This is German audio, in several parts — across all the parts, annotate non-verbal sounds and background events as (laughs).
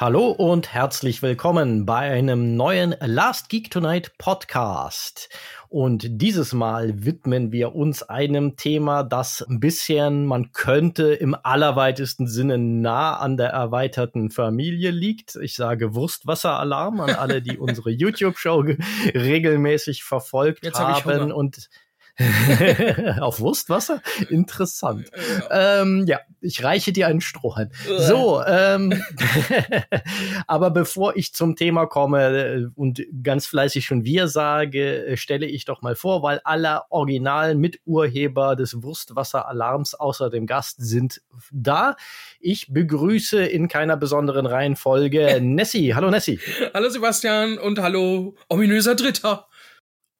Hallo und herzlich willkommen bei einem neuen Last Geek Tonight Podcast. Und dieses Mal widmen wir uns einem Thema, das ein bisschen, man könnte im allerweitesten Sinne nah an der erweiterten Familie liegt. Ich sage Wurstwasseralarm an alle, die (laughs) unsere YouTube-Show regelmäßig verfolgt Jetzt haben. Hab und (laughs) Auf Wurstwasser? Interessant. Ja. Ähm, ja, ich reiche dir einen Strohhalm. So, ähm, (laughs) aber bevor ich zum Thema komme äh, und ganz fleißig schon wir sage, äh, stelle ich doch mal vor, weil alle originalen Miturheber des Wurstwasseralarms außer dem Gast sind da. Ich begrüße in keiner besonderen Reihenfolge (laughs) Nessie. Hallo Nessie. Hallo Sebastian und hallo ominöser Dritter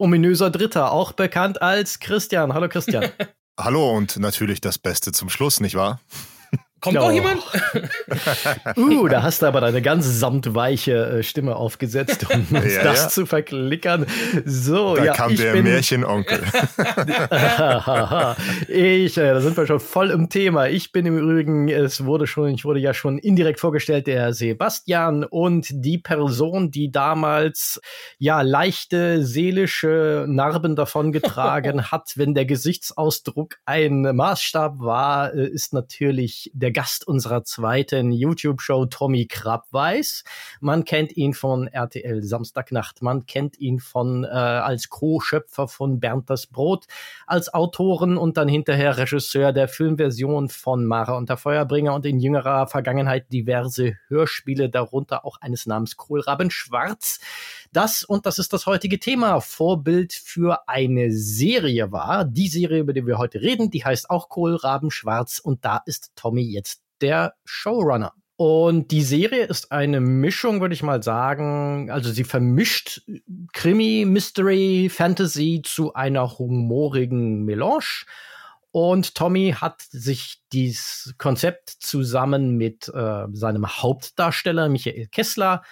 ominöser Dritter, auch bekannt als Christian. Hallo Christian. (laughs) Hallo und natürlich das Beste zum Schluss, nicht wahr? Kommt oh. noch jemand? (laughs) uh, da hast du aber deine ganz samtweiche äh, Stimme aufgesetzt, um (laughs) ja, das ja. zu verklickern. So, da ja, kam der bin... Märchenonkel. (laughs) ich, äh, da sind wir schon voll im Thema. Ich bin im Übrigen, es wurde schon, ich wurde ja schon indirekt vorgestellt, der Sebastian und die Person, die damals ja leichte seelische Narben davongetragen hat, wenn der Gesichtsausdruck ein Maßstab war, äh, ist natürlich der Gast unserer zweiten YouTube-Show, Tommy Krabweis. Man kennt ihn von RTL Samstagnacht, man kennt ihn von äh, als Co-Schöpfer von Bernd das Brot, als Autoren und dann hinterher Regisseur der Filmversion von Mara und der Feuerbringer und in jüngerer Vergangenheit diverse Hörspiele, darunter auch eines namens Kohlraben Schwarz. Das, und das ist das heutige Thema, Vorbild für eine Serie war. Die Serie, über die wir heute reden, die heißt auch Kohlraben Schwarz und da ist Tommy jetzt der Showrunner. Und die Serie ist eine Mischung, würde ich mal sagen. Also sie vermischt Krimi, Mystery, Fantasy zu einer humorigen Melange. Und Tommy hat sich dieses Konzept zusammen mit äh, seinem Hauptdarsteller Michael Kessler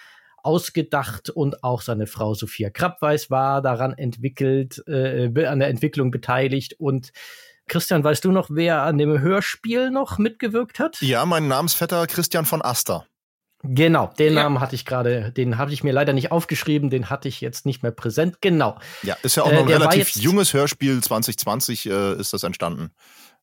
ausgedacht und auch seine Frau Sophia Krappweis war daran entwickelt, äh, an der Entwicklung beteiligt und Christian, weißt du noch, wer an dem Hörspiel noch mitgewirkt hat? Ja, mein Namensvetter Christian von Aster. Genau, den ja. Namen hatte ich gerade, den hatte ich mir leider nicht aufgeschrieben, den hatte ich jetzt nicht mehr präsent. Genau. Ja, ist ja auch noch ein äh, relativ junges Hörspiel, 2020 äh, ist das entstanden.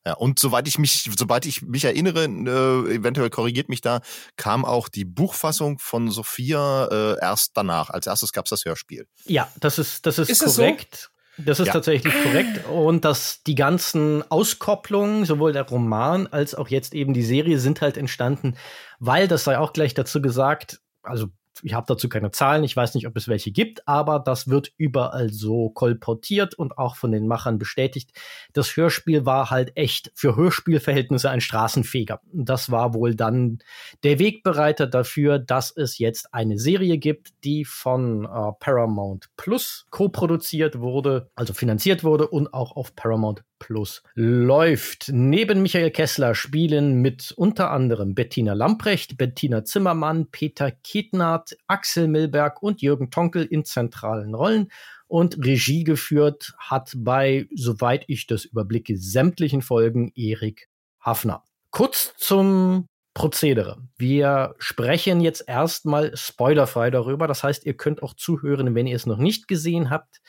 Ja, und soweit ich mich, sobald ich mich erinnere, äh, eventuell korrigiert mich da, kam auch die Buchfassung von Sophia äh, erst danach. Als erstes gab es das Hörspiel. Ja, das ist, das ist, ist korrekt. Das so? Das ist ja. tatsächlich korrekt. Und dass die ganzen Auskopplungen, sowohl der Roman als auch jetzt eben die Serie, sind halt entstanden, weil, das sei auch gleich dazu gesagt, also ich habe dazu keine Zahlen, ich weiß nicht, ob es welche gibt, aber das wird überall so kolportiert und auch von den Machern bestätigt. Das Hörspiel war halt echt für Hörspielverhältnisse ein Straßenfeger. Das war wohl dann der Wegbereiter dafür, dass es jetzt eine Serie gibt, die von äh, Paramount Plus co-produziert wurde, also finanziert wurde und auch auf Paramount Plus läuft. Neben Michael Kessler spielen mit unter anderem Bettina Lamprecht, Bettina Zimmermann, Peter Kietnert, Axel Milberg und Jürgen Tonkel in zentralen Rollen. Und Regie geführt hat bei, soweit ich das überblicke, sämtlichen Folgen Erik Hafner. Kurz zum Prozedere. Wir sprechen jetzt erstmal spoilerfrei darüber. Das heißt, ihr könnt auch zuhören, wenn ihr es noch nicht gesehen habt.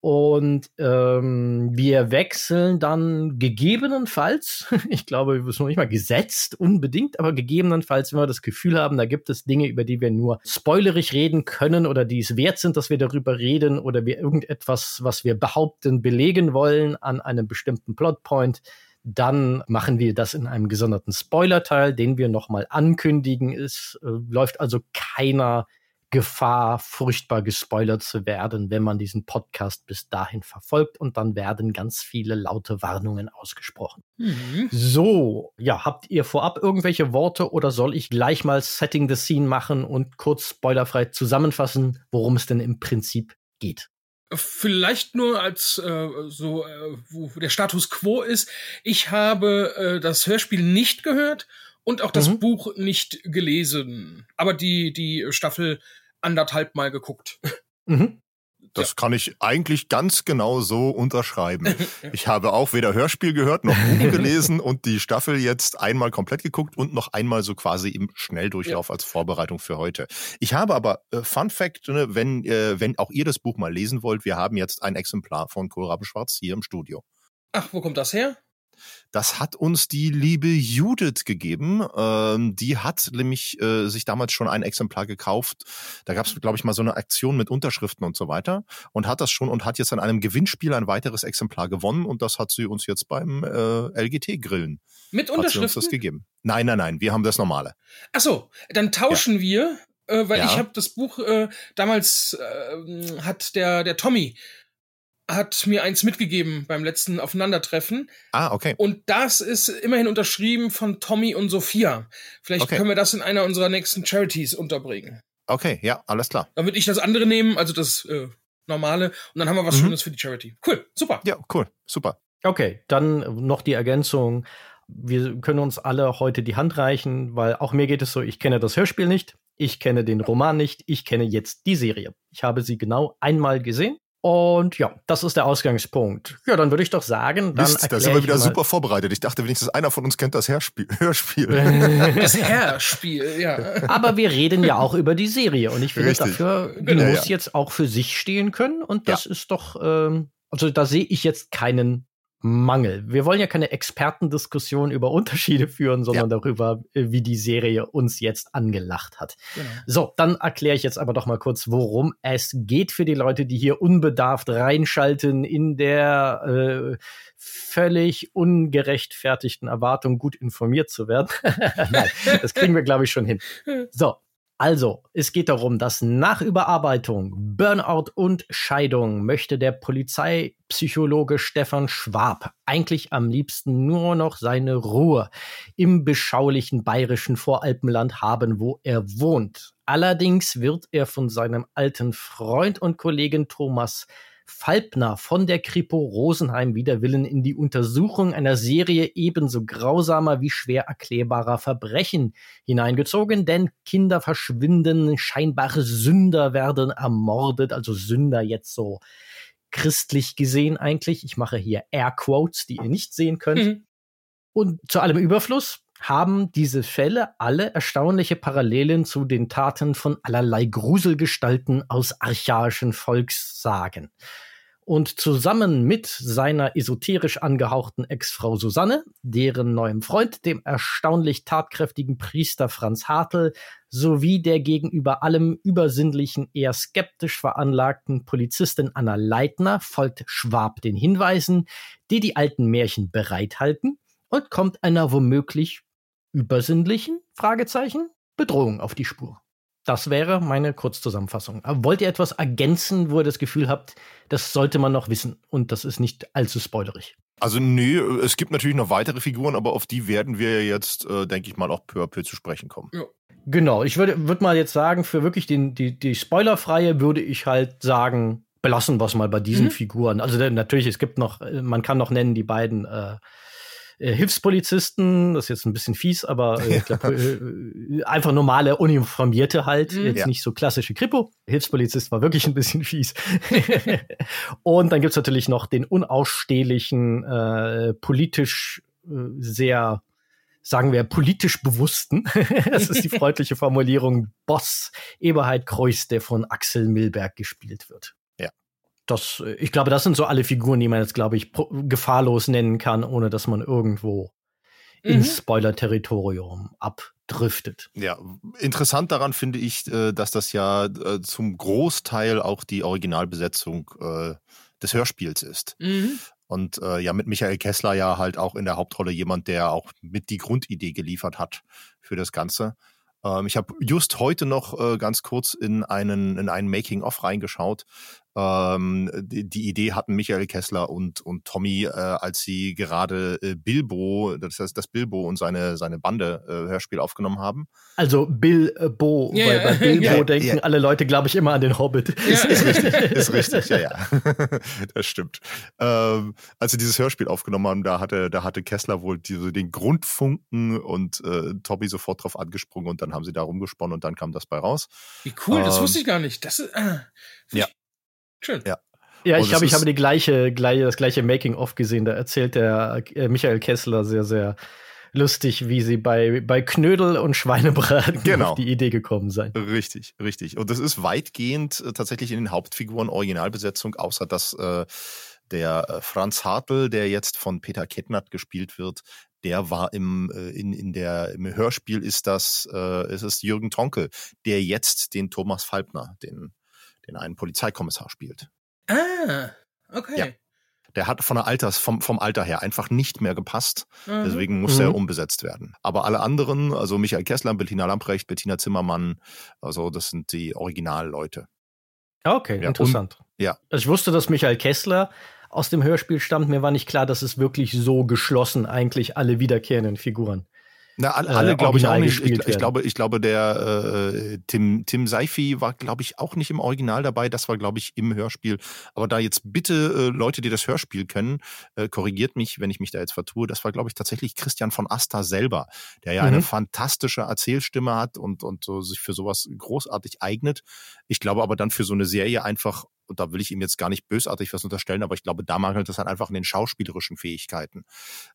Und ähm, wir wechseln dann gegebenenfalls, (laughs) ich glaube, es ist noch nicht mal gesetzt unbedingt, aber gegebenenfalls, wenn wir das Gefühl haben, da gibt es Dinge, über die wir nur spoilerig reden können oder die es wert sind, dass wir darüber reden oder wir irgendetwas, was wir behaupten, belegen wollen an einem bestimmten Plotpoint, dann machen wir das in einem gesonderten Spoilerteil, den wir nochmal ankündigen. Es äh, läuft also keiner Gefahr, furchtbar gespoilert zu werden, wenn man diesen Podcast bis dahin verfolgt und dann werden ganz viele laute Warnungen ausgesprochen. Mhm. So, ja, habt ihr vorab irgendwelche Worte oder soll ich gleich mal Setting the Scene machen und kurz spoilerfrei zusammenfassen, worum es denn im Prinzip geht? Vielleicht nur als äh, so, äh, wo der Status quo ist. Ich habe äh, das Hörspiel nicht gehört und auch das mhm. Buch nicht gelesen, aber die, die Staffel anderthalb Mal geguckt. Mhm. das ja. kann ich eigentlich ganz genau so unterschreiben. (laughs) Ich habe auch weder Hörspiel gehört noch Buch (laughs) gelesen und die Staffel jetzt einmal komplett geguckt und noch einmal so quasi im Schnelldurchlauf ja. als Vorbereitung für heute. Ich habe aber äh, Fun Fact, ne, wenn äh, wenn auch ihr das Buch mal lesen wollt, wir haben jetzt ein Exemplar von Kohlraben Schwarz hier im Studio. Ach, wo kommt das her? Das hat uns die liebe Judith gegeben. Ähm, die hat nämlich äh, sich damals schon ein Exemplar gekauft. Da gab es, glaube ich, mal so eine Aktion mit Unterschriften und so weiter und hat das schon und hat jetzt an einem Gewinnspiel ein weiteres Exemplar gewonnen und das hat sie uns jetzt beim äh, LGT Grillen. Mit Unterschriften? Hat sie uns das gegeben. Nein, nein, nein, wir haben das normale. Ach so, dann tauschen ja. wir, äh, weil ja. ich habe das Buch äh, damals äh, hat der der Tommy hat mir eins mitgegeben beim letzten Aufeinandertreffen. Ah, okay. Und das ist immerhin unterschrieben von Tommy und Sophia. Vielleicht okay. können wir das in einer unserer nächsten Charities unterbringen. Okay, ja, alles klar. Dann würde ich das andere nehmen, also das äh, normale, und dann haben wir was mhm. Schönes für die Charity. Cool, super. Ja, cool, super. Okay, dann noch die Ergänzung. Wir können uns alle heute die Hand reichen, weil auch mir geht es so, ich kenne das Hörspiel nicht, ich kenne den Roman nicht, ich kenne jetzt die Serie. Ich habe sie genau einmal gesehen und ja, das ist der Ausgangspunkt. Ja, dann würde ich doch sagen, dann Mist, da sind wir wieder super vorbereitet. Ich dachte wenigstens einer von uns kennt das Hörspiel. (laughs) Hörspiel. (laughs) Das Hörspiel, ja. Aber wir reden ja auch über die Serie und ich finde Richtig. dafür, die genau, muss ja. jetzt auch für sich stehen können und das ja. ist doch, ähm, also da sehe ich jetzt keinen Mangel. Wir wollen ja keine Expertendiskussion über Unterschiede führen, sondern ja. darüber, äh, wie die Serie uns jetzt angelacht hat. Genau. So, dann erkläre ich jetzt aber doch mal kurz, worum es geht für die Leute, die hier unbedarft reinschalten in der äh, völlig ungerechtfertigten Erwartung, gut informiert zu werden. Nein, (laughs) (laughs) das kriegen wir, glaube ich, schon hin. So, also, es geht darum, dass nach Überarbeitung, Burnout und Scheidung möchte der Polizeipsychologe Stefan Schwab eigentlich am liebsten nur noch seine Ruhe im beschaulichen bayerischen Voralpenland haben, wo er wohnt. Allerdings wird er von seinem alten Freund und Kollegen Thomas Falbner von der Kripo Rosenheim wider Willen in die Untersuchung einer Serie ebenso grausamer wie schwer erklärbarer Verbrechen hineingezogen, denn Kinder verschwinden, scheinbare Sünder werden ermordet, also Sünder jetzt so christlich gesehen eigentlich. Ich mache hier Airquotes, die ihr nicht sehen könnt. Mhm. Und zu allem Überfluss haben diese Fälle alle erstaunliche Parallelen zu den Taten von allerlei Gruselgestalten aus archaischen Volkssagen. Und zusammen mit seiner esoterisch angehauchten Ex-Frau Susanne, deren neuem Freund, dem erstaunlich tatkräftigen Priester Franz Hartl, sowie der gegenüber allem Übersinnlichen eher skeptisch veranlagten Polizistin Anna Leitner folgt Schwab den Hinweisen, die die alten Märchen bereithalten und kommt einer womöglich übersinnlichen Fragezeichen Bedrohung auf die Spur. Das wäre meine Kurzzusammenfassung. wollt ihr etwas ergänzen, wo ihr das Gefühl habt, das sollte man noch wissen und das ist nicht allzu spoilerig? Also nee, es gibt natürlich noch weitere Figuren, aber auf die werden wir jetzt, äh, denke ich mal, auch peu à peu zu sprechen kommen. Ja. Genau, ich würde würd mal jetzt sagen, für wirklich den, die, die Spoilerfreie würde ich halt sagen, belassen wir es mal bei diesen mhm. Figuren. Also natürlich, es gibt noch, äh, man kann noch nennen die beiden äh, äh, Hilfspolizisten, das ist jetzt ein bisschen fies, aber äh, ich glaub, (laughs) äh, einfach normale Uniformierte halt, mhm. jetzt ja. nicht so klassische Kripo. Hilfspolizist war wirklich ein bisschen fies. (laughs) und dann gibt's natürlich noch den unausstehlichen, äh, politisch äh, sehr sagen wir, politisch Bewussten. (laughs) das ist die freundliche Formulierung Boss Eberhard Kreuz, der von Axel Milberg gespielt wird das, äh, ich glaube, das sind so alle Figuren, die man jetzt, glaube ich, gefahrlos nennen kann, ohne dass man irgendwo mhm. ins Spoiler-Territorium abdriftet. Ja, interessant daran finde ich, äh, dass das ja äh, zum Großteil auch die Originalbesetzung des Hörspiels ist. Mhm. Und äh, ja, mit Michael Kessler ja halt auch in der Hauptrolle jemand, der auch mit die Grundidee geliefert hat für das Ganze. Ähm, ich habe just heute noch äh, ganz kurz in einen, in einen Making-of reingeschaut, ähm, die, die, Idee hatten Michael Kessler und, und Tommy, äh, als sie gerade äh, Bilbo, das heißt das Bilbo und seine, seine Bande äh, Hörspiel aufgenommen haben. Also Bilbo, yeah, weil bei Bilbo (laughs) yeah, denken yeah. alle Leute, glaube ich, immer an den Hobbit. (laughs) Ist, ist (laughs) richtig, ist richtig, ja, ja. das stimmt. Ähm, als sie dieses Hörspiel aufgenommen haben, da hatte, da hatte Kessler wohl diese, den Grundfunken und äh, Tommy sofort drauf angesprungen und dann haben sie da rumgesponnen und dann kam das bei raus. Wie cool, das ähm, wusste ich gar nicht. Das ist, äh, ja. Schön. Ja. Ja, ich glaube, ich habe die gleiche, gleiche, das gleiche Making-of gesehen. Da erzählt der äh, Michael Kessler sehr, sehr lustig, wie sie bei, bei Knödel und Schweinebraten genau. auf die Idee gekommen sind. Richtig, richtig. Und das ist weitgehend äh, tatsächlich in den Hauptfiguren Originalbesetzung, außer dass äh, der äh, Franz Hartl, der jetzt von Peter Kettnert gespielt wird, der war im, äh, in, in der, im Hörspiel ist das, äh, ist es Jürgen Tonke, der jetzt den Thomas Falbner, den, den einen Polizeikommissar spielt. Ah, okay. Ja. Der hat von der Alters, vom, vom Alter her einfach nicht mehr gepasst. Mhm. Deswegen musste mhm. er umbesetzt werden. Aber alle anderen, also Michael Kessler, Bettina Lamprecht, Bettina Zimmermann, also das sind die Originalleute. Okay, ja, interessant. Und, ja. Also ich wusste, dass Michael Kessler aus dem Hörspiel stammt. Mir war nicht klar, dass es wirklich so geschlossen eigentlich alle wiederkehrenden Figuren na, alle, alle äh, glaube ich auch nicht. Ich, ich, glaube, ich glaube, der äh, Tim, Tim Seifi war, glaube ich, auch nicht im Original dabei. Das war, glaube ich, im Hörspiel. Aber da jetzt bitte äh, Leute, die das Hörspiel kennen, äh, korrigiert mich, wenn ich mich da jetzt vertue. Das war, glaube ich, tatsächlich Christian von Asta selber, der ja mhm. eine fantastische Erzählstimme hat und, und so sich für sowas großartig eignet. Ich glaube aber dann für so eine Serie einfach und da will ich ihm jetzt gar nicht bösartig was unterstellen, aber ich glaube, da mangelt es dann einfach in den schauspielerischen Fähigkeiten.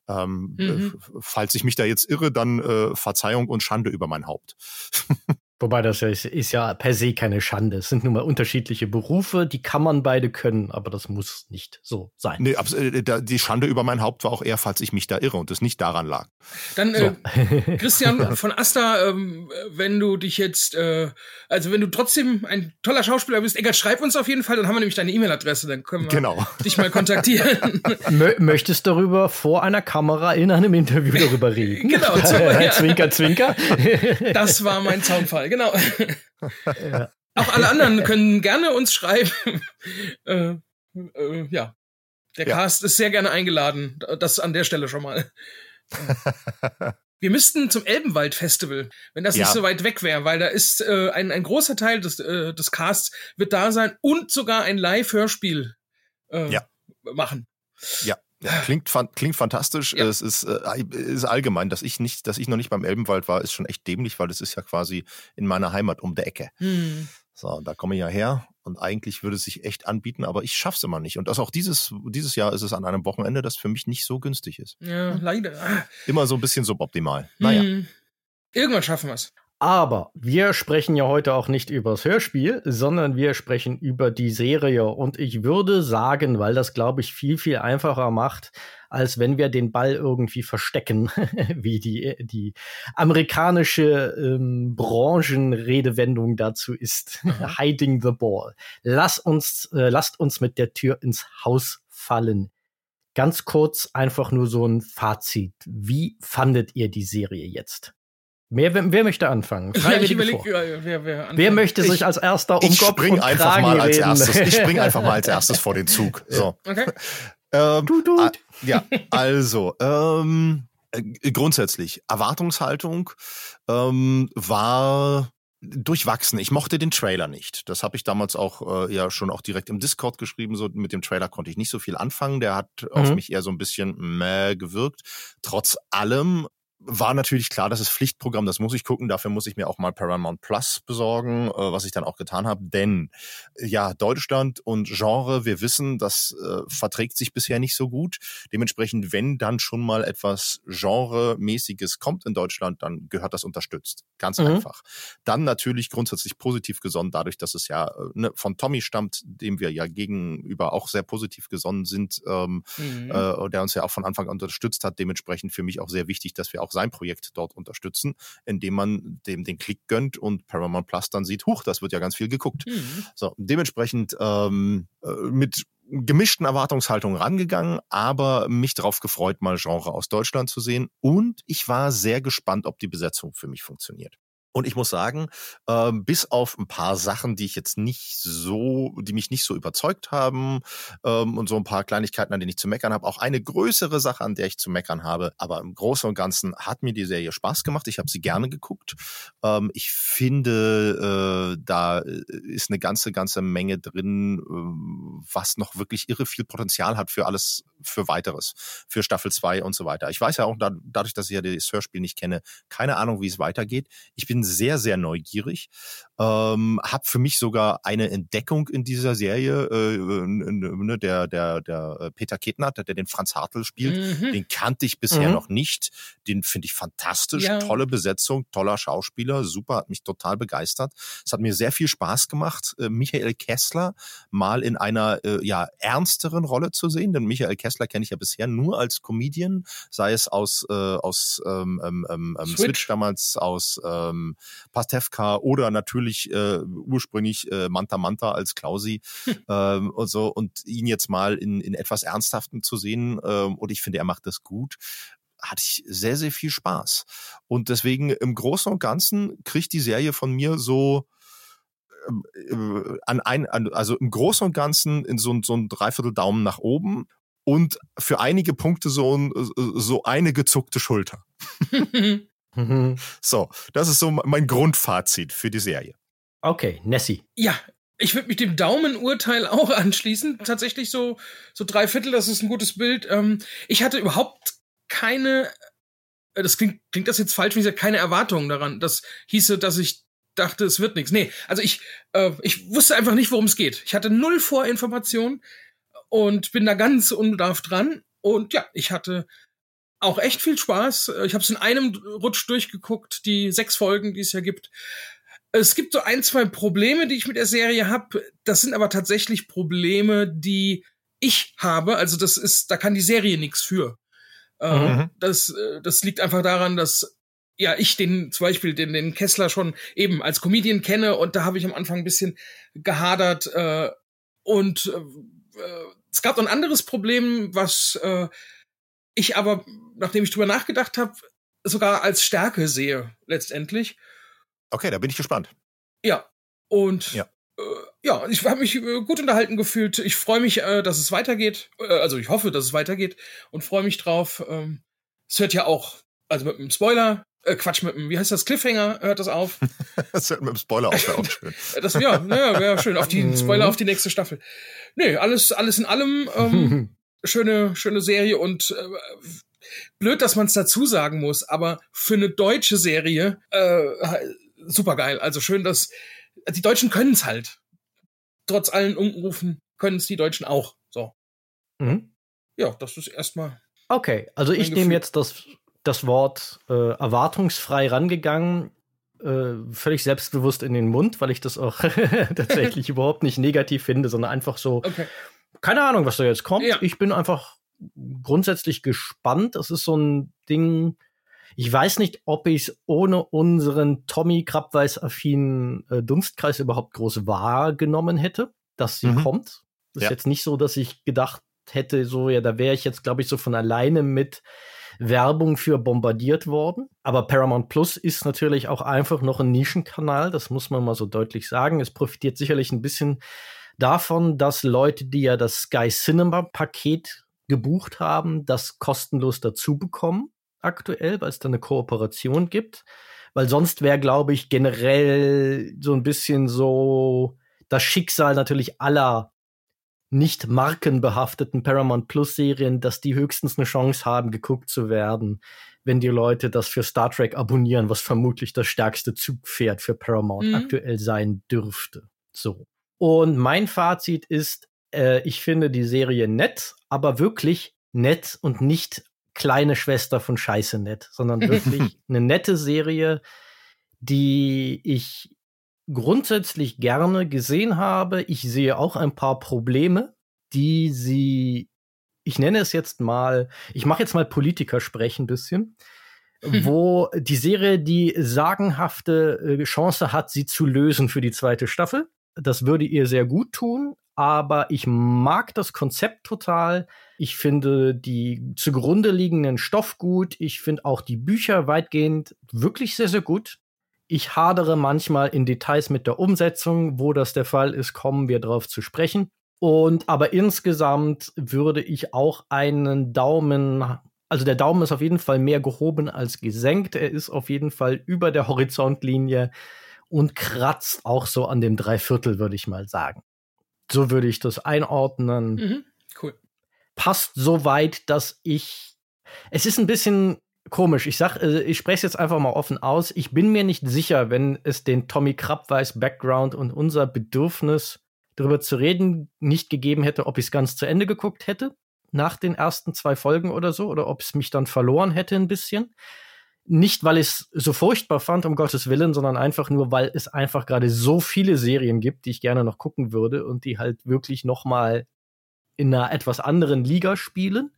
Ähm, mhm. Falls ich mich da jetzt irre, dann äh, Verzeihung und Schande über mein Haupt. (laughs) Wobei das ja ist, ist, ja per se keine Schande. Es sind nun mal unterschiedliche Berufe, die kann man beide können, aber das muss nicht so sein. Nee, äh, die Schande über mein Haupt war auch eher, falls ich mich da irre und es nicht daran lag. Dann, so. äh, (laughs) Christian von Asta, ähm, wenn du dich jetzt, äh, also wenn du trotzdem ein toller Schauspieler bist, Eggert, schreib uns auf jeden Fall, dann haben wir nämlich deine E-Mail-Adresse, dann können wir genau. dich mal kontaktieren. (laughs) Möchtest darüber vor einer Kamera in einem Interview darüber reden? (laughs) genau. ja. Zwinker, zwinker. Das war mein Zaunfall genau. Ja. Auch alle anderen können gerne uns schreiben. (laughs) äh, äh, ja. Der ja. Cast ist sehr gerne eingeladen. Das an der Stelle schon mal. Wir müssten zum Elbenwald-Festival, wenn das ja. nicht so weit weg wäre, weil da ist äh, ein, ein großer Teil des, äh, des Casts wird da sein und sogar ein Live-Hörspiel äh, ja. machen. Ja. Klingt, klingt fantastisch. Ja. Es ist, äh, ist allgemein, dass ich nicht, dass ich noch nicht beim Elbenwald war, ist schon echt dämlich, weil es ist ja quasi in meiner Heimat um der Ecke. Hm. So, da komme ich ja her und eigentlich würde es sich echt anbieten, aber ich schaff's immer nicht. Und das auch dieses, dieses Jahr ist es an einem Wochenende, das für mich nicht so günstig ist. Ja, leider. Immer so ein bisschen suboptimal. Naja. Hm. Irgendwann schaffen wir es. Aber wir sprechen ja heute auch nicht über das Hörspiel, sondern wir sprechen über die Serie. Und ich würde sagen, weil das, glaube ich, viel, viel einfacher macht, als wenn wir den Ball irgendwie verstecken, (laughs) wie die, die amerikanische ähm, Branchenredewendung dazu ist. (laughs) Hiding the ball. Lass uns, äh, lasst uns mit der Tür ins Haus fallen. Ganz kurz einfach nur so ein Fazit. Wie fandet ihr die Serie jetzt? Wer, wer, wer möchte anfangen? Ja, ich überleg, wer, wer, wer, wer möchte sich ich, als erster um ich spring einfach Kragen mal als reden. erstes. Ich spring einfach mal als (laughs) erstes vor den Zug. So. Okay. (laughs) Ähm, du, du. Ah, ja, also ähm, äh, grundsätzlich Erwartungshaltung ähm, war durchwachsen. Ich mochte den Trailer nicht. Das habe ich damals auch äh, ja schon auch direkt im Discord geschrieben. So mit dem Trailer konnte ich nicht so viel anfangen. Der hat mhm. auf mich eher so ein bisschen mäh gewirkt. Trotz allem war natürlich klar, das ist Pflichtprogramm, das muss ich gucken. Dafür muss ich mir auch mal Paramount Plus besorgen, äh, was ich dann auch getan habe. Denn ja, Deutschland und Genre, wir wissen, das äh, verträgt sich bisher nicht so gut. Dementsprechend, wenn dann schon mal etwas Genremäßiges kommt in Deutschland, dann gehört das unterstützt. Ganz mhm. einfach. Dann natürlich grundsätzlich positiv gesonnen, dadurch, dass es ja äh, ne, von Tommy stammt, dem wir ja gegenüber auch sehr positiv gesonnen sind, ähm, mhm. äh, der uns ja auch von Anfang an unterstützt hat. Dementsprechend für mich auch sehr wichtig, dass wir auch sein Projekt dort unterstützen, indem man dem den Klick gönnt und Paramount Plus dann sieht, huch, das wird ja ganz viel geguckt. Mhm. So, dementsprechend ähm, äh, mit gemischten Erwartungshaltungen rangegangen, aber mich darauf gefreut, mal Genre aus Deutschland zu sehen. Und ich war sehr gespannt, ob die Besetzung für mich funktioniert. Und ich muss sagen, äh, bis auf ein paar Sachen, die ich jetzt nicht so, die mich nicht so überzeugt haben ähm, und so ein paar Kleinigkeiten, an denen ich zu meckern habe, auch eine größere Sache, an der ich zu meckern habe. Aber im Großen und Ganzen hat mir die Serie Spaß gemacht. Ich habe sie gerne geguckt. Ähm, ich finde, äh, da ist eine ganze, ganze Menge drin, äh, was noch wirklich irre viel Potenzial hat für alles, für weiteres, für Staffel 2 und so weiter. Ich weiß ja auch da, dadurch, dass ich ja das Hörspiel nicht kenne, keine Ahnung, wie es weitergeht. Ich bin sehr, sehr neugierig. Ähm, hab für mich sogar eine Entdeckung in dieser Serie, äh, ne, der, der, der äh, Peter Ketnert, der den Franz Hartl spielt, mhm. den kannte ich bisher mhm. noch nicht. Den finde ich fantastisch, ja. tolle Besetzung, toller Schauspieler, super, hat mich total begeistert. Es hat mir sehr viel Spaß gemacht, äh, Michael Kessler mal in einer äh, ja ernsteren Rolle zu sehen, denn Michael Kessler kenne ich ja bisher nur als Comedian, sei es aus äh, aus ähm, ähm, ähm, ähm Switch. Switch damals, aus ähm, Pastewka oder natürlich äh, ursprünglich äh, Manta Manta als Klausi hm. ähm, und so und ihn jetzt mal in in etwas Ernsthaften zu sehen ähm, und ich finde, er macht das gut hatte ich sehr, sehr viel Spaß. Und deswegen im Großen und Ganzen kriegt die Serie von mir so ähm, äh, an ein, an, also im Großen und Ganzen in so, so ein Dreiviertel Daumen nach oben und für einige Punkte so, ein, so eine gezuckte Schulter. (laughs) so, das ist so mein Grundfazit für die Serie. Okay, Nessie. Ja, ich würde mich dem Daumenurteil auch (laughs) anschließen. Tatsächlich so, so drei Viertel, das ist ein gutes Bild. Ähm, ich hatte überhaupt keine, äh, das klingt, klingt das jetzt falsch, wie gesagt, keine Erwartungen daran. Das hieße, dass ich dachte, es wird nichts. Nee, also ich, äh, ich wusste einfach nicht, worum es geht. Ich hatte null Vorinformationen und bin da ganz unbedarft dran. Und ja, ich hatte auch echt viel Spaß. Ich habe es in einem Rutsch durchgeguckt, die sechs Folgen, die es ja gibt. Es gibt so ein, zwei Probleme, die ich mit der Serie habe. Das sind aber tatsächlich Probleme, die ich habe. Also das ist, da kann die Serie nichts für. Äh, mhm. Das, äh, das liegt einfach daran, dass ja, ich den zum Beispiel den, den Kessler schon eben als Comedian kenne und da habe ich am Anfang ein bisschen gehadert äh, und äh, äh, es gab noch ein anderes Problem, was äh, ich aber, nachdem ich drüber nachgedacht habe, sogar als Stärke sehe letztendlich. Okay, da bin ich gespannt. Ja, und ja, äh, ja ich habe mich äh, gut unterhalten gefühlt. Ich freue mich, äh, dass es weitergeht. Äh, also ich hoffe, dass es weitergeht und freue mich drauf. Ähm, es hört ja auch, also mit einem Spoiler, äh, Quatsch, mit dem, wie heißt das, Cliffhanger hört das auf. (laughs) das hört mit dem Spoiler auf, wäre auch schön. (laughs) das, ja, naja, wäre schön. Auf die Spoiler auf die nächste Staffel. Nee, alles, alles in allem ähm, (laughs) schöne, schöne Serie und äh, blöd, dass man es dazu sagen muss, aber für eine deutsche Serie äh, super geil. Also schön, dass die Deutschen können es halt. Trotz allen Umrufen können es die Deutschen auch. So. Mhm. Ja, das ist erstmal. Okay, also ich nehme jetzt das das Wort äh, erwartungsfrei rangegangen, äh, völlig selbstbewusst in den Mund, weil ich das auch (laughs) tatsächlich (laughs) überhaupt nicht negativ finde, sondern einfach so, okay. keine Ahnung, was da jetzt kommt. Ja. Ich bin einfach grundsätzlich gespannt. Das ist so ein Ding, ich weiß nicht, ob ich es ohne unseren Tommy Krabweis-affinen äh, Dunstkreis überhaupt groß wahrgenommen hätte, dass sie mhm. kommt. Das ja. ist jetzt nicht so, dass ich gedacht hätte, so, ja, da wäre ich jetzt, glaube ich, so von alleine mit Werbung für bombardiert worden. Aber Paramount Plus ist natürlich auch einfach noch ein Nischenkanal, das muss man mal so deutlich sagen. Es profitiert sicherlich ein bisschen davon, dass Leute, die ja das Sky Cinema Paket gebucht haben, das kostenlos dazu bekommen aktuell, weil es da eine Kooperation gibt. Weil sonst wäre, glaube ich, generell so ein bisschen so das Schicksal natürlich aller nicht markenbehafteten Paramount Plus Serien, dass die höchstens eine Chance haben, geguckt zu werden, wenn die Leute das für Star Trek abonnieren, was vermutlich das stärkste Zugpferd für Paramount mhm. aktuell sein dürfte. So. Und mein Fazit ist, äh, ich finde die Serie nett, aber wirklich nett und nicht kleine Schwester von Scheiße nett, sondern (laughs) wirklich eine nette Serie, die ich grundsätzlich gerne gesehen habe. Ich sehe auch ein paar Probleme, die sie, ich nenne es jetzt mal, ich mache jetzt mal Politiker sprechen ein bisschen, wo die Serie die sagenhafte äh, Chance hat, sie zu lösen für die zweite Staffel. Das würde ihr sehr gut tun, aber ich mag das Konzept total. Ich finde die zugrunde liegenden Stoff gut. Ich finde auch die Bücher weitgehend wirklich sehr, sehr gut. Ich hadere manchmal in Details mit der Umsetzung. Wo das der Fall ist, kommen wir drauf zu sprechen. Und aber insgesamt würde ich auch einen Daumen, also der Daumen ist auf jeden Fall mehr gehoben als gesenkt. Er ist auf jeden Fall über der Horizontlinie und kratzt auch so an dem Dreiviertel, würde ich mal sagen. So würde ich das einordnen. Mhm, cool. passt so weit, dass ich. Es ist ein bisschen komisch. Ich sag, äh, ich spreche es jetzt einfach mal offen aus. Ich bin mir nicht sicher, wenn es den Tommy Krabweis Background und unser Bedürfnis darüber zu reden nicht gegeben hätte, ob ich es ganz zu Ende geguckt hätte nach den ersten zwei Folgen oder so oder ob es mich dann verloren hätte ein bisschen. Nicht, weil ich es so furchtbar fand, um Gottes Willen, sondern einfach nur, weil es einfach gerade so viele Serien gibt, die ich gerne noch gucken würde und die halt wirklich noch mal in einer etwas anderen Liga spielen.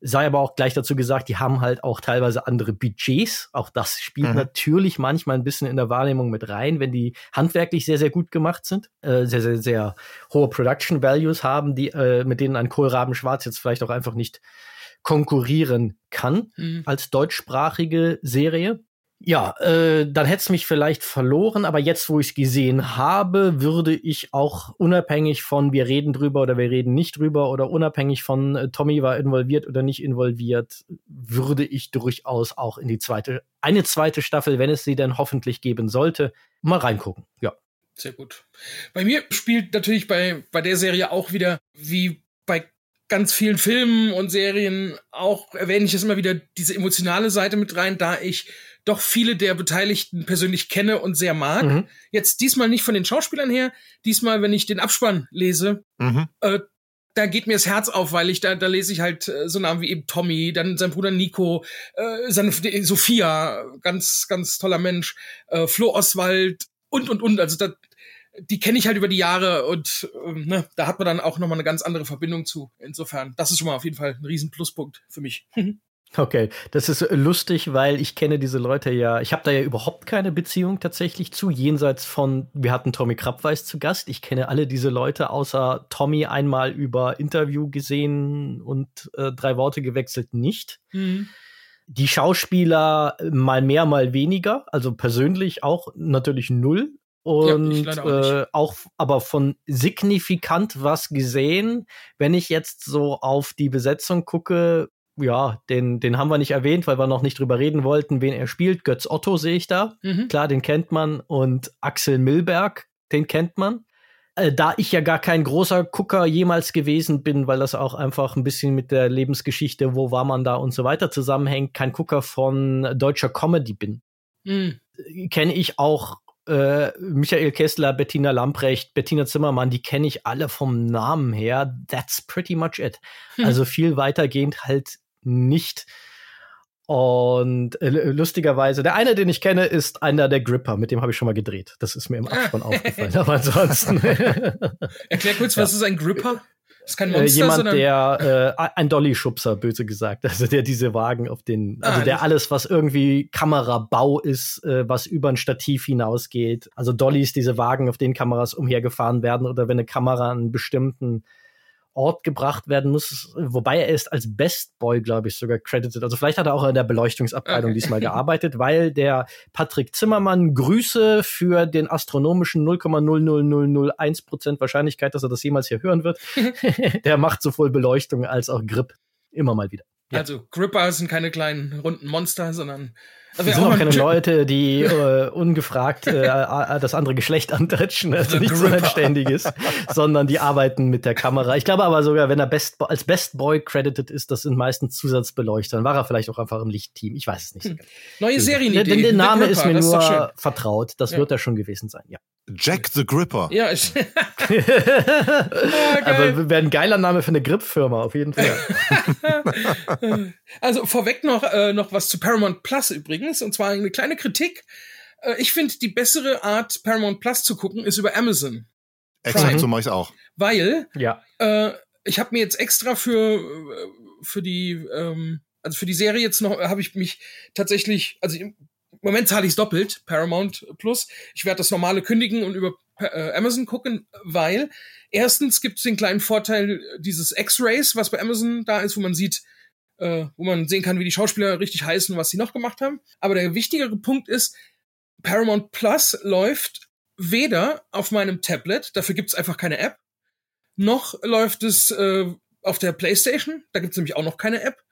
Sei aber auch gleich dazu gesagt, die haben halt auch teilweise andere Budgets. Auch das spielt mhm. natürlich manchmal ein bisschen in der Wahrnehmung mit rein, wenn die handwerklich sehr, sehr gut gemacht sind, äh, sehr, sehr, sehr hohe Production Values haben, die, äh, mit denen ein Kohlraben Schwarz jetzt vielleicht auch einfach nicht konkurrieren kann mhm. als deutschsprachige Serie. Ja, äh, dann hätte es mich vielleicht verloren, aber jetzt, wo ich es gesehen habe, würde ich auch unabhängig von wir reden drüber oder wir reden nicht drüber oder unabhängig von äh, Tommy war involviert oder nicht involviert, würde ich durchaus auch in die zweite, eine zweite Staffel, wenn es sie denn hoffentlich geben sollte, mal reingucken. Ja. Sehr gut. Bei mir spielt natürlich bei, bei der Serie auch wieder, wie bei ganz vielen Filmen und Serien auch erwähne ich es immer wieder diese emotionale Seite mit rein, da ich doch viele der Beteiligten persönlich kenne und sehr mag. Mhm. Jetzt diesmal nicht von den Schauspielern her, diesmal, wenn ich den Abspann lese, mhm. äh, da geht mir das Herz auf, weil ich da, da lese ich halt äh, so Namen wie eben Tommy, dann sein Bruder Nico, äh, seine Sophia, ganz, ganz toller Mensch, äh, Flo Oswald und, und, und. Also da, die kenne ich halt über die Jahre und äh, ne, da hat man dann auch nochmal eine ganz andere Verbindung zu. Insofern, das ist schon mal auf jeden Fall ein riesen Pluspunkt für mich. (laughs) Okay, das ist lustig, weil ich kenne diese Leute ja, ich habe da ja überhaupt keine Beziehung tatsächlich zu, jenseits von, wir hatten Tommy Krabweis zu Gast, ich kenne alle diese Leute, außer Tommy einmal über Interview gesehen und äh, drei Worte gewechselt nicht. Mhm. Die Schauspieler mal mehr, mal weniger, also persönlich auch natürlich null. Und ja, auch, äh, auch aber von signifikant was gesehen, wenn ich jetzt so auf die Besetzung gucke, ja, den, den haben wir nicht erwähnt, weil wir noch nicht drüber reden wollten, wen er spielt. Götz Otto sehe ich da. Mhm. Klar, den kennt man. Und Axel Milberg, den kennt man. Äh, da ich ja gar kein großer Gucker jemals gewesen bin, weil das auch einfach ein bisschen mit der Lebensgeschichte, wo war man da und so weiter zusammenhängt, kein Gucker von deutscher Comedy bin. Mhm. Kenne ich auch äh, Michael Kessler, Bettina Lamprecht, Bettina Zimmermann, die kenne ich alle vom Namen her. That's pretty much it. Hm. Also viel weitergehend halt nicht. Und äh, lustigerweise, der eine, den ich kenne, ist einer der Gripper, mit dem habe ich schon mal gedreht. Das ist mir im Abspann aufgefallen. Aber ansonsten. (laughs) (laughs) Erklär kurz, ja. was ist ein Gripper? Das ist kein äh, Monster, äh, jemand, der äh, ein Dolly-Schubser, böse gesagt, also der diese Wagen auf den, also ah, der alles, was irgendwie Kamerabau ist, äh, was über ein Stativ hinausgeht. Also Dollys, diese Wagen, auf denen Kameras umhergefahren werden oder wenn eine Kamera einen bestimmten Ort gebracht werden muss, wobei er ist als Best Boy, glaube ich, sogar credited. Also vielleicht hat er auch in der Beleuchtungsabteilung okay. diesmal gearbeitet, weil der Patrick Zimmermann Grüße für den astronomischen 0,00001 Prozent Wahrscheinlichkeit, dass er das jemals hier hören wird. (laughs) der macht sowohl Beleuchtung als auch Grip immer mal wieder. Ja. Also Gripper sind keine kleinen runden Monster, sondern also sind auch keine Leute, die äh, ungefragt äh, das andere Geschlecht (laughs) antatschen, also nichts Unanständiges, sondern die arbeiten mit der Kamera. Ich glaube aber sogar, wenn er Best, als Best Boy credited ist, das sind meistens Zusatzbeleuchter. Dann war er vielleicht auch einfach im Lichtteam. Ich weiß es nicht. Hm. Neue Serienidee. Denn der Name ist mir nur vertraut. Das ja. wird er schon gewesen sein, ja. Jack the Gripper. Ja, ich (laughs) ah, Aber wäre ein geiler Name für eine Grip-Firma, auf jeden Fall. (laughs) also vorweg noch, äh, noch was zu Paramount Plus übrigens, und zwar eine kleine Kritik. Äh, ich finde, die bessere Art, Paramount Plus zu gucken, ist über Amazon. Exakt, so mache ich auch. Weil ja. äh, ich habe mir jetzt extra für, äh, für die, ähm, also für die Serie jetzt noch, habe ich mich tatsächlich, also Moment zahle ich es doppelt, Paramount Plus. Ich werde das normale kündigen und über äh, Amazon gucken, weil erstens gibt es den kleinen Vorteil dieses X-Rays, was bei Amazon da ist, wo man sieht, äh, wo man sehen kann, wie die Schauspieler richtig heißen und was sie noch gemacht haben. Aber der wichtigere Punkt ist, Paramount Plus läuft weder auf meinem Tablet, dafür gibt es einfach keine App, noch läuft es äh, auf der PlayStation, da gibt es nämlich auch noch keine App.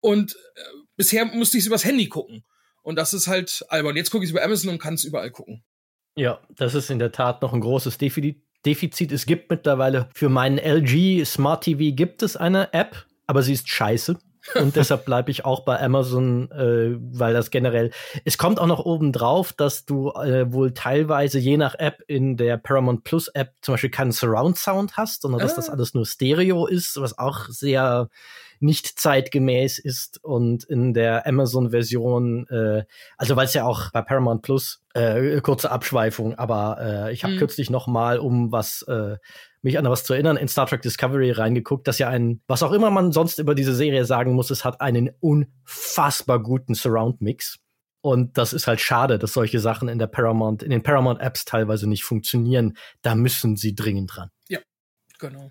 Und äh, bisher musste ich es übers Handy gucken. Und das ist halt albern. Jetzt gucke ich es über Amazon und kann es überall gucken. Ja, das ist in der Tat noch ein großes Defi Defizit. Es gibt mittlerweile für meinen LG Smart TV gibt es eine App, aber sie ist scheiße. Und (laughs) deshalb bleibe ich auch bei Amazon, äh, weil das generell. Es kommt auch noch oben drauf, dass du äh, wohl teilweise je nach App in der Paramount Plus App zum Beispiel keinen Surround Sound hast, sondern ah. dass das ah. alles nur Stereo ist, was auch sehr nicht zeitgemäß ist und in der Amazon-Version, äh, also weil es ja auch bei Paramount Plus äh, kurze Abschweifung, aber äh, ich habe mhm. kürzlich noch mal um was äh, mich an was zu erinnern, in Star Trek Discovery reingeguckt, dass ja ein, was auch immer man sonst über diese Serie sagen muss, es hat einen unfassbar guten Surround-Mix. Und das ist halt schade, dass solche Sachen in der Paramount, in den Paramount Apps teilweise nicht funktionieren. Da müssen sie dringend dran. Ja, genau.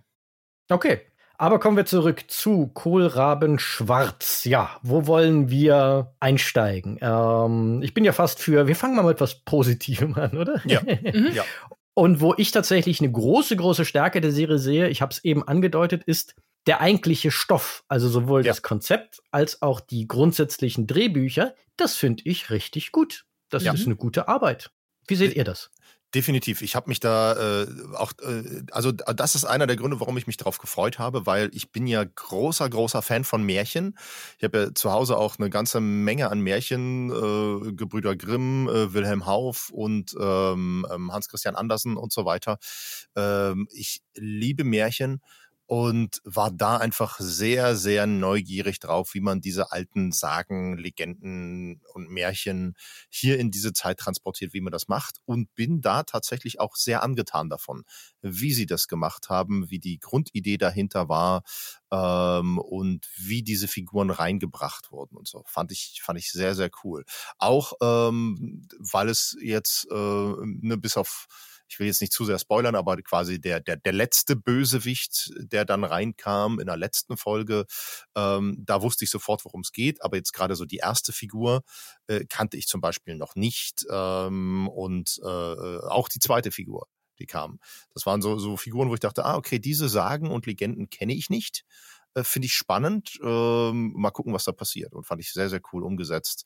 Okay. Aber kommen wir zurück zu Kohlraben Schwarz. Ja, wo wollen wir einsteigen? Ähm, ich bin ja fast für, wir fangen mal mit etwas Positivem an, oder? Ja. (laughs) mhm. ja. Und wo ich tatsächlich eine große, große Stärke der Serie sehe, ich habe es eben angedeutet, ist der eigentliche Stoff. Also sowohl ja. das Konzept als auch die grundsätzlichen Drehbücher. Das finde ich richtig gut. Das ja. ist eine gute Arbeit. Wie seht ihr das? Definitiv. Ich habe mich da äh, auch, äh, also das ist einer der Gründe, warum ich mich darauf gefreut habe, weil ich bin ja großer, großer Fan von Märchen. Ich habe ja zu Hause auch eine ganze Menge an Märchen, äh, Gebrüder Grimm, äh, Wilhelm Hauff und ähm, ähm Hans Christian Andersen und so weiter. Ähm, ich liebe Märchen und war da einfach sehr, sehr neugierig drauf, wie man diese alten Sagen, Legenden und Märchen hier in diese Zeit transportiert, wie man das macht und bin da tatsächlich auch sehr angetan davon, wie sie das gemacht haben, wie die Grundidee dahinter war ähm, und wie diese Figuren reingebracht wurden und so. Fand ich, fand ich sehr, sehr cool. Auch ähm, weil es jetzt äh, ne, bis auf ich will jetzt nicht zu sehr spoilern, aber quasi der, der, der letzte Bösewicht, der dann reinkam in der letzten Folge, ähm, da wusste ich sofort, worum es geht. Aber jetzt gerade so die erste Figur äh, kannte ich zum Beispiel noch nicht. Ähm, und äh, auch die zweite Figur, die kam. Das waren so, so Figuren, wo ich dachte, ah, okay, diese Sagen und Legenden kenne ich nicht. Äh, Finde ich spannend. Ähm, mal gucken, was da passiert. Und fand ich sehr, sehr cool umgesetzt.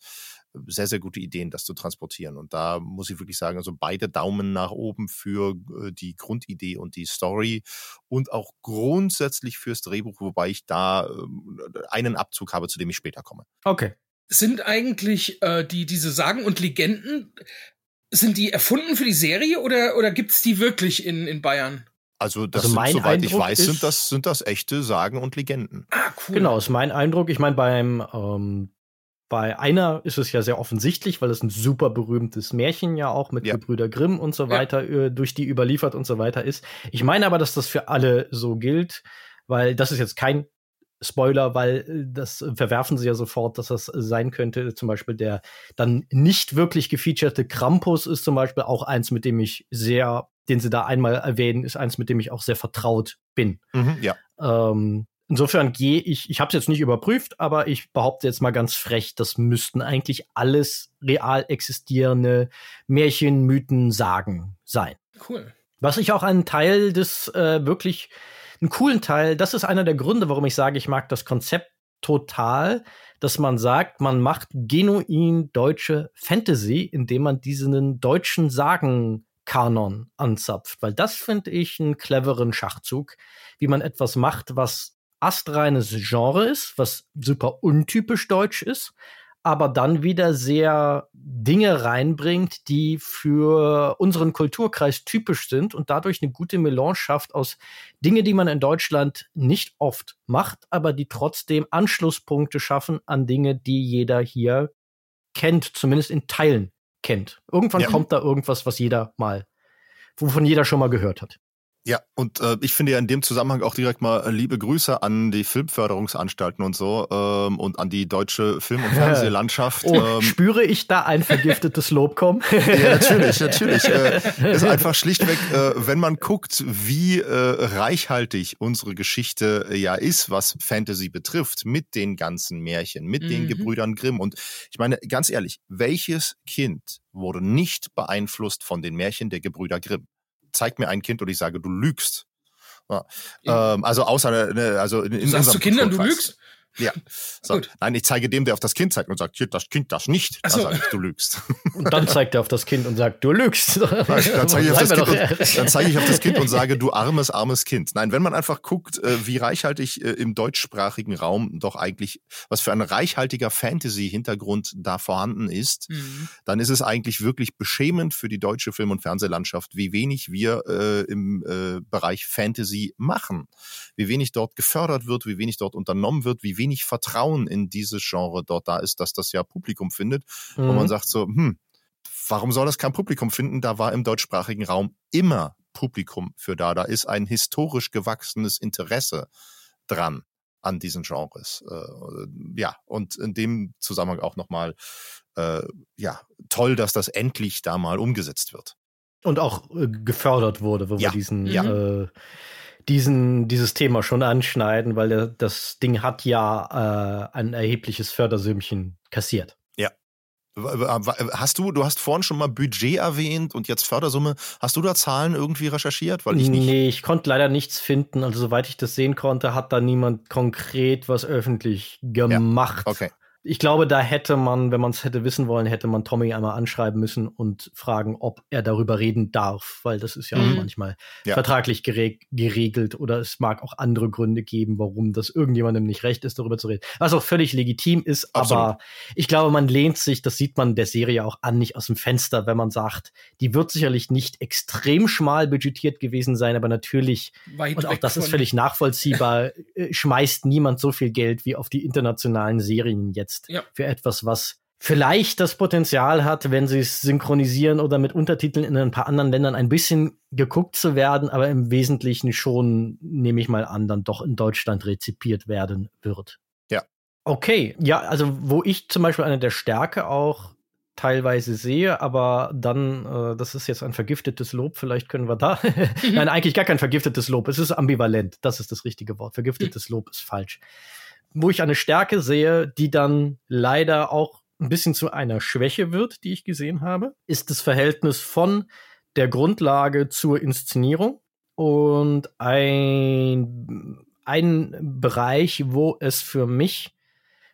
Sehr, sehr gute Ideen, das zu transportieren. Und da muss ich wirklich sagen, also beide Daumen nach oben für äh, die Grundidee und die Story und auch grundsätzlich fürs Drehbuch, wobei ich da äh, einen Abzug habe, zu dem ich später komme. Okay. Sind eigentlich äh, die, diese Sagen und Legenden, sind die erfunden für die Serie oder, oder gibt es die wirklich in, in Bayern? Also, das also sind, soweit Eindruck ich weiß, ist, sind das, sind das echte Sagen und Legenden. Ah, cool. Genau, ist mein Eindruck. Ich meine, beim ähm, bei einer ist es ja sehr offensichtlich, weil es ein super berühmtes Märchen ja auch mit ja. Gebrüder Grimm und so weiter ja. Äh, durch die überliefert und so weiter ist. Ich meine aber, dass das für alle so gilt, weil das ist jetzt kein Spoiler, weil äh, das verwerfen sie ja sofort, dass das sein könnte. Zum Beispiel der dann nicht wirklich gefeaturete Krampus ist zum Beispiel auch eins, mit dem ich sehr den sie da einmal erwähnen, ist eins, mit dem ich auch sehr vertraut bin. Mhm, ja. Ähm, insofern gehe ich, ich habe es jetzt nicht überprüft, aber ich behaupte jetzt mal ganz frech, das müssten eigentlich alles real existierende Märchen, Mythen, Sagen sein. Cool. Was ich auch einen Teil des äh, wirklich einen coolen Teil, das ist einer der Gründe, warum ich sage, ich mag das Konzept total, dass man sagt, man macht genuin deutsche Fantasy, indem man diesen deutschen Sagen Kanon anzapft, weil das finde ich einen cleveren Schachzug, wie man etwas macht, was astreines Genre ist, was super untypisch deutsch ist, aber dann wieder sehr Dinge reinbringt, die für unseren Kulturkreis typisch sind und dadurch eine gute Melange schafft aus Dinge, die man in Deutschland nicht oft macht, aber die trotzdem Anschlusspunkte schaffen an Dinge, die jeder hier kennt, zumindest in Teilen kennt. Irgendwann ja. kommt da irgendwas, was jeder mal, wovon jeder schon mal gehört hat. Ja, und äh, ich finde ja in dem Zusammenhang auch direkt mal äh, liebe Grüße an die Filmförderungsanstalten und so ähm, und an die deutsche Film- und (laughs) Fernsehlandschaft. Oh, ähm, spüre ich da ein vergiftetes Lob kommen? (laughs) ja, natürlich, natürlich. Äh, (laughs) ist einfach schlichtweg, äh, wenn man guckt, wie äh, reichhaltig unsere Geschichte äh, ja ist, was Fantasy betrifft, mit den ganzen Märchen, mit mhm. den Gebrüdern Grimm. Und ich meine, ganz ehrlich, welches Kind wurde nicht beeinflusst von den Märchen der Gebrüder Grimm? Zeig mir ein Kind und ich sage, du lügst. Ja. Ähm, also außer, ne, also in, in du sagst zu Kindern, du lügst? Ja. (laughs) So. Gut. Nein, ich zeige dem, der auf das Kind zeigt und sagt, hier, das Kind das nicht. Ach so. Da ich, du lügst. (laughs) Und dann zeigt er auf das Kind und sagt, du lügst. dann, zeige ich auf (laughs) das kind und, dann zeige ich auf das Kind und sage, du armes, armes Kind. Nein, wenn man einfach guckt, äh, wie reichhaltig äh, im deutschsprachigen Raum doch eigentlich, was für ein reichhaltiger Fantasy-Hintergrund da vorhanden ist, mhm. dann ist es eigentlich wirklich beschämend für die deutsche Film- und Fernsehlandschaft, wie wenig wir äh, im äh, Bereich Fantasy machen. Wie wenig dort gefördert wird, wie wenig dort unternommen wird, wie wenig Vertrauen in dieses Genre dort da ist, dass das ja Publikum findet. Mhm. Wo man mhm. sagt so, hm, warum soll das kein Publikum finden? Da war im deutschsprachigen Raum immer Publikum für da. Da ist ein historisch gewachsenes Interesse dran an diesen Genres. Äh, ja, und in dem Zusammenhang auch nochmal, äh, ja, toll, dass das endlich da mal umgesetzt wird. Und auch äh, gefördert wurde, wo ja. wir diesen ja. Äh, diesen, dieses Thema schon anschneiden, weil der, das Ding hat ja äh, ein erhebliches Fördersümmchen kassiert. Ja. Hast du, du hast vorhin schon mal Budget erwähnt und jetzt Fördersumme. Hast du da Zahlen irgendwie recherchiert? Weil ich nicht nee, ich konnte leider nichts finden. Also soweit ich das sehen konnte, hat da niemand konkret was öffentlich gemacht. Ja, okay ich glaube, da hätte man, wenn man es hätte wissen wollen, hätte man Tommy einmal anschreiben müssen und fragen, ob er darüber reden darf, weil das ist ja mhm. auch manchmal ja. vertraglich gereg geregelt oder es mag auch andere Gründe geben, warum das irgendjemandem nicht recht ist, darüber zu reden. Was auch völlig legitim ist, Absolut. aber ich glaube, man lehnt sich, das sieht man der Serie auch an, nicht aus dem Fenster, wenn man sagt, die wird sicherlich nicht extrem schmal budgetiert gewesen sein, aber natürlich, Weit und auch das ist völlig nachvollziehbar, (laughs) äh, schmeißt niemand so viel Geld wie auf die internationalen Serien jetzt einsetzt ja. für etwas, was vielleicht das Potenzial hat, wenn sie es synchronisieren oder mit Untertiteln in ein paar anderen Ländern ein bisschen geguckt zu werden, aber im Wesentlichen schon, nehme ich mal an, dann doch in Deutschland rezipiert werden wird. Ja. Okay, ja, also wo ich zum Beispiel eine der Stärke auch teilweise sehe, aber dann, äh, das ist jetzt ein vergiftetes Lob, vielleicht können wir da. (laughs) Nein, eigentlich gar kein vergiftetes Lob. Es ist ambivalent. Das ist das richtige Wort. Vergiftetes Lob ist falsch wo ich eine Stärke sehe, die dann leider auch ein bisschen zu einer Schwäche wird, die ich gesehen habe, ist das Verhältnis von der Grundlage zur Inszenierung und ein, ein Bereich, wo es für mich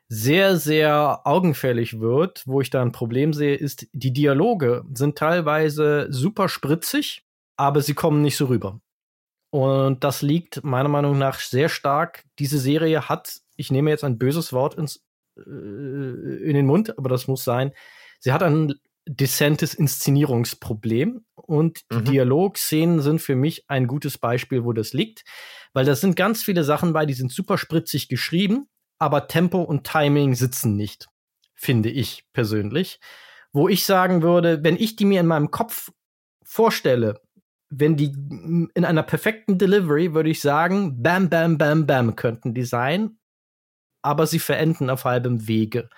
sehr, sehr augenfällig wird, wo ich da ein Problem sehe, ist, die Dialoge sind teilweise super spritzig, aber sie kommen nicht so rüber. Und das liegt meiner Meinung nach sehr stark. Diese Serie hat ich nehme jetzt ein böses Wort ins, äh, in den Mund, aber das muss sein. Sie hat ein dezentes Inszenierungsproblem und die mhm. Dialogszenen sind für mich ein gutes Beispiel, wo das liegt, weil da sind ganz viele Sachen bei, die sind super spritzig geschrieben, aber Tempo und Timing sitzen nicht, finde ich persönlich. Wo ich sagen würde, wenn ich die mir in meinem Kopf vorstelle, wenn die in einer perfekten Delivery, würde ich sagen, bam, bam, bam, bam könnten die sein aber sie verenden auf halbem Wege.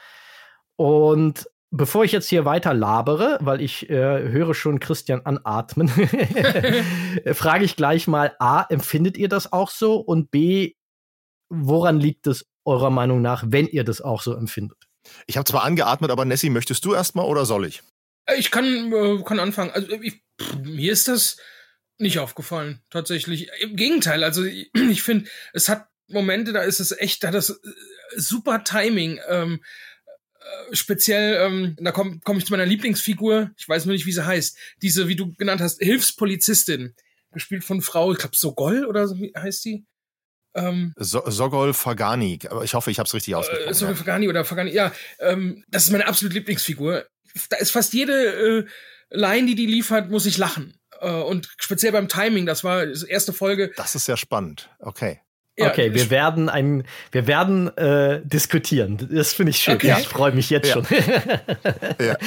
Und bevor ich jetzt hier weiter labere, weil ich äh, höre schon Christian anatmen, (laughs) frage ich gleich mal A, empfindet ihr das auch so? Und B, woran liegt es eurer Meinung nach, wenn ihr das auch so empfindet? Ich habe zwar angeatmet, aber Nessie, möchtest du erstmal oder soll ich? Ich kann, äh, kann anfangen. Also ich, pff, mir ist das nicht aufgefallen, tatsächlich. Im Gegenteil, also ich, (clears throat) ich finde, es hat Momente, da ist es echt, da das äh, super Timing. Ähm, äh, speziell, ähm, da komme komm ich zu meiner Lieblingsfigur, ich weiß nur nicht, wie sie heißt, diese, wie du genannt hast, Hilfspolizistin, gespielt von Frau, ich glaube Sogol oder so wie heißt die? Ähm, so Sogol Fagani, aber ich hoffe, ich habe es richtig äh, ausgesprochen. Äh, Sogol. Fagani oder Fagani, ja, ähm, das ist meine absolute Lieblingsfigur. Da ist fast jede äh, Line, die die liefert, muss ich lachen. Äh, und speziell beim Timing, das war die erste Folge. Das ist ja spannend, okay. Ja, okay, wir werden ein, wir werden äh, diskutieren. Das finde ich schön. Okay. Ich freue mich jetzt ja. schon. (laughs) ja.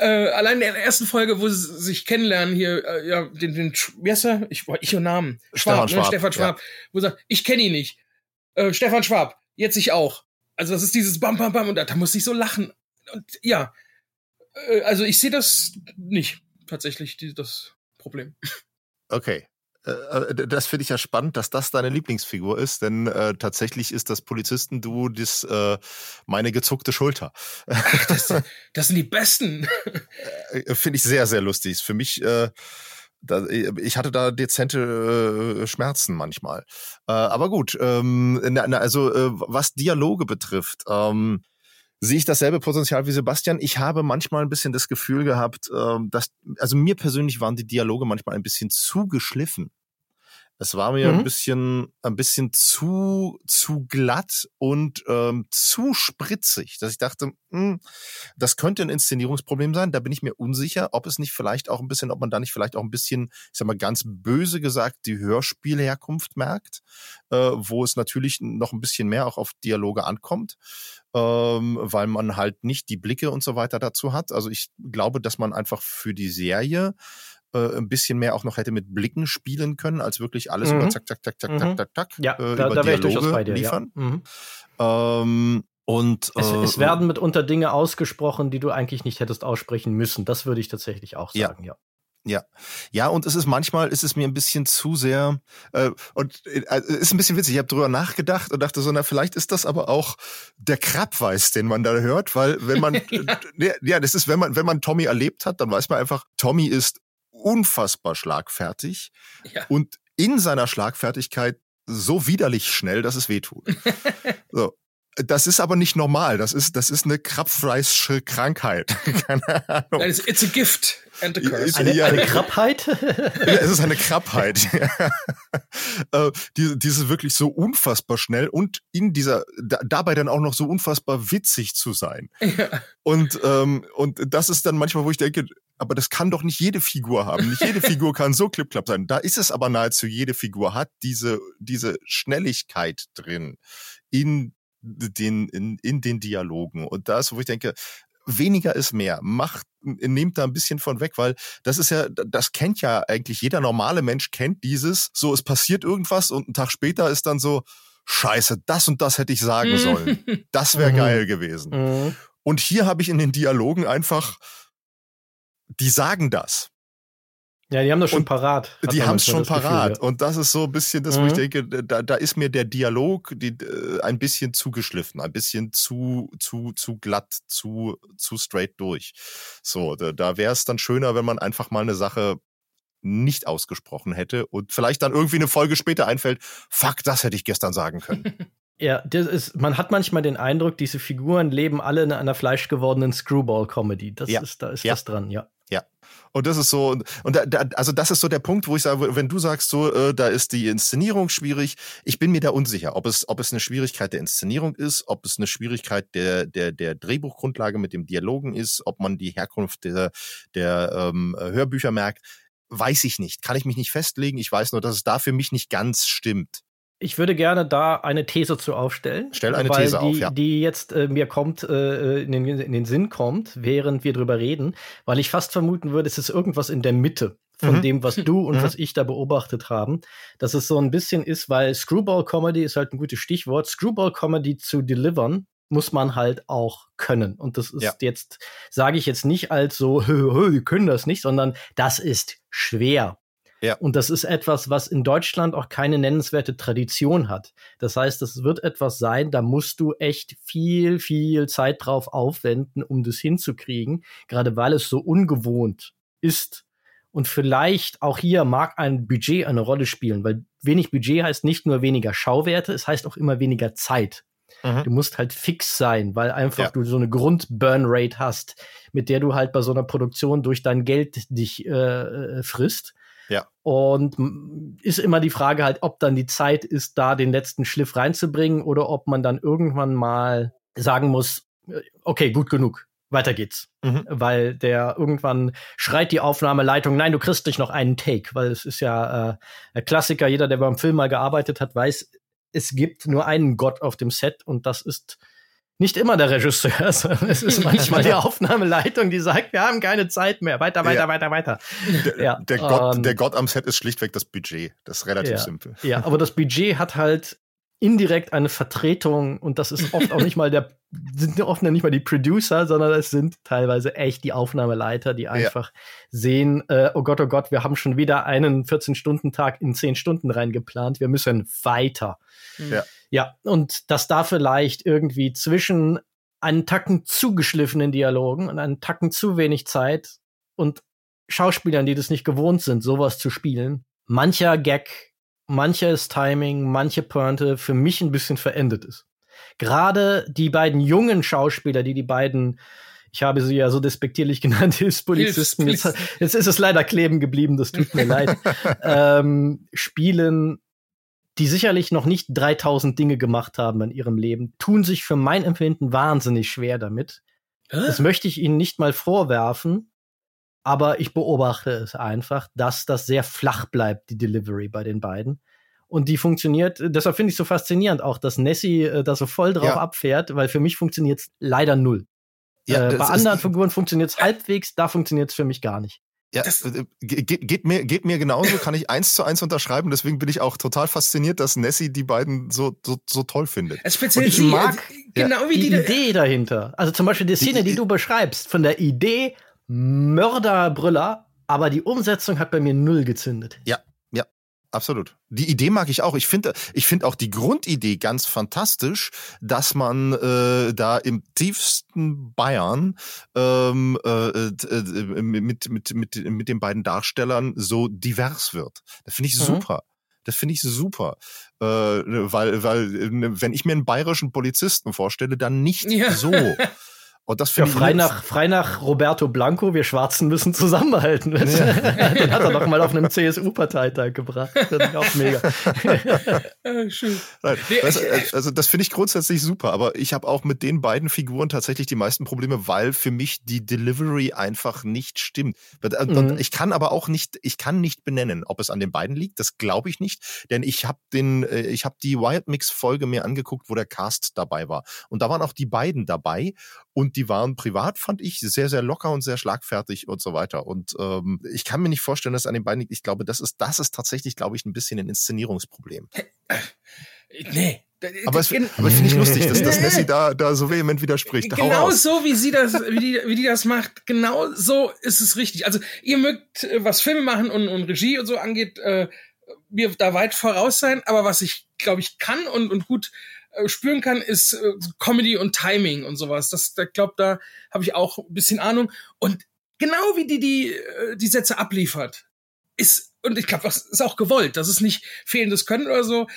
Äh, allein in der ersten Folge, wo sie sich kennenlernen, hier, äh, ja, den, den, wie heißt er? Ich, ich und Namen. Schwab, Stefan Schwab. Ne? Stefan Schwab. Wo er sagt, ich kenne ihn nicht. Äh, Stefan Schwab, jetzt ich auch. Also das ist dieses Bam, Bam, Bam und da, da muss ich so lachen. Und ja, äh, also ich sehe das nicht tatsächlich, die, das Problem. Okay. Äh, äh, das finde ich ja spannend, dass das deine Lieblingsfigur ist, denn äh, tatsächlich ist das Polizistenduo das, äh, meine gezuckte Schulter. das, (laughs) das, sind die Besten. Äh, finde ich sehr, sehr lustig. Für mich äh, da, ich hatte da dezente äh, Schmerzen manchmal. Aber gut, ähm, na, na, also was Dialoge betrifft, ähm, sehe ich dasselbe Potenzial wie Sebastian. Ich habe manchmal ein bisschen das Gefühl gehabt, äh, dass, also mir persönlich waren die Dialoge manchmal ein bisschen zu geschliffen. Es war mir mhm. ein bisschen, ein bisschen zu, zu glatt und ähm, zu spritzig, dass ich dachte, mh, hm, das könnte ein Inszenierungsproblem sein. Da bin ich mir unsicher, ob es nicht vielleicht auch ein bisschen, ob man da nicht vielleicht auch ein bisschen, ich sag mal ganz böse gesagt, die Hörspielherkunft merkt, äh, wo es natürlich noch ein bisschen mehr auch auf Dialoge ankommt, ähm, weil man halt nicht die Blicke und so weiter dazu hat. Also ich glaube, dass man einfach für die Serie äh, ein bisschen mehr auch noch hätte mit Blicken spielen können, als wirklich alles mhm. über zack, zack, zack, zack, mhm. zack, zack, zack, ja, äh, da, über da Dialoge bei dir, liefern. Ja. Mhm. Ähm, und es, äh, es, werden mitunter Dinge ausgesprochen, die du eigentlich nicht hättest aussprechen müssen. Das würde ich tatsächlich auch sagen, ja. ja. Ja, ja, und es ist manchmal ist es mir ein bisschen zu sehr äh, und äh, ist ein bisschen witzig. Ich habe drüber nachgedacht und dachte so, na vielleicht ist das aber auch der Krabweis, den man da hört, weil wenn man (laughs) ja. ja, das ist wenn man wenn man Tommy erlebt hat, dann weiß man einfach, Tommy ist unfassbar schlagfertig ja. und in seiner Schlagfertigkeit so widerlich schnell, dass es wehtut. (laughs) so. Das ist aber nicht normal. Das ist, das ist eine Krabfleischsche Krankheit. (laughs) Keine Ahnung. It's a gift and a curse. Eine, ja, eine Krabbheit? (laughs) es ist eine Krabbheit. (laughs) äh, die, diese wirklich so unfassbar schnell und in dieser, da, dabei dann auch noch so unfassbar witzig zu sein. Ja. Und, ähm, und das ist dann manchmal, wo ich denke, aber das kann doch nicht jede Figur haben. Nicht jede Figur kann so klippklapp sein. Da ist es aber nahezu jede Figur hat diese, diese Schnelligkeit drin in den, in, in den Dialogen. Und da ist, wo ich denke, weniger ist mehr. Macht, nehmt da ein bisschen von weg, weil das ist ja, das kennt ja eigentlich jeder normale Mensch kennt dieses, so es passiert irgendwas und einen Tag später ist dann so, scheiße, das und das hätte ich sagen sollen. Das wäre mhm. geil gewesen. Mhm. Und hier habe ich in den Dialogen einfach die sagen das. Ja, die haben das schon und parat. Die haben es schon parat. Gefühl, ja. Und das ist so ein bisschen das, mhm. wo ich mhm. denke, da, da ist mir der Dialog die, äh, ein bisschen zu geschliffen, ein bisschen zu, zu, zu glatt, zu, zu straight durch. So, da, da wäre es dann schöner, wenn man einfach mal eine Sache nicht ausgesprochen hätte und vielleicht dann irgendwie eine Folge später einfällt, fuck, das hätte ich gestern sagen können. (laughs) Ja, das ist, man hat manchmal den Eindruck, diese Figuren leben alle in einer fleischgewordenen Screwball-Comedy. Das ja. ist, da ist ja. das dran, ja. Und das ist so, und da, da, also das ist so der Punkt, wo ich sage, wenn du sagst, so, äh, da ist die Inszenierung schwierig, ich bin mir da unsicher, ob es, ob es eine Schwierigkeit der Inszenierung ist, ob es eine Schwierigkeit der, der, der Drehbuchgrundlage mit dem Dialogen ist, ob man die Herkunft der, der ähm, Hörbücher merkt, weiß ich nicht, kann ich mich nicht festlegen. Ich weiß nur, dass es da für mich nicht ganz stimmt. Ich würde gerne da eine These zu aufstellen. Stell eine These die, auf, ja. Die jetzt äh, mir kommt, äh, in, den, in, den, Sinn kommt, während wir drüber reden, weil ich fast vermuten würde, es ist irgendwas in der Mitte von mhm. dem, was du und mhm. was ich da beobachtet haben. Dass es so ein bisschen ist, weil Screwball Comedy ist halt ein gutes Stichwort. Screwball Comedy zu delivern, muss man halt auch können. Und das ist ja. jetzt, sage ich jetzt nicht als so, (laughs) wir können das nicht, sondern das ist schwer. Ja. Und das ist etwas, was in Deutschland auch keine nennenswerte Tradition hat. Das heißt, das wird etwas sein, da musst du echt viel, viel Zeit drauf aufwenden, um das hinzukriegen, gerade weil es so ungewohnt ist. Und vielleicht auch hier mag ein Budget eine Rolle spielen, weil wenig Budget heißt nicht nur weniger Schauwerte, es heißt auch immer weniger Zeit. Mhm. Du musst halt fix sein, weil einfach ja. du so eine Grund-Burn-Rate hast, mit der du halt bei so einer Produktion durch dein Geld dich äh, äh frisst. Ja. Und ist immer die Frage halt, ob dann die Zeit ist, da den letzten Schliff reinzubringen oder ob man dann irgendwann mal sagen muss, äh, okay, gut genug, weiter geht's. Mhm. Weil der irgendwann schreit die Aufnahmeleitung, nein, du kriegst nicht noch einen Take, weil es ist ja äh, ein Klassiker, jeder, der beim Film mal gearbeitet hat, weiß, es gibt nur einen Gott auf dem Set und das ist nicht immer der Regisseur, (laughs) sondern es ist manchmal die (laughs) Aufnahmeleitung, die sagt, wir haben keine Zeit mehr, weiter, weiter, ja. weiter, weiter. Der, ja, der, Gott, ähm, der Gott am Set ist schlichtweg das Budget. Das ist relativ ja, simpel. Ja, aber das Budget hat halt indirekt eine Vertretung und das ist oft auch nicht mal der, (laughs) sind oft nicht mal die Producer, sondern es sind teilweise echt die Aufnahmeleiter, die einfach ja. sehen, äh, oh Gott, oh Gott, wir haben schon wieder einen 14-Stunden-Tag in 10 Stunden reingeplant, wir müssen weiter. Ja. Ja, und dass da vielleicht irgendwie zwischen einen Tacken zugeschliffenen Dialogen und einen Tacken zu wenig Zeit und Schauspielern, die das nicht gewohnt sind, sowas zu spielen, mancher Gag, manches Timing, manche Pointe für mich ein bisschen verendet ist. Gerade die beiden jungen Schauspieler, die die beiden ich habe sie ja so despektierlich (laughs) genannt, Hilfspolizisten. Jetzt, jetzt ist es leider kleben geblieben, das tut mir (laughs) leid. Ähm, spielen, die sicherlich noch nicht 3000 Dinge gemacht haben in ihrem Leben, tun sich für mein Empfinden wahnsinnig schwer damit. Hä? Das möchte ich ihnen nicht mal vorwerfen, aber ich beobachte es einfach, dass das sehr flach bleibt, die Delivery bei den beiden. Und die funktioniert, deshalb finde ich es so faszinierend auch, dass Nessie äh, da so voll drauf ja. abfährt, weil für mich funktioniert es leider null. Ja, äh, bei anderen Figuren funktioniert es halbwegs, da funktioniert es für mich gar nicht. Ja, das äh, geht, geht, mir, geht mir genauso, kann ich eins zu eins unterschreiben. Deswegen bin ich auch total fasziniert, dass Nessie die beiden so, so, so toll findet. Speziell ich mag genau wie die, die Idee dahinter. Also zum Beispiel die Szene, die, die du beschreibst, von der Idee Mörderbrüller, aber die Umsetzung hat bei mir null gezündet. Ja, Absolut. Die Idee mag ich auch. Ich finde ich finde auch die Grundidee ganz fantastisch, dass man äh, da im tiefsten Bayern ähm, äh, äh, mit, mit, mit, mit den beiden Darstellern so divers wird. Das finde ich mhm. super. Das finde ich super. Äh, weil, weil, wenn ich mir einen bayerischen Polizisten vorstelle, dann nicht ja. so. (laughs) Und das ja, frei nach, frei nach Roberto Blanco, wir Schwarzen müssen zusammenhalten. (laughs) Ja. Den hat er doch mal auf einem CSU-Parteitag gebracht. Das ist auch mega. (laughs) Schön. Nein, das, also das finde ich grundsätzlich super, aber ich habe auch mit den beiden Figuren tatsächlich die meisten Probleme, weil für mich die Delivery einfach nicht stimmt. Äh, mhm. Ich kann aber auch nicht, ich kann nicht benennen, ob es an den beiden liegt. Das glaube ich nicht, denn ich habe den, äh, ich habe die Wild Mix Folge mir angeguckt, wo der Cast dabei war und da waren auch die beiden dabei und die waren privat, fand ich, sehr, sehr locker und sehr schlagfertig und so weiter. Und ähm, ich kann mir nicht vorstellen, dass an den beiden, ich glaube, das ist, das ist tatsächlich, glaube ich, ein bisschen ein Inszenierungsproblem. Nee, aber es, aber finde ich lustig, dass, dass Nessie da, da so vehement widerspricht. Genau so, wie sie das, wie die, wie die das macht, genau so ist es richtig. Also ihr mögt, äh, was Filme machen und, und Regie und so angeht, äh, mir da weit voraus sein, aber was ich, glaube ich, kann und, und gut äh, spüren kann, ist äh, Comedy und Timing und sowas. Das, da glaube, da habe ich auch ein bisschen Ahnung. Und genau wie die die, äh, die Sätze abliefert, ist und ich glaube, das ist auch gewollt. Das ist nicht fehlendes Können oder so.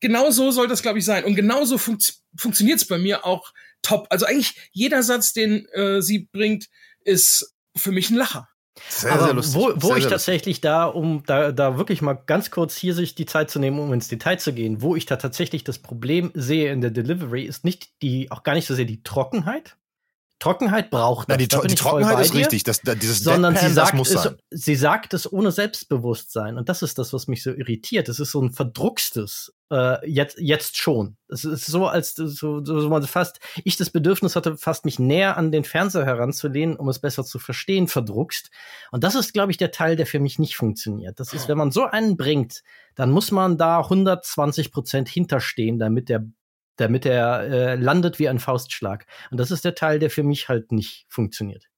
Genau so soll das, glaube ich, sein. Und genauso funkt, funktioniert es bei mir auch top. Also eigentlich jeder Satz, den äh, sie bringt, ist für mich ein Lacher. Sehr, Aber sehr lustig. Wo, wo sehr, ich sehr tatsächlich lustig. da, um da, da wirklich mal ganz kurz hier sich die Zeit zu nehmen, um ins Detail zu gehen, wo ich da tatsächlich das Problem sehe in der Delivery, ist nicht die, auch gar nicht so sehr die Trockenheit. Trockenheit braucht das. Nein, die, da die Trockenheit ist richtig. Das, das, dieses sondern Deadpan, sie sagt, muss es, sie sagt es ohne Selbstbewusstsein. Und das ist das, was mich so irritiert. Es ist so ein verdruckstes, äh, jetzt, jetzt schon. Es ist so, als so, so, so man fast, ich das Bedürfnis hatte, fast mich näher an den Fernseher heranzulehnen, um es besser zu verstehen, verdruckst. Und das ist, glaube ich, der Teil, der für mich nicht funktioniert. Das ist, wenn man so einen bringt, dann muss man da 120 Prozent hinterstehen, damit der damit er äh, landet wie ein Faustschlag. Und das ist der Teil, der für mich halt nicht funktioniert.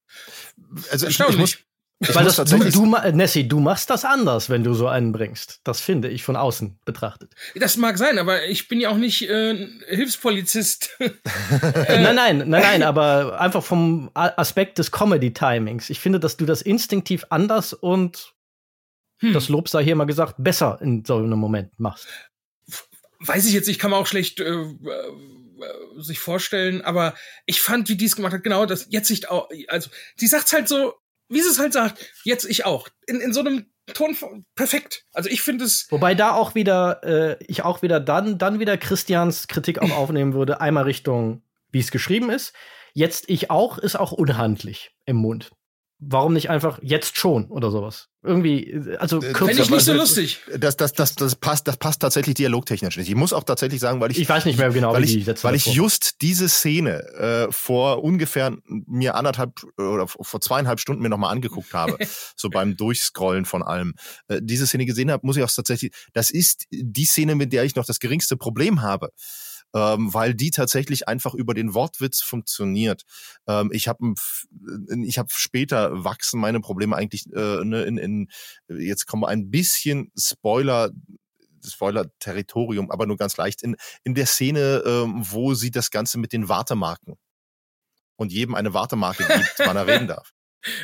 Also ich, ich muss, ich Weil das, du, du, Nessie, du machst das anders, wenn du so einen bringst. Das finde ich von außen betrachtet. Das mag sein, aber ich bin ja auch nicht äh, Hilfspolizist. (laughs) nein, nein, nein, nein, aber einfach vom Aspekt des Comedy-Timings. Ich finde, dass du das instinktiv anders und hm. das Lob sei hier mal gesagt, besser in so einem Moment machst weiß ich jetzt, ich kann mir auch schlecht äh, äh, sich vorstellen, aber ich fand, wie die es gemacht hat, genau das jetzt nicht auch, also sie sagt's halt so, wie sie es halt sagt, jetzt ich auch. In, in so einem Ton perfekt. Also ich finde es. Wobei da auch wieder, äh, ich auch wieder dann, dann wieder Christians Kritik auch (laughs) aufnehmen würde, einmal Richtung, wie es geschrieben ist. Jetzt ich auch, ist auch unhandlich im Mund warum nicht einfach jetzt schon oder sowas? Irgendwie, also äh, kürzer. Finde ich nicht so lustig. Das, das, das, das passt, das passt tatsächlich dialogtechnisch nicht. Ich muss auch tatsächlich sagen, weil ich. Ich weiß nicht mehr genau, weil wie ich, die Weil ich just diese Szene äh, vor ungefähr mir anderthalb oder vor zweieinhalb Stunden mir nochmal angeguckt habe, (laughs) so beim Durchscrollen von allem. Äh, diese Szene gesehen habe, muss ich auch tatsächlich, das ist die Szene, mit der ich noch das geringste Problem habe ähm, weil die tatsächlich einfach über den Wortwitz funktioniert. Ähm, ich habe ich hab später wachsen meine Probleme eigentlich äh, ne, in, in jetzt kommen wir ein bisschen Spoiler Spoiler-Territorium, aber nur ganz leicht in, in der Szene, ähm, wo sie das Ganze mit den Wartemarken und jedem eine Wartemarke gibt, wann er reden (laughs) darf.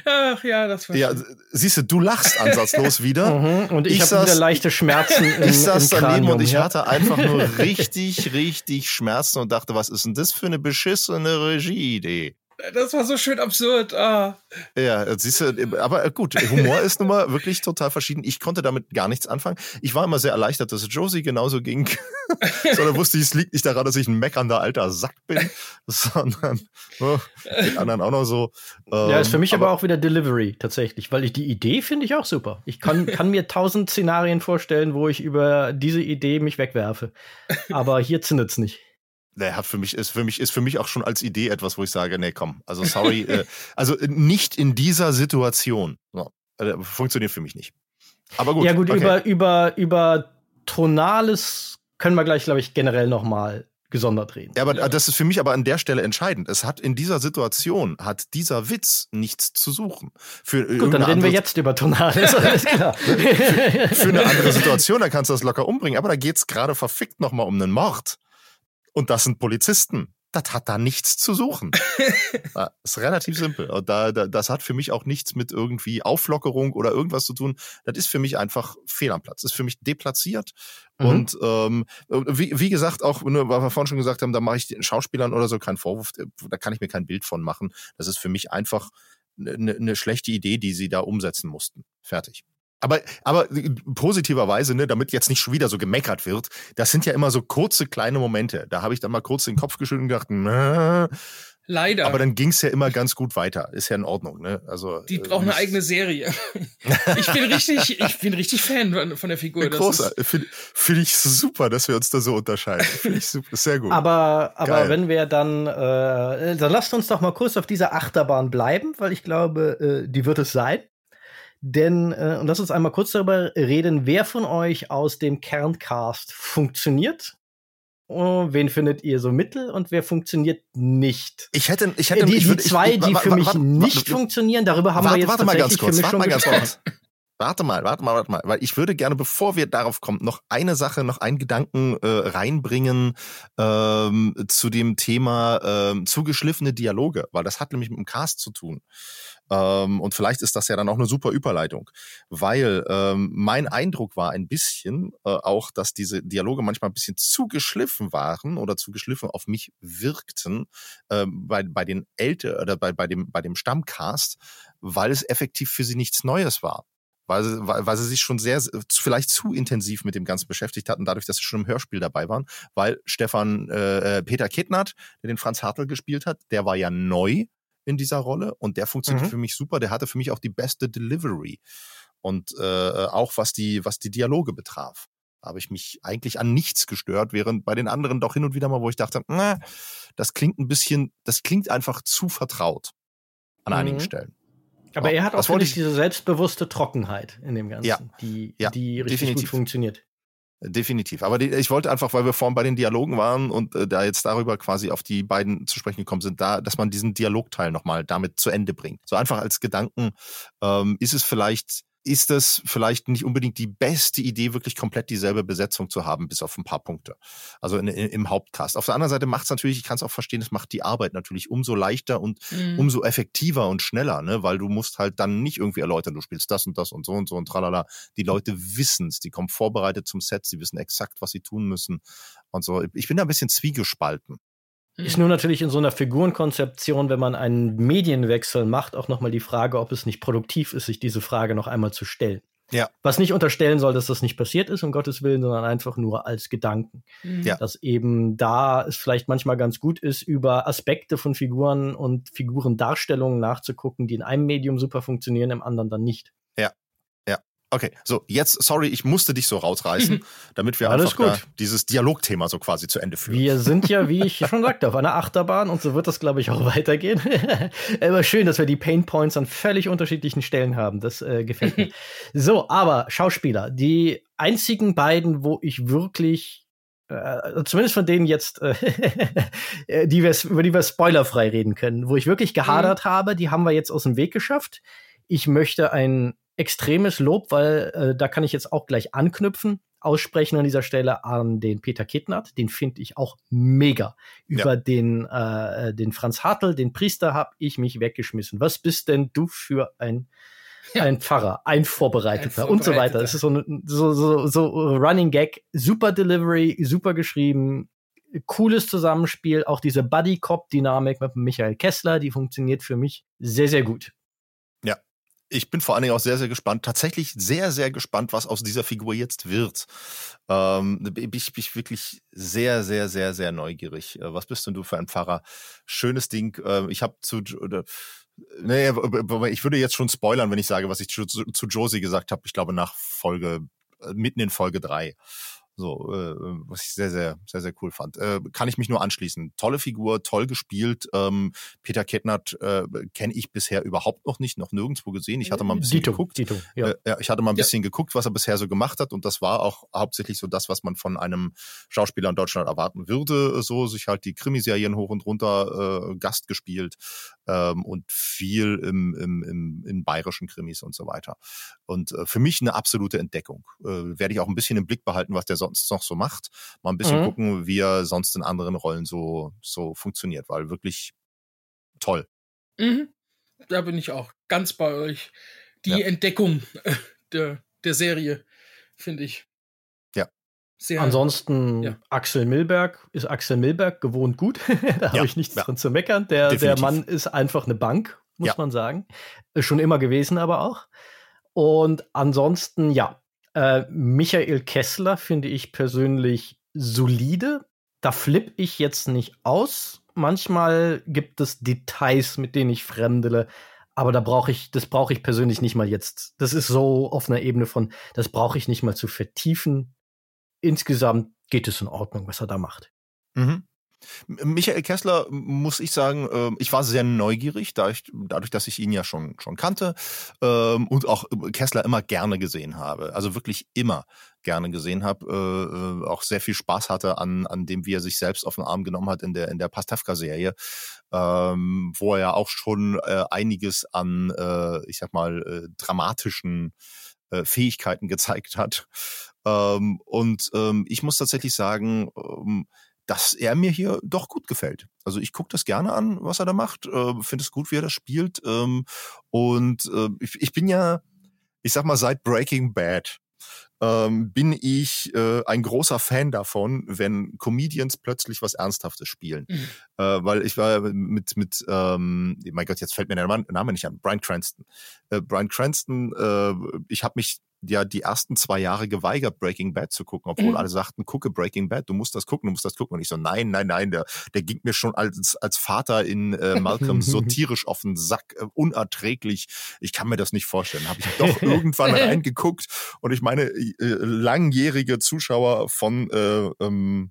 Ach ja, das war Ja, siehst du, du lachst ansatzlos (laughs) wieder. Mhm, und ich, ich habe wieder leichte Schmerzen (laughs) im, Ich saß im daneben und ich ja. hatte einfach nur (laughs) richtig, richtig Schmerzen und dachte, was ist denn das für eine beschissene Regieidee? Das war so schön absurd. Ah. Ja, siehst du, aber gut, Humor ist nun mal wirklich total verschieden. Ich konnte damit gar nichts anfangen. Ich war immer sehr erleichtert, dass Josie genauso ging. (laughs) sondern wusste ich, es liegt nicht daran, dass ich ein meckernder alter Sack bin, (laughs) sondern oh, den anderen auch noch so. Ja, ist für Ähm, mich aber, auch wieder Delivery tatsächlich, weil ich die Idee finde ich auch super. Ich kann, kann mir tausend Szenarien vorstellen, wo ich über diese Idee mich wegwerfe. Aber hier zündet's nicht. Der hat für mich ist für mich ist für mich auch schon als Idee etwas, wo ich sage, nee, komm, also sorry, äh, (laughs) also äh, nicht in dieser Situation. So, äh, funktioniert für mich nicht. Aber gut. ja gut, okay. über, über, über Tonales können wir gleich, glaube ich, generell noch mal gesondert reden. Ja, aber das ist für mich aber an der Stelle entscheidend. Es hat in dieser Situation hat dieser Witz nichts zu suchen. Für Gut, dann reden wir jetzt über Tonales, alles klar. (laughs) für eine andere Situation, da kannst du das locker umbringen. Aber da geht's gerade verfickt nochmal um einen Mord. Und das sind Polizisten. Das hat da nichts zu suchen. (laughs) Ja, ist relativ simpel. Und da, da, das hat für mich auch nichts mit irgendwie Auflockerung oder irgendwas zu tun. Das ist für mich einfach fehl am Platz. Das ist für mich deplatziert. Mhm. Und ähm, wie, wie gesagt, auch, ne, weil wir vorhin schon gesagt haben, da mache ich den Schauspielern oder so keinen Vorwurf, da kann ich mir kein Bild von machen. Das ist für mich einfach eine, eine schlechte Idee, die sie da umsetzen mussten. Fertig. Aber, aber positiverweise, ne, damit jetzt nicht schon wieder so gemeckert wird, das sind ja immer so kurze kleine Momente. Da habe ich dann mal kurz den Kopf geschüttelt und gedacht, na, Leider. aber dann ging's ja immer ganz gut weiter. Ist ja in Ordnung, ne? Also die äh, braucht eine eigene Serie. (laughs) ich bin richtig, ich bin richtig Fan von, von der Figur. Großartig. Finde find ich super, dass wir uns da so unterscheiden. Finde ich super, sehr gut. Aber, aber Geil. wenn wir dann, äh, dann lasst uns doch mal kurz auf dieser Achterbahn bleiben, weil ich glaube, äh, die wird es sein. Denn, äh, und lass uns einmal kurz darüber reden, wer von euch aus dem Kerncast funktioniert. Oh, wen findet ihr so mittel und wer funktioniert nicht? ich hätte, ich hätte, Äh, die, ich die würde- ich- zwei, ich- die für mich nicht funktionieren, darüber haben wir warte, jetzt warte mal ganz kurz, für mich warte schon mal ganz kurz. Warte mal, warte mal, warte mal, weil ich würde gerne, bevor wir darauf kommen, noch eine Sache, noch einen Gedanken äh, reinbringen ähm, zu dem Thema ähm, zugeschliffene Dialoge, weil das hat nämlich mit dem Cast zu tun. Ähm, und vielleicht ist das ja dann auch eine super Überleitung, weil ähm, mein Eindruck war ein bisschen äh, auch, dass diese Dialoge manchmal ein bisschen zu geschliffen waren oder zu geschliffen auf mich wirkten ähm, bei, bei den Eltern oder bei, bei, dem, bei dem Stammcast, weil es effektiv für sie nichts Neues war. Weil sie, weil, weil sie sich schon sehr, vielleicht zu intensiv mit dem Ganzen beschäftigt hatten, dadurch, dass sie schon im Hörspiel dabei waren. Weil Stefan äh, äh, Peter Kittnert, der den Franz Hartl gespielt hat, der war ja neu in dieser Rolle und der funktioniert Mhm. für mich super. Der hatte für mich auch die beste Delivery. Und äh, auch was die, was die Dialoge betraf. Da habe ich mich eigentlich an nichts gestört, während bei den anderen doch hin und wieder mal, wo ich dachte, na, das klingt ein bisschen, das klingt einfach zu vertraut an einigen Mhm. Stellen. Aber Ja, er hat auch das wollte finde ich, diese selbstbewusste Trockenheit in dem Ganzen, Ja. die, Ja, die richtig definitiv. gut funktioniert. Definitiv. Aber die, ich wollte einfach, weil wir vorhin bei den Dialogen waren und äh, da jetzt darüber quasi auf die beiden zu sprechen gekommen sind, da, dass man diesen Dialogteil nochmal damit zu Ende bringt. So einfach als Gedanken, ähm, ist es vielleicht, ist es vielleicht nicht unbedingt die beste Idee, wirklich komplett dieselbe Besetzung zu haben, bis auf ein paar Punkte. Also in, in, im Hauptcast. Auf der anderen Seite macht es natürlich, ich kann es auch verstehen, es macht die Arbeit natürlich umso leichter und Mhm. umso effektiver und schneller, ne? Weil du musst halt dann nicht irgendwie erläutern, du spielst das und das und so und so und tralala. Die Leute wissen's, die kommen vorbereitet zum Set, sie wissen exakt, was sie tun müssen und so. Ich bin da ein bisschen zwiegespalten. Ist nur natürlich in so einer Figurenkonzeption, wenn man einen Medienwechsel macht, auch nochmal die Frage, ob es nicht produktiv ist, sich diese Frage noch einmal zu stellen. Ja. Was nicht unterstellen soll, dass das nicht passiert ist, um Gottes Willen, sondern einfach nur als Gedanken. Mhm. Ja. Dass eben da es vielleicht manchmal ganz gut ist, über Aspekte von Figuren und Figurendarstellungen nachzugucken, die in einem Medium super funktionieren, im anderen dann nicht. Okay, so, jetzt, sorry, ich musste dich so rausreißen, (laughs) damit wir Alles einfach dieses Dialogthema so quasi zu Ende führen. Wir sind ja, wie ich (laughs) schon sagte, auf einer Achterbahn und so wird das, glaube ich, auch weitergehen. (laughs) aber schön, dass wir die Pain Points an völlig unterschiedlichen Stellen haben. Das äh, gefällt mir. so, aber Schauspieler, die einzigen beiden, wo ich wirklich äh, zumindest von denen jetzt, äh, die wir, über die wir spoilerfrei reden können, wo ich wirklich gehadert habe, die haben wir jetzt aus dem Weg geschafft. Ich möchte ein extremes Lob, weil äh, da kann ich jetzt auch gleich anknüpfen, aussprechen an dieser Stelle an den Peter Kittnert. Den finde ich auch mega. Über ja. den, äh, den Franz Hartl, den Priester, habe ich mich weggeschmissen. Was bist denn du für ein ja. ein Pfarrer, ein Vorbereiteter, ein Vorbereiteter und so weiter. Das ist so, so, so, so Running Gag, super Delivery, super geschrieben, cooles Zusammenspiel, auch diese Buddy-Cop-Dynamik mit Michael Kessler, die funktioniert für mich sehr, sehr gut. Ich bin vor allen Dingen auch sehr, sehr gespannt, tatsächlich sehr, sehr gespannt, was aus dieser Figur jetzt wird. Ähm, ich bin wirklich sehr, sehr, sehr, sehr neugierig. Äh, was bist denn du für ein Pfarrer? Schönes Ding. Äh, ich habe zu, oder, Nee, ich würde jetzt schon spoilern, wenn ich sage, was ich zu, zu Josie gesagt habe. Ich glaube nach Folge, äh, mitten in Folge drei. So, äh, was ich sehr, sehr, sehr, sehr cool fand. Äh, kann ich mich nur anschließen. Tolle Figur, toll gespielt. Ähm, Peter Kettnert äh, kenne ich bisher überhaupt noch nicht, noch nirgendwo gesehen. Ich hatte mal ein bisschen Dito, geguckt. Dito, ja. Äh, ich hatte mal ein bisschen ja. geguckt, was er bisher so gemacht hat. Und das war auch hauptsächlich so das, was man von einem Schauspieler in Deutschland erwarten würde. So, sich halt die Krimiserien hoch und runter äh, Gast gespielt ähm, und viel im, im, im, in bayerischen Krimis und so weiter. Und äh, für mich eine absolute Entdeckung. Äh, Werde ich auch ein bisschen im Blick behalten, was der sonst noch so macht. Mal ein bisschen mhm. gucken, wie er sonst in anderen Rollen so, so funktioniert, weil wirklich toll. Mhm. Da bin ich auch ganz bei euch. Die ja. Entdeckung der, der Serie, finde ich. Ja. Sehr, Ansonsten ja. Axel Milberg ist Axel Milberg gewohnt gut. (laughs) da ja. habe ich nichts dran zu meckern. Der, der Mann ist einfach eine Bank, muss man sagen. Schon immer gewesen, aber auch. Und ansonsten, ja, äh, Michael Kessler finde ich persönlich solide. Da flippe ich jetzt nicht aus. Manchmal gibt es Details, mit denen ich fremdele. Aber da brauche ich, das brauche ich persönlich nicht mal jetzt. Das ist so auf einer Ebene von, das brauche ich nicht mal zu vertiefen. Insgesamt geht es in Ordnung, was er da macht. Mhm. Michael Kessler, muss ich sagen, ähm, ich war sehr neugierig, dadurch, dass ich ihn ja schon, schon kannte ähm, und auch Kessler immer gerne gesehen habe. Also wirklich immer gerne gesehen habe, äh, äh, auch sehr viel Spaß hatte an, an dem, wie er sich selbst auf den Arm genommen hat in der, in der Pastewka-Serie, ähm, wo er ja auch schon äh, einiges an, ich sag mal, dramatischen Fähigkeiten gezeigt hat. Und ich muss tatsächlich sagen, dass er mir hier doch gut gefällt. Also ich gucke das gerne an, was er da macht, äh, finde es gut, wie er das spielt. Ähm, und äh, ich, ich bin ja, ich sag mal, seit Breaking Bad ähm, bin ich äh, ein großer Fan davon, wenn Comedians plötzlich was Ernsthaftes spielen. Mhm. Äh, weil ich war mit, mit ähm, mein Gott, jetzt fällt mir der Name nicht an, Brian Cranston. Äh, Brian Cranston, äh, ich habe mich ja die ersten zwei Jahre geweigert, Breaking Bad zu gucken, obwohl mhm. alle sagten, gucke Breaking Bad, du musst das gucken, du musst das gucken. Und ich so, nein, nein, nein, der, der ging mir schon als, als Vater in äh, Malcolm so (laughs) tierisch auf den Sack, äh, unerträglich. Ich kann mir das nicht vorstellen. Habe ich doch irgendwann (laughs) reingeguckt und ich meine, äh, langjährige Zuschauer von äh, ähm,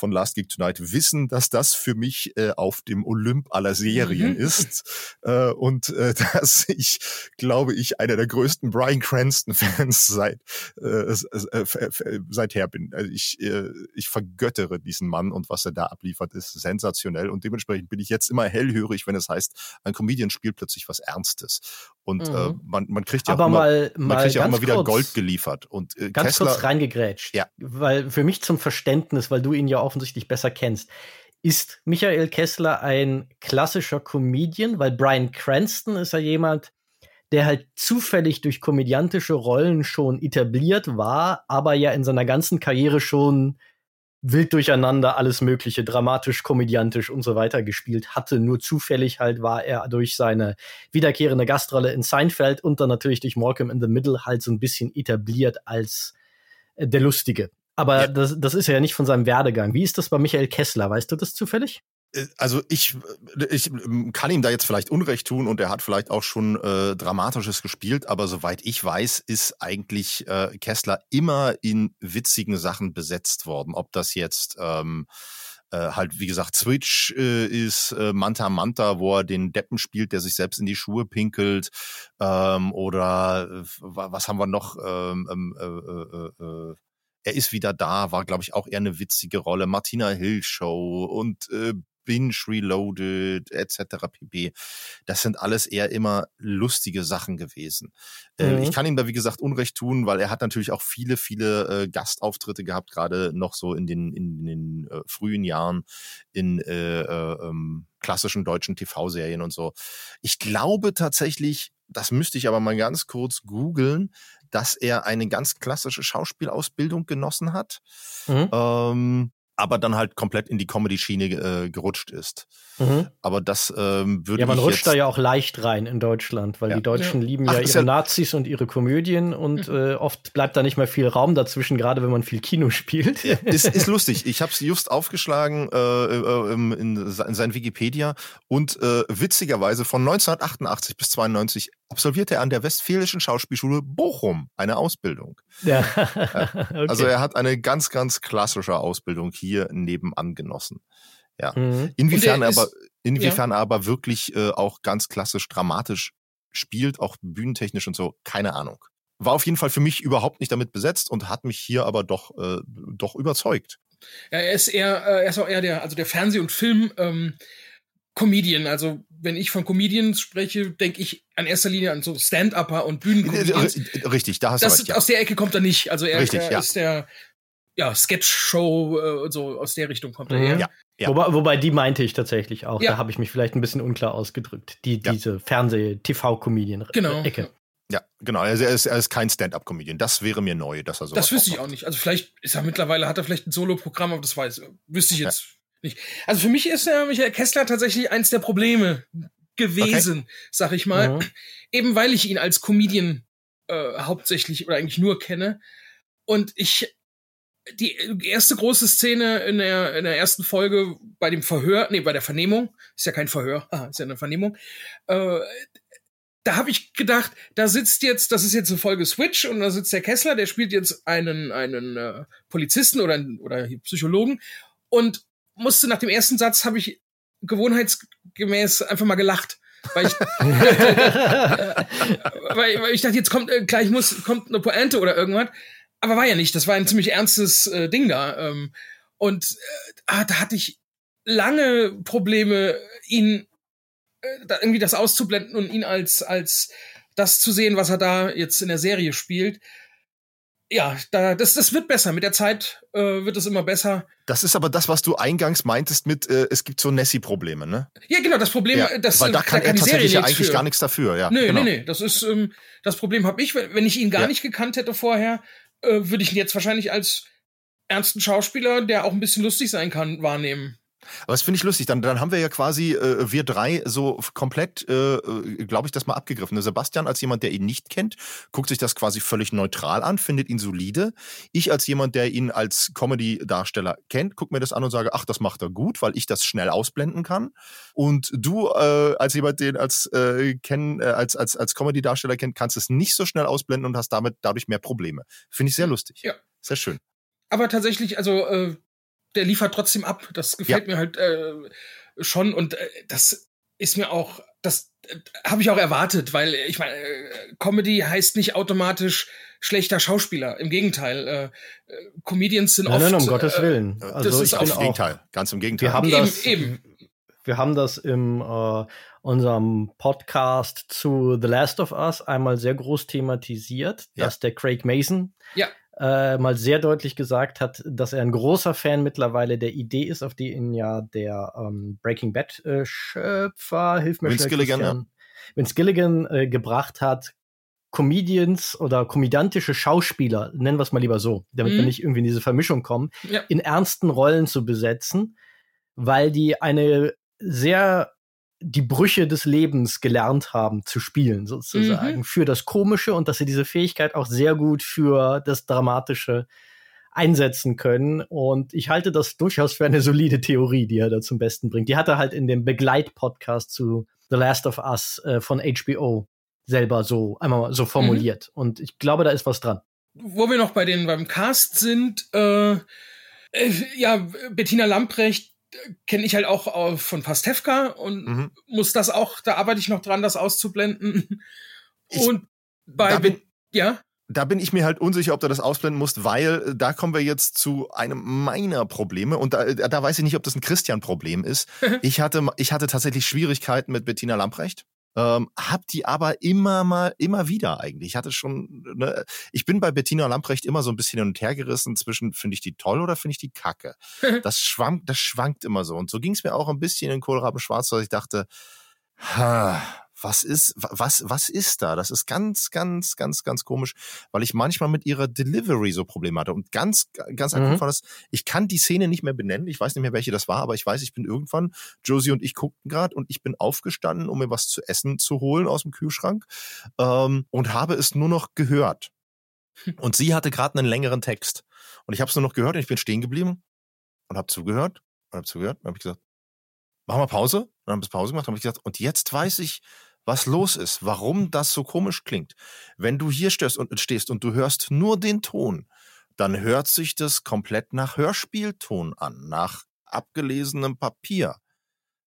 von Last Geek Tonight wissen, dass das für mich äh, auf dem Olymp aller Serien mhm. ist äh, und äh, (laughs) dass ich, glaube ich, einer der größten Brian Cranston-Fans seit äh, äh, seither bin. Also ich, äh, ich vergöttere diesen Mann und was er da abliefert, ist sensationell und dementsprechend bin ich jetzt immer hellhörig, wenn es heißt, ein Comedian spielt plötzlich was Ernstes und äh, mhm. äh, man, man kriegt ja Aber auch immer, mal, man kriegt ja auch immer wieder kurz, Gold geliefert und äh, ganz Kessler, kurz reingegrätscht, ja. weil für mich zum Verständnis, weil du ihn ja offensichtlich besser kennst. Ist Michael Kessler ein klassischer Comedian? Weil Brian Cranston ist ja jemand, der halt zufällig durch komödiantische Rollen schon etabliert war, aber ja in seiner ganzen Karriere schon wild durcheinander alles mögliche, dramatisch, komödiantisch und so weiter gespielt hatte. Nur zufällig halt war er durch seine wiederkehrende Gastrolle in Seinfeld und dann natürlich durch Malcolm in the Middle halt so ein bisschen etabliert als äh, der Lustige. Aber ja. das, das ist ja nicht von seinem Werdegang. Wie ist das bei Michael Kessler? Weißt du das zufällig? Äh, also ich, ich ähm, kann ihm da jetzt vielleicht Unrecht tun und er hat vielleicht auch schon äh, Dramatisches gespielt, aber soweit ich weiß, ist eigentlich äh, Kessler immer in witzigen Sachen besetzt worden. Ob das jetzt ähm, äh, halt, wie gesagt, Switch äh, ist äh, Manta Manta, wo er den Deppen spielt, der sich selbst in die Schuhe pinkelt. Ähm, oder äh, was haben wir noch? Ähm, ähm äh, äh, äh, er ist wieder da, war, glaube ich, auch eher eine witzige Rolle. Martina Hill Show und äh, Binge Reloaded etc. pp. Das sind alles eher immer lustige Sachen gewesen. Äh, mhm. ich kann ihm da wie gesagt Unrecht tun, weil er hat natürlich auch viele viele äh, Gastauftritte gehabt, gerade noch so in den in, den äh, frühen Jahren in äh, äh, ähm, klassischen deutschen TV-Serien und so. Ich glaube tatsächlich, das müsste ich aber mal ganz kurz googeln, dass er eine ganz klassische Schauspielausbildung genossen hat. Mhm. Ähm, aber dann halt komplett in die Comedy-Schiene äh, gerutscht ist. Mhm. Aber das ähm, würde Ja, man rutscht da ja auch leicht rein in Deutschland, weil ja. die Deutschen ja. lieben Ach, ja ihre ja Nazis und ihre Komödien und mhm. äh, oft bleibt da nicht mehr viel Raum dazwischen, gerade wenn man viel Kino spielt. Ja, (laughs) ist, ist lustig. Ich habe es just aufgeschlagen äh, äh, in, in sein Wikipedia und äh, witzigerweise von 1988 bis 92 absolvierte er an der Westfälischen Schauspielschule Bochum eine Ausbildung. Ja. (laughs) okay. Also er hat eine ganz, ganz klassische Ausbildung hier nebenan genossen. Ja. Mhm. Inwiefern er aber, inwiefern ja. er aber wirklich äh, auch ganz klassisch dramatisch spielt, auch bühnentechnisch und so, keine Ahnung. War auf jeden Fall für mich überhaupt nicht damit besetzt und hat mich hier aber doch, äh, doch überzeugt. Ja, er ist eher, äh, er ist auch eher der, also der Fernseh- und Film, ähm, Comedian. Also wenn ich von Comedians spreche, denke ich an erster Linie an so Stand-Upper und Bühnencomedians. (laughs) Richtig, da hast das, du recht, ja. Aus der Ecke kommt er nicht. Also er, Richtig, er ja. ist der ja, Sketch-Show äh, und so aus der Richtung kommt er mhm. her. Ja. Ja. Wobei, wobei die meinte ich tatsächlich auch. Ja. Da habe ich mich vielleicht ein bisschen unklar ausgedrückt. Die, diese Fernseh-TV-Comedian-Ecke. Genau. Ja, genau. Also er ist, er ist kein Stand-up-Comedian. Das wäre mir neu, dass er so. Das wüsste ich auch nicht. Also vielleicht ist er mittlerweile hat er vielleicht ein Solo-Programm, aber das weiß wüsste ich jetzt. Also für mich ist der Michael Kessler tatsächlich eins der Probleme gewesen, okay. sag ich mal. Mhm. Eben weil ich ihn als Comedian äh, hauptsächlich oder eigentlich nur kenne. Und ich die erste große Szene in der, in der ersten Folge bei dem Verhör, nee, bei der Vernehmung, ist ja kein Verhör, ah, (laughs) ist ja eine Vernehmung, äh, da habe ich gedacht, da sitzt jetzt, das ist jetzt eine Folge Switch und da sitzt der Kessler, der spielt jetzt einen, einen äh, Polizisten oder, oder Psychologen und musste nach dem ersten Satz habe ich gewohnheitsgemäß einfach mal gelacht. Weil ich, (laughs) weil, weil ich dachte, jetzt kommt äh, gleich muss kommt eine Pointe oder irgendwas, aber war ja nicht. Das war ein ziemlich ernstes äh, Ding da ähm, und äh, ah, da hatte ich lange Probleme, ihn äh, da irgendwie das auszublenden und ihn als als das zu sehen, was er da jetzt in der Serie spielt ja, da, das, das wird besser. Mit der Zeit äh, wird es immer besser. Das ist aber das, was du eingangs meintest mit, äh, es gibt so Nessie-Probleme, ne? Ja, genau, das Problem, ja, das, weil da kann, da kann er tatsächlich ja eigentlich für. gar nichts dafür, ja. Nee, genau. nee, nee, das ist, ähm, das Problem habe ich. Wenn ich ihn gar ja. nicht gekannt hätte vorher, äh, würde ich ihn jetzt wahrscheinlich als ernsten Schauspieler, der auch ein bisschen lustig sein kann, wahrnehmen. Aber das finde ich lustig. Dann, dann haben wir ja quasi, äh, wir drei, so komplett, äh, äh glaube ich, das mal abgegriffen. Der Sebastian als jemand, der ihn nicht kennt, guckt sich das quasi völlig neutral an, findet ihn solide. Ich als jemand, der ihn als Comedy-Darsteller kennt, gucke mir das an und sage, ach, das macht er gut, weil ich das schnell ausblenden kann. Und du äh, als jemand, den als, äh, kenn, äh, als, als, als Comedy-Darsteller kennt, kannst es nicht so schnell ausblenden und hast damit dadurch mehr Probleme. Finde ich sehr lustig. Ja. Sehr schön. Aber tatsächlich, also äh, der liefert trotzdem ab. Das gefällt ja. mir halt äh, schon und äh, das ist mir auch, das äh, habe ich auch erwartet, weil ich meine, äh, Comedy heißt nicht automatisch schlechter Schauspieler. Im Gegenteil, äh, äh Comedians sind nein, oft. Nein, um Gottes äh, Willen. Also das ist auch, Gegenteil, ganz im Gegenteil. Wir haben das, eben, eben. Wir haben das im äh, unserem Podcast zu The Last of Us einmal sehr groß thematisiert, ja. dass der Craig Mason ja äh, mal sehr deutlich gesagt hat, dass er ein großer Fan mittlerweile der Idee ist, auf die ihn ja der ähm, Breaking Bad äh, Schöpfer, hilf mir Vince Gilligan, ja. Vince Gilligan äh, gebracht hat, Comedians oder komödiantische Schauspieler, nennen wir es mal lieber so, damit mhm. wir nicht irgendwie in diese Vermischung kommen, ja. in ernsten Rollen zu besetzen, weil die eine sehr die Brüche des Lebens gelernt haben zu spielen, sozusagen, mhm. für das Komische und dass sie diese Fähigkeit auch sehr gut für das Dramatische einsetzen können. Und ich halte das durchaus für eine solide Theorie, die er da zum Besten bringt. Die hat er halt in dem Begleitpodcast zu The Last of Us äh, von HBO selber so einmal so formuliert. Mhm. Und ich glaube, da ist was dran. Wo wir noch bei den beim Cast sind, äh, äh ja, Bettina Lamprecht kenne ich halt auch von Pastewka und mhm. muss das auch, da arbeite ich noch dran, das auszublenden. Ich, und bei, bin, ja. da bin ich mir halt unsicher, ob du das ausblenden musst, weil äh, da kommen wir jetzt zu einem meiner Probleme und da, äh, da weiß ich nicht, ob das ein Christian-Problem ist. (laughs) ich hatte, ich hatte tatsächlich Schwierigkeiten mit Bettina Lamprecht. Ähm, hab die aber immer mal, immer wieder eigentlich. Ich hatte schon, ne, ich bin bei Bettina Lamprecht immer so ein bisschen hin und her gerissen zwischen, finde ich die toll oder finde ich die kacke. (laughs) das schwankt, das schwankt immer so. Und so ging es mir auch ein bisschen in Kohlraben Schwarz, dass ich dachte, ha, was ist, was, was ist da? Das ist ganz, ganz, ganz, ganz komisch, weil ich manchmal mit ihrer Delivery so Probleme hatte. Und ganz, ganz mhm. war das, ich kann die Szene nicht mehr benennen, ich weiß nicht mehr, welche das war, aber ich weiß, ich bin irgendwann, Josie und ich guckten gerade und ich bin aufgestanden, um mir was zu essen zu holen aus dem Kühlschrank ähm, und habe es nur noch gehört. (laughs) Und sie hatte gerade einen längeren Text. Und ich habe es nur noch gehört und ich bin stehen geblieben und habe zugehört und habe zugehört und habe ich gesagt, machen wir Pause. Dann haben wir Pause gemacht, habe ich gesagt, und jetzt weiß ich, was los ist, warum das so komisch klingt. Wenn du hier stehst und, stehst und du hörst nur den Ton, dann hört sich das komplett nach Hörspielton an, nach abgelesenem Papier.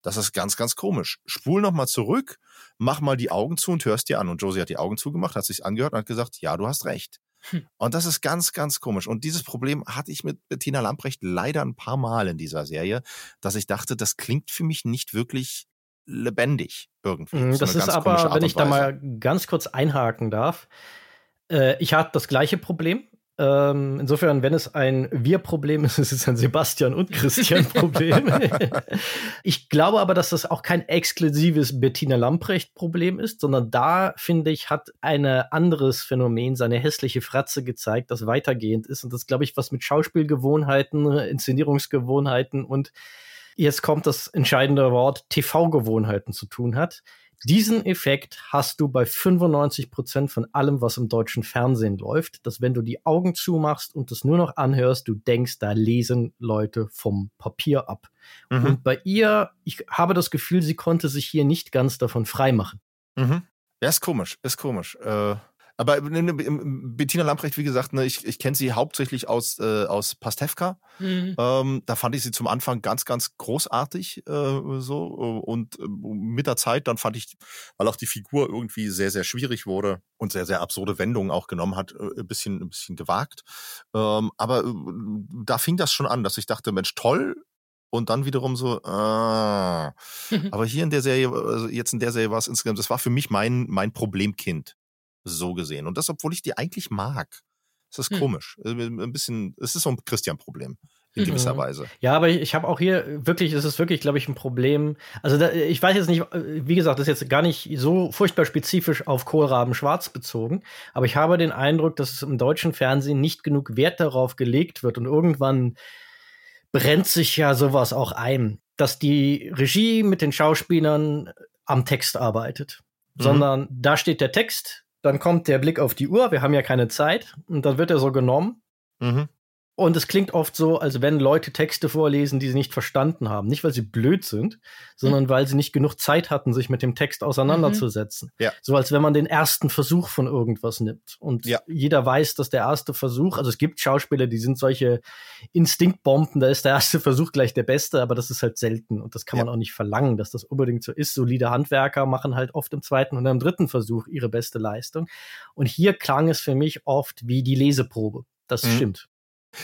Das ist ganz, ganz komisch. Spul nochmal zurück, mach mal die Augen zu und hörst dir an. Und Josie hat die Augen zugemacht, hat sich angehört und hat gesagt, ja, du hast recht. Hm. Und das ist ganz, ganz komisch. Und dieses Problem hatte ich mit Bettina Lamprecht leider ein paar Mal in dieser Serie, dass ich dachte, das klingt für mich nicht wirklich lebendig irgendwie. Mhm, das, ist aber, wenn ich da mal ganz kurz einhaken darf, äh, ich hatte das gleiche Problem. Ähm, insofern, wenn es ein Wir-Problem ist, (laughs) ist es ein Sebastian und Christian-Problem. (laughs) ich glaube aber, dass das auch kein exklusives Bettina Lamprecht-Problem ist, sondern da, finde ich, hat ein anderes Phänomen seine hässliche Fratze gezeigt, das weitergehend ist. Und das, glaube ich, was mit Schauspielgewohnheiten, Inszenierungsgewohnheiten und jetzt kommt das entscheidende Wort, TV-Gewohnheiten zu tun hat. Diesen Effekt hast du bei 95 Prozent von allem, was im deutschen Fernsehen läuft, dass wenn du die Augen zumachst und das nur noch anhörst, du denkst, da lesen Leute vom Papier ab. Mhm. Und bei ihr, ich habe das Gefühl, sie konnte sich hier nicht ganz davon freimachen. Mhm. Ja, ist komisch, ist komisch. Äh aber ne, ne, Bettina Lamprecht, wie gesagt, ne, ich, ich kenne sie hauptsächlich aus, äh, aus Pastewka. Mhm. Ähm, da fand ich sie zum Anfang ganz, ganz großartig äh, so. Und äh, mit der Zeit dann fand ich, weil auch die Figur irgendwie sehr, sehr schwierig wurde und sehr, sehr absurde Wendungen auch genommen hat, äh, ein bisschen, ein bisschen gewagt. Ähm, aber äh, da fing das schon an, dass ich dachte, Mensch, toll, und dann wiederum so, äh. (laughs) aber hier in der Serie, also jetzt in der Serie war es insgesamt, das war für mich mein, mein Problemkind so gesehen. Und das, obwohl ich die eigentlich mag. Das ist hm. komisch. Äh, ein bisschen, es ist so ein Christian-Problem in gewisser mhm. Weise. Ja, aber ich, ich habe auch hier wirklich, es ist wirklich, glaube ich, ein Problem. Also da, ich weiß jetzt nicht, äh, wie gesagt, das ist jetzt gar nicht so furchtbar spezifisch auf Kohlraben Schwarz bezogen, aber ich habe den Eindruck, dass es im deutschen Fernsehen nicht genug Wert darauf gelegt wird und irgendwann brennt sich ja sowas auch ein, dass die Regie mit den Schauspielern am Text arbeitet, mhm. sondern da steht der Text, dann kommt der Blick auf die Uhr, wir haben ja keine Zeit, und dann wird er so genommen. Mhm. Und es klingt oft so, als wenn Leute Texte vorlesen, die sie nicht verstanden haben. Nicht, weil sie blöd sind, sondern mhm. weil sie nicht genug Zeit hatten, sich mit dem Text auseinanderzusetzen. Mhm. Ja. So als wenn man den ersten Versuch von irgendwas nimmt. Und ja. jeder weiß, dass der erste Versuch, also es gibt Schauspieler, die sind solche Instinktbomben, da ist der erste Versuch gleich der beste, aber das ist halt selten. Und das kann ja. man auch nicht verlangen, dass das unbedingt so ist. Solide Handwerker machen halt oft im zweiten und im dritten Versuch ihre beste Leistung. Und hier klang es für mich oft wie die Leseprobe. Das mhm. stimmt.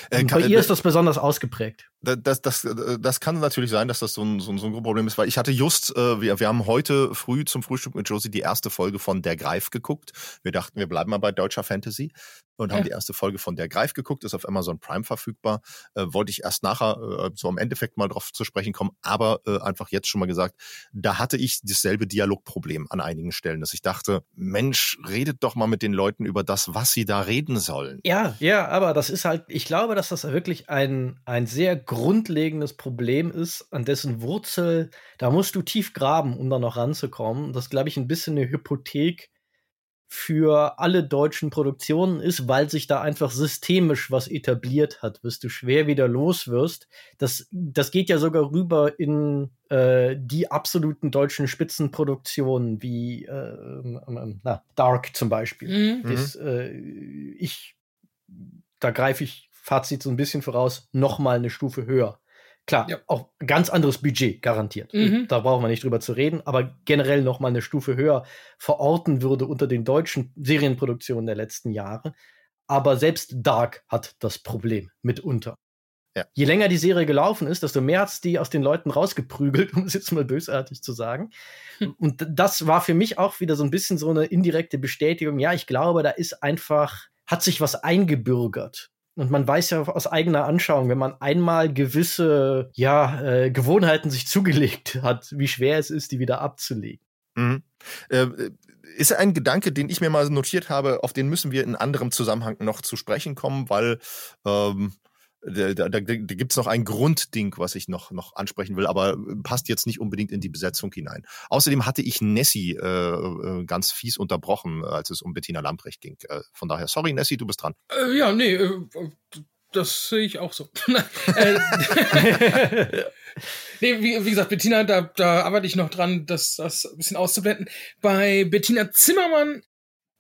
Äh, bei ihr ist das besonders ausgeprägt das, das, das kann natürlich sein, dass das so ein, so ein, so ein Problem ist, weil ich hatte just, äh, wir, wir haben heute früh zum Frühstück mit Josie die erste Folge von Der Greif geguckt. Wir dachten, wir bleiben mal bei deutscher Fantasy und haben die erste Folge von Der Greif geguckt, ist auf Amazon Prime verfügbar. Äh, wollte ich erst nachher äh, so im Endeffekt mal drauf zu sprechen kommen, aber äh, einfach jetzt schon mal gesagt, da hatte ich dasselbe Dialogproblem an einigen Stellen, dass ich dachte, Mensch, redet doch mal mit den Leuten über das, was sie da reden sollen. Ja, ja, aber das ist halt, ich glaube, dass das wirklich ein, ein sehr grundlegendes Problem ist, an dessen Wurzel, da musst du tief graben, um da noch ranzukommen. Das glaube ich ein bisschen eine Hypothek für alle deutschen Produktionen ist, weil sich da einfach systemisch was etabliert hat, bis du schwer wieder los wirst. Das, das geht ja sogar rüber in äh, die absoluten deutschen Spitzenproduktionen wie äh, na, Dark zum Beispiel. Mhm. Das, äh, ich, da greife ich Fazit so ein bisschen voraus, noch mal eine Stufe höher. Klar, ja. auch ganz anderes Budget garantiert. Mhm. Da brauchen wir nicht drüber zu reden, aber generell noch mal eine Stufe höher verorten würde unter den deutschen Serienproduktionen der letzten Jahre. Aber selbst Dark hat das Problem mitunter. Ja. Je länger die Serie gelaufen ist, desto mehr hat es die aus den Leuten rausgeprügelt, (laughs) um es jetzt mal bösartig zu sagen. Hm. Und das war für mich auch wieder so ein bisschen so eine indirekte Bestätigung. Ja, ich glaube, da ist einfach, hat sich was eingebürgert. Und man weiß ja aus eigener Anschauung, wenn man einmal gewisse ja, äh, Gewohnheiten sich zugelegt hat, wie schwer es ist, die wieder abzulegen. Mhm. Äh, ist ein Gedanke, den ich mir mal notiert habe, auf den müssen wir in anderem Zusammenhang noch zu sprechen kommen, weil ähm, da, da, da, gibt es noch ein Grundding, was ich noch, noch ansprechen will, aber passt jetzt nicht unbedingt in die Besetzung hinein. Außerdem hatte ich Nessie äh, äh ganz fies unterbrochen, als es um Bettina Lamprecht ging. Äh, von daher, sorry, Nessie, du bist dran. Äh, ja, nee, äh, das sehe ich auch so. (laughs) (laughs) nee, wie, wie, gesagt, Bettina, da, da arbeite ich noch dran, das, das ein bisschen auszublenden. Bei Bettina Zimmermann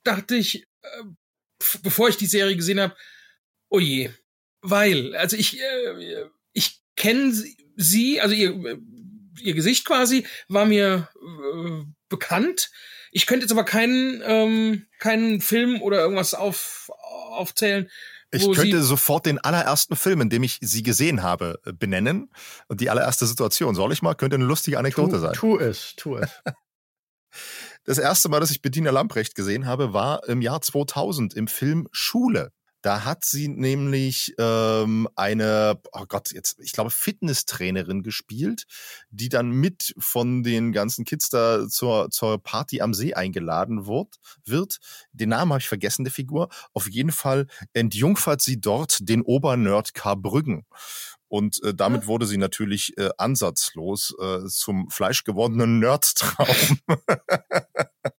dachte ich, bevor ich die Serie gesehen habe, oh je, weil, also ich, äh, ich kenne sie, also ihr, ihr Gesicht quasi war mir äh, bekannt. Ich könnte jetzt aber keinen, ähm, keinen Film oder irgendwas auf, aufzählen. Ich könnte sofort den allerersten Film, in dem ich sie gesehen habe, äh, benennen. Und die allererste Situation. Soll ich mal? Könnte eine lustige Anekdote tu, sein. Tu es, tu es. (laughs) (laughs) Das erste Mal, dass ich Bettina Lamprecht gesehen habe, war im Jahr 2000 im Film Schule. Da hat sie nämlich ähm, eine, oh Gott, jetzt, ich glaube, Fitnesstrainerin gespielt, die dann mit von den ganzen Kids da zur, zur Party am See eingeladen wird. wird. Den Namen habe ich vergessen, der Figur. Auf jeden Fall entjungfert sie dort den Obernerd Karbrüggen. Und äh, damit wurde sie natürlich äh, ansatzlos äh, zum fleischgewordenen Nerdtraum. (laughs)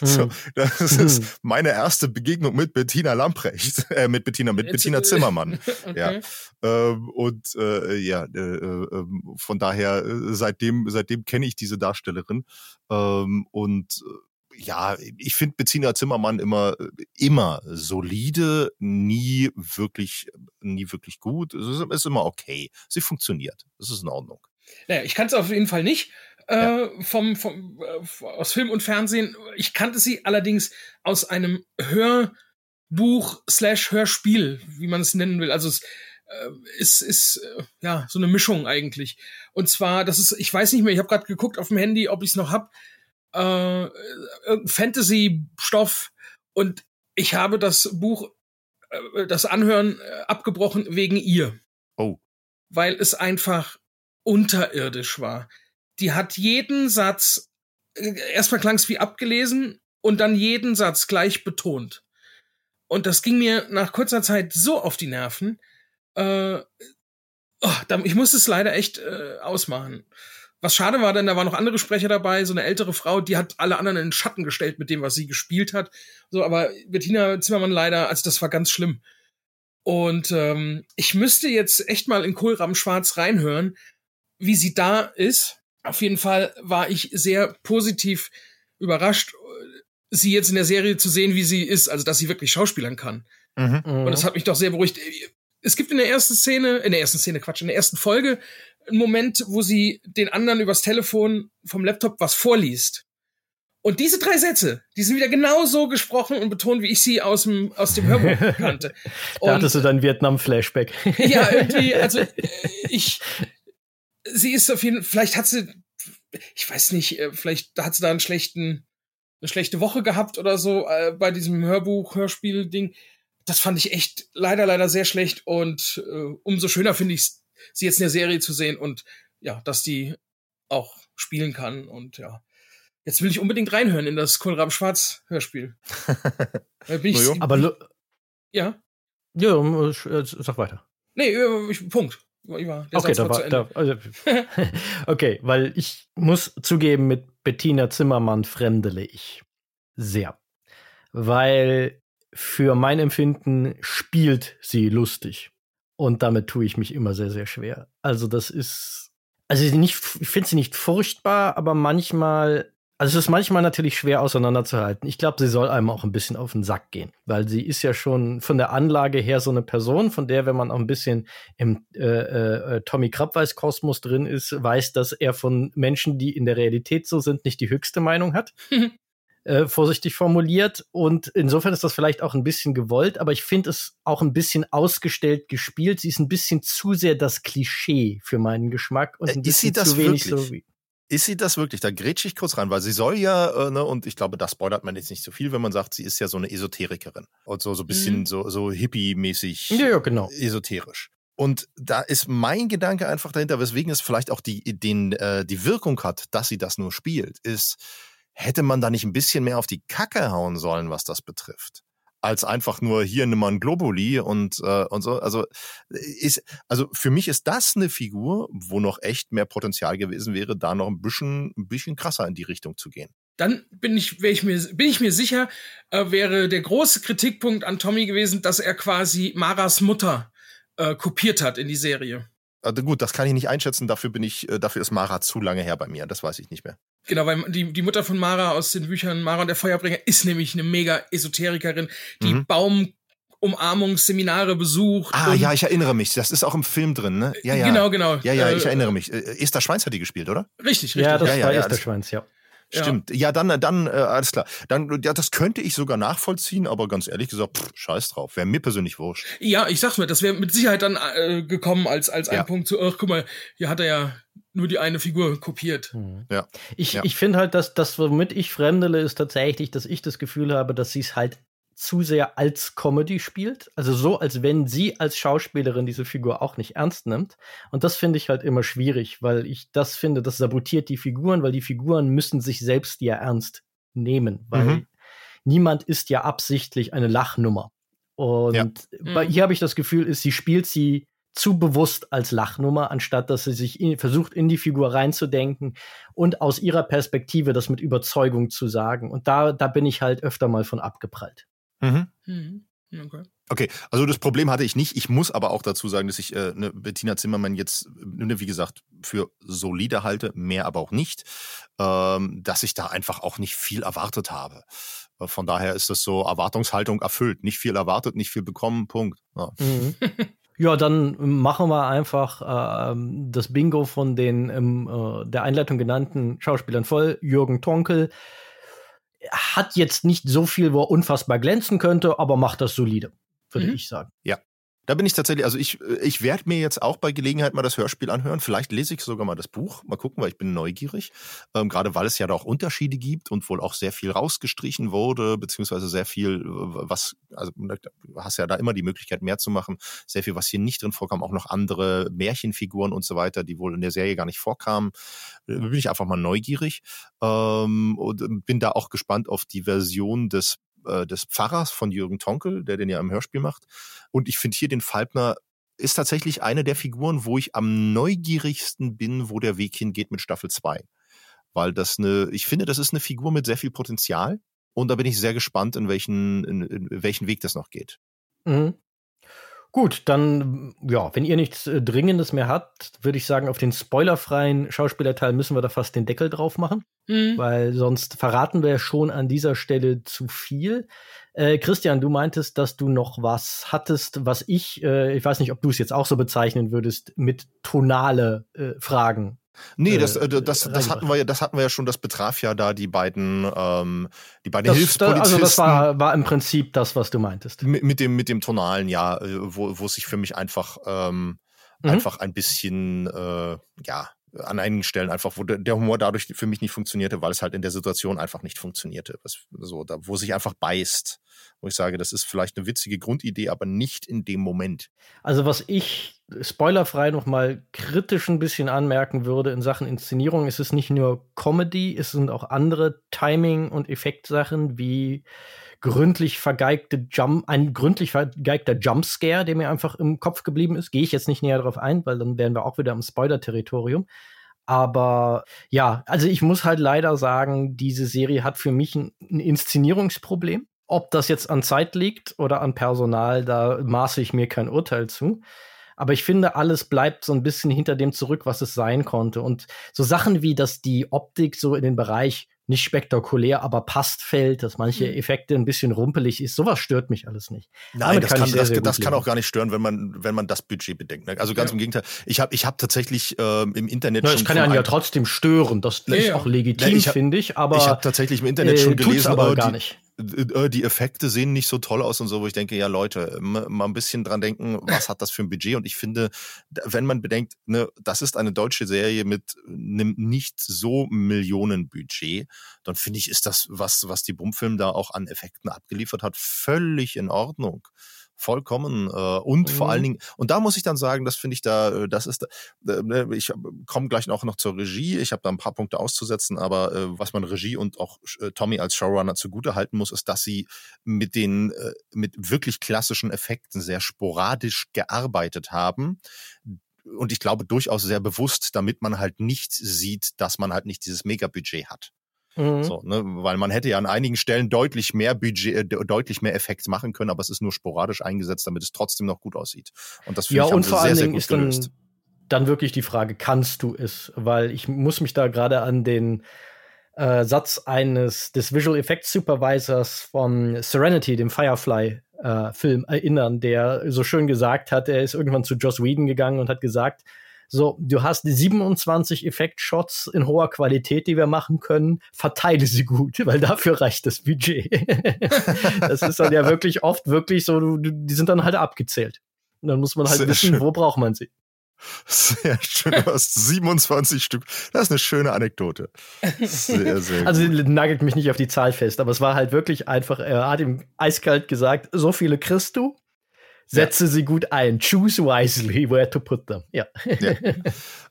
So, hm. das ist hm. meine erste Begegnung mit Bettina Lamprecht, (laughs) äh, mit Bettina, mit Bettina Zimmermann. (laughs) okay. Ja. Ähm, und äh, ja, äh, äh, von daher, äh, seitdem, seitdem kenne ich diese Darstellerin. Ähm, und äh, ja, ich finde Bettina Zimmermann immer, immer solide, nie wirklich, nie wirklich gut. Es ist, ist immer okay. Sie funktioniert. Es ist in Ordnung. Naja, ich kann es auf jeden Fall nicht äh, vom, vom, äh, aus Film und Fernsehen. Ich kannte sie allerdings aus einem Hörbuch slash Hörspiel, wie man es nennen will. Also es äh, ist, ist äh, ja so eine Mischung eigentlich. Und zwar, das ist, ich weiß nicht mehr, ich habe gerade geguckt auf dem Handy, ob ich es noch hab. Äh, Fantasy-Stoff und ich habe das Buch, äh, das Anhören abgebrochen wegen ihr. Oh. Weil es einfach unterirdisch war die hat jeden Satz, äh, erstmal klang es wie abgelesen und dann jeden Satz gleich betont. Und das ging mir nach kurzer Zeit so auf die Nerven. Äh, oh, ich musste es leider echt äh, ausmachen. Was schade war, denn da waren noch andere Sprecher dabei, so eine ältere Frau, die hat alle anderen in den Schatten gestellt mit dem, was sie gespielt hat. So, aber Bettina Zimmermann leider, also das war ganz schlimm. Und ähm, ich müsste jetzt echt mal in Kohlraben Schwarz reinhören, wie sie da ist auf jeden Fall war ich sehr positiv überrascht, sie jetzt in der Serie zu sehen, wie sie ist, also dass sie wirklich schauspielern kann. Mhm. Und das hat mich doch sehr beruhigt. Es gibt in der ersten Szene, in der ersten Szene, Quatsch, in der ersten Folge einen Moment, wo sie den anderen übers Telefon vom Laptop was vorliest. Und diese drei Sätze, die sind wieder genau so gesprochen und betont, wie ich sie aus dem, aus dem Hörbuch (laughs) kannte. da hattest du dann Vietnam-Flashback. ja, irgendwie, (laughs) also ich, sie ist auf jeden vielleicht hat sie, ich weiß nicht, äh, vielleicht hat sie da einen schlechten, eine schlechte Woche gehabt oder so äh, bei diesem Hörbuch, Hörspiel-Ding. Das fand ich echt leider, leider sehr schlecht und äh, umso schöner finde ich sie jetzt in der Serie zu sehen und ja, dass die auch spielen kann und ja. Jetzt will ich unbedingt reinhören in das Kohlraben Schwarz Hörspiel. (laughs) ich, Aber ja. Ja, äh, sag weiter. Nee, ich, Punkt. War, okay, da war, da, also, (laughs) okay, weil ich muss zugeben, mit Bettina Zimmermann fremdele ich sehr. Weil für mein Empfinden spielt sie lustig. Und damit tue ich mich immer sehr, sehr schwer. Also, das ist, also nicht, ich finde sie nicht furchtbar, aber manchmal Also es ist manchmal natürlich schwer auseinanderzuhalten. Ich glaube, sie soll einem auch ein bisschen auf den Sack gehen, weil sie ist ja schon von der Anlage her so eine Person, von der, wenn man auch ein bisschen im äh, äh, Tommy Krabweis Kosmos drin ist, weiß, dass er von Menschen, die in der Realität so sind, nicht die höchste Meinung hat. (laughs) äh, vorsichtig formuliert. Und insofern ist das vielleicht auch ein bisschen gewollt, aber ich finde es auch ein bisschen ausgestellt gespielt. Sie ist ein bisschen zu sehr das Klischee für meinen Geschmack und ein äh, bisschen zu wenig wirklich? so wie. Ist sie das wirklich? Da grätsche ich kurz rein, weil sie soll ja, äh, ne, und ich glaube, das spoilert man jetzt nicht so viel, wenn man sagt, sie ist ja so eine Esoterikerin. Und so, so ein bisschen mhm. so, so hippie-mäßig ja, ja, genau. esoterisch. Und da ist mein Gedanke einfach dahinter, weswegen es vielleicht auch die, den, äh, die Wirkung hat, dass sie das nur spielt, ist, hätte man da nicht ein bisschen mehr auf die Kacke hauen sollen, was das betrifft? Als einfach nur hier nimm mal ein Globuli und äh, und so. Also ist also für mich ist das eine Figur, wo noch echt mehr Potenzial gewesen wäre, da noch ein bisschen ein bisschen krasser in die Richtung zu gehen. Dann bin ich, ich mir, bin ich mir sicher, äh, wäre der große Kritikpunkt an Tommy gewesen, dass er quasi Maras Mutter äh, kopiert hat in die Serie. Also gut, das kann ich nicht einschätzen. Dafür bin ich, äh, dafür ist Mara zu lange her bei mir. Das weiß ich nicht mehr. Genau, weil die, die Mutter von Mara aus den Büchern Mara und der Feuerbringer ist nämlich eine mega Esoterikerin, die mhm. Baum Umarmungsseminare besucht. Ah, ja, ich erinnere mich. Das ist auch im Film drin, ne? Ja, ja. Genau, genau. Ja, ja, ich äh, erinnere mich. Äh, Esther Schweins hat die gespielt, oder? Richtig, richtig. Ja, das ja, ja, war ja, Esther Schweins, ja. Stimmt. Ja, ja dann, dann, äh, alles klar. Dann, ja, das könnte ich sogar nachvollziehen, aber ganz ehrlich gesagt, pff, scheiß drauf. Wäre mir persönlich wurscht. Ja, ich sag's mir, das wäre mit Sicherheit dann äh, gekommen als, als ein Punkt zu, ach, guck mal, hier hat er ja nur die eine Figur kopiert. Mhm. Ja. Ich, ja. ich finde halt, dass das, womit ich fremdele, ist tatsächlich, dass ich das Gefühl habe, dass sie es halt zu sehr als Comedy spielt. Also so, als wenn sie als Schauspielerin diese Figur auch nicht ernst nimmt. Und das finde ich halt immer schwierig, weil ich das finde, das sabotiert die Figuren, weil die Figuren müssen sich selbst ja ernst nehmen, weil mhm. niemand ist ja absichtlich eine Lachnummer. Und ja. bei mhm. ihr habe ich das Gefühl, ist, sie spielt sie zu bewusst als Lachnummer, anstatt dass sie sich in, versucht, in die Figur reinzudenken und aus ihrer Perspektive das mit Überzeugung zu sagen. Und da, da bin ich halt öfter mal von abgeprallt. Mhm. Mhm. Okay. Okay, also das Problem hatte ich nicht. Ich muss aber auch dazu sagen, dass ich äh, ne, Bettina Zimmermann jetzt, ne, wie gesagt, für solide halte, mehr aber auch nicht, ähm, dass ich da einfach auch nicht viel erwartet habe. Äh, von daher ist das so Erwartungshaltung erfüllt. Nicht viel erwartet, nicht viel bekommen, Punkt. Ja. Mhm. (laughs) Ja, dann machen wir einfach äh, das Bingo von den im äh, der Einleitung genannten Schauspielern voll. Jürgen Tonkel, hat jetzt nicht so viel, wo er unfassbar glänzen könnte, aber macht das solide, würde mhm. ich sagen. Ja. Da bin ich tatsächlich, also ich, ich werde mir jetzt auch bei Gelegenheit mal das Hörspiel anhören. Vielleicht lese ich sogar mal das Buch. Mal gucken, weil ich bin neugierig. Ähm, gerade weil es ja da auch Unterschiede gibt und wohl auch sehr viel rausgestrichen wurde, beziehungsweise sehr viel, was, also du hast ja da immer die Möglichkeit, mehr zu machen. Sehr viel, was hier nicht drin vorkam, auch noch andere Märchenfiguren und so weiter, die wohl in der Serie gar nicht vorkamen. Da bin ich einfach mal neugierig ähm, und bin da auch gespannt auf die Version des äh, des Pfarrers von Jürgen Tonkel, der den ja im Hörspiel macht. Und ich finde hier den Falbner ist tatsächlich eine der Figuren, wo ich am neugierigsten bin, wo der Weg hingeht mit Staffel 2. Weil das eine, ich finde, das ist eine Figur mit sehr viel Potenzial. Und da bin ich sehr gespannt, in welchen, in, in welchen Weg das noch geht. Mhm. Gut, dann, ja, wenn ihr nichts äh, Dringendes mehr habt, würde ich sagen, auf den spoilerfreien Schauspielerteil müssen wir da fast den Deckel drauf machen, mhm. weil sonst verraten wir schon an dieser Stelle zu viel. Äh, Christian, du meintest, dass du noch was hattest, was ich, äh, ich weiß nicht, ob du es jetzt auch so bezeichnen würdest, mit tonale äh, Fragen Nee, das, äh, äh das, das hatten wir ja, das hatten wir ja schon, das betraf ja da die beiden, ähm, die beiden das, Hilfspolizisten. Also das war, war im Prinzip das, was du meintest. Mit, mit dem, mit dem tonalen, ja, äh, wo, wo es sich für mich einfach, ähm, mhm. einfach ein bisschen, äh, ja, an einigen Stellen einfach, wo der Humor dadurch für mich nicht funktionierte, weil es halt in der Situation einfach nicht funktionierte. Was, so, da, wo sich einfach beißt. Wo ich sage, das ist vielleicht eine witzige Grundidee, aber nicht in dem Moment. Also was ich spoilerfrei noch mal kritisch ein bisschen anmerken würde in Sachen Inszenierung, ist es nicht nur Comedy, es sind auch andere Timing- und Effektsachen wie gründlich vergeigte Jump, ein gründlich vergeigter Jumpscare, der mir einfach im Kopf geblieben ist. Gehe ich jetzt nicht näher drauf ein, weil dann wären wir auch wieder im Spoiler-Territorium. Aber ja, also ich muss halt leider sagen, diese Serie hat für mich ein, ein Inszenierungsproblem. Ob das jetzt an Zeit liegt oder an Personal, da maße ich mir kein Urteil zu. Aber ich finde, alles bleibt so ein bisschen hinter dem zurück, was es sein konnte. Und so Sachen wie, dass die Optik so in den Bereich nicht spektakulär, aber passt fällt, dass manche mhm. Effekte ein bisschen rumpelig ist. Sowas stört mich alles nicht. Nein, das, kann, kann, sehr, das, sehr das kann, auch gar nicht stören, wenn man, wenn man das Budget bedenkt. Ne? Also ganz ja. im Gegenteil. Ich habe ich hab tatsächlich ähm, im Internet Na, schon. Das kann ja, ja trotzdem stören. Das ist ja, auch legitim, finde ich. Aber ich habe tatsächlich im Internet äh, schon gelesen, aber gar nicht äh, die Effekte sehen nicht so toll aus und so, wo ich denke, ja Leute, mal ein bisschen dran denken, was hat das für ein Budget? Und ich finde, wenn man bedenkt, ne, das ist eine deutsche Serie mit einem nicht so Millionen Budget, dann finde ich, ist das, was, was die Bumfilm da auch an Effekten abgeliefert hat, völlig in Ordnung vollkommen äh, und mhm. vor allen mhm. Dingen und da muss ich dann sagen, das finde ich da, äh, das ist, äh, ne, ich komme gleich auch noch zur Regie. Ich habe da ein paar Punkte auszusetzen, aber äh, was man Regie und auch äh, Tommy als Showrunner zugute halten muss, ist, dass sie mit den äh, mit wirklich klassischen Effekten sehr sporadisch gearbeitet haben und ich glaube durchaus sehr bewusst, damit man halt nicht sieht, dass man halt nicht dieses Megabudget hat. Mhm. So, ne? Weil man hätte ja an einigen Stellen deutlich mehr Budget, äh, deutlich mehr Effekt machen können, aber es ist nur sporadisch eingesetzt, damit es trotzdem noch gut aussieht. Und das finde ja, ich und vor sehr, allen Dingen ist gelöst. Dann, dann wirklich die Frage, kannst du es? Weil ich muss mich da gerade an den äh, Satz eines des Visual Effects Supervisors von Serenity, dem Firefly äh, Film erinnern, der so schön gesagt hat, er ist irgendwann zu Joss Whedon gegangen und hat gesagt, so, du hast 27 Effektshots in hoher Qualität, die wir machen können. Verteile sie gut, (laughs) weil dafür reicht das Budget. (laughs) das ist dann ja wirklich oft wirklich so, die sind dann halt abgezählt. Und dann muss man halt Sehr wissen, schön. wo braucht man sie. Sehr schön. Du hast 27 Stück. Das ist eine schöne Anekdote. Sehr, (laughs) sehr Also nagelt mich nicht auf die Zahl fest, aber es war halt wirklich einfach, er hat ihm eiskalt gesagt, so viele kriegst du Setze ja. sie gut ein. Choose wisely where to put them. Ja. ja. (laughs)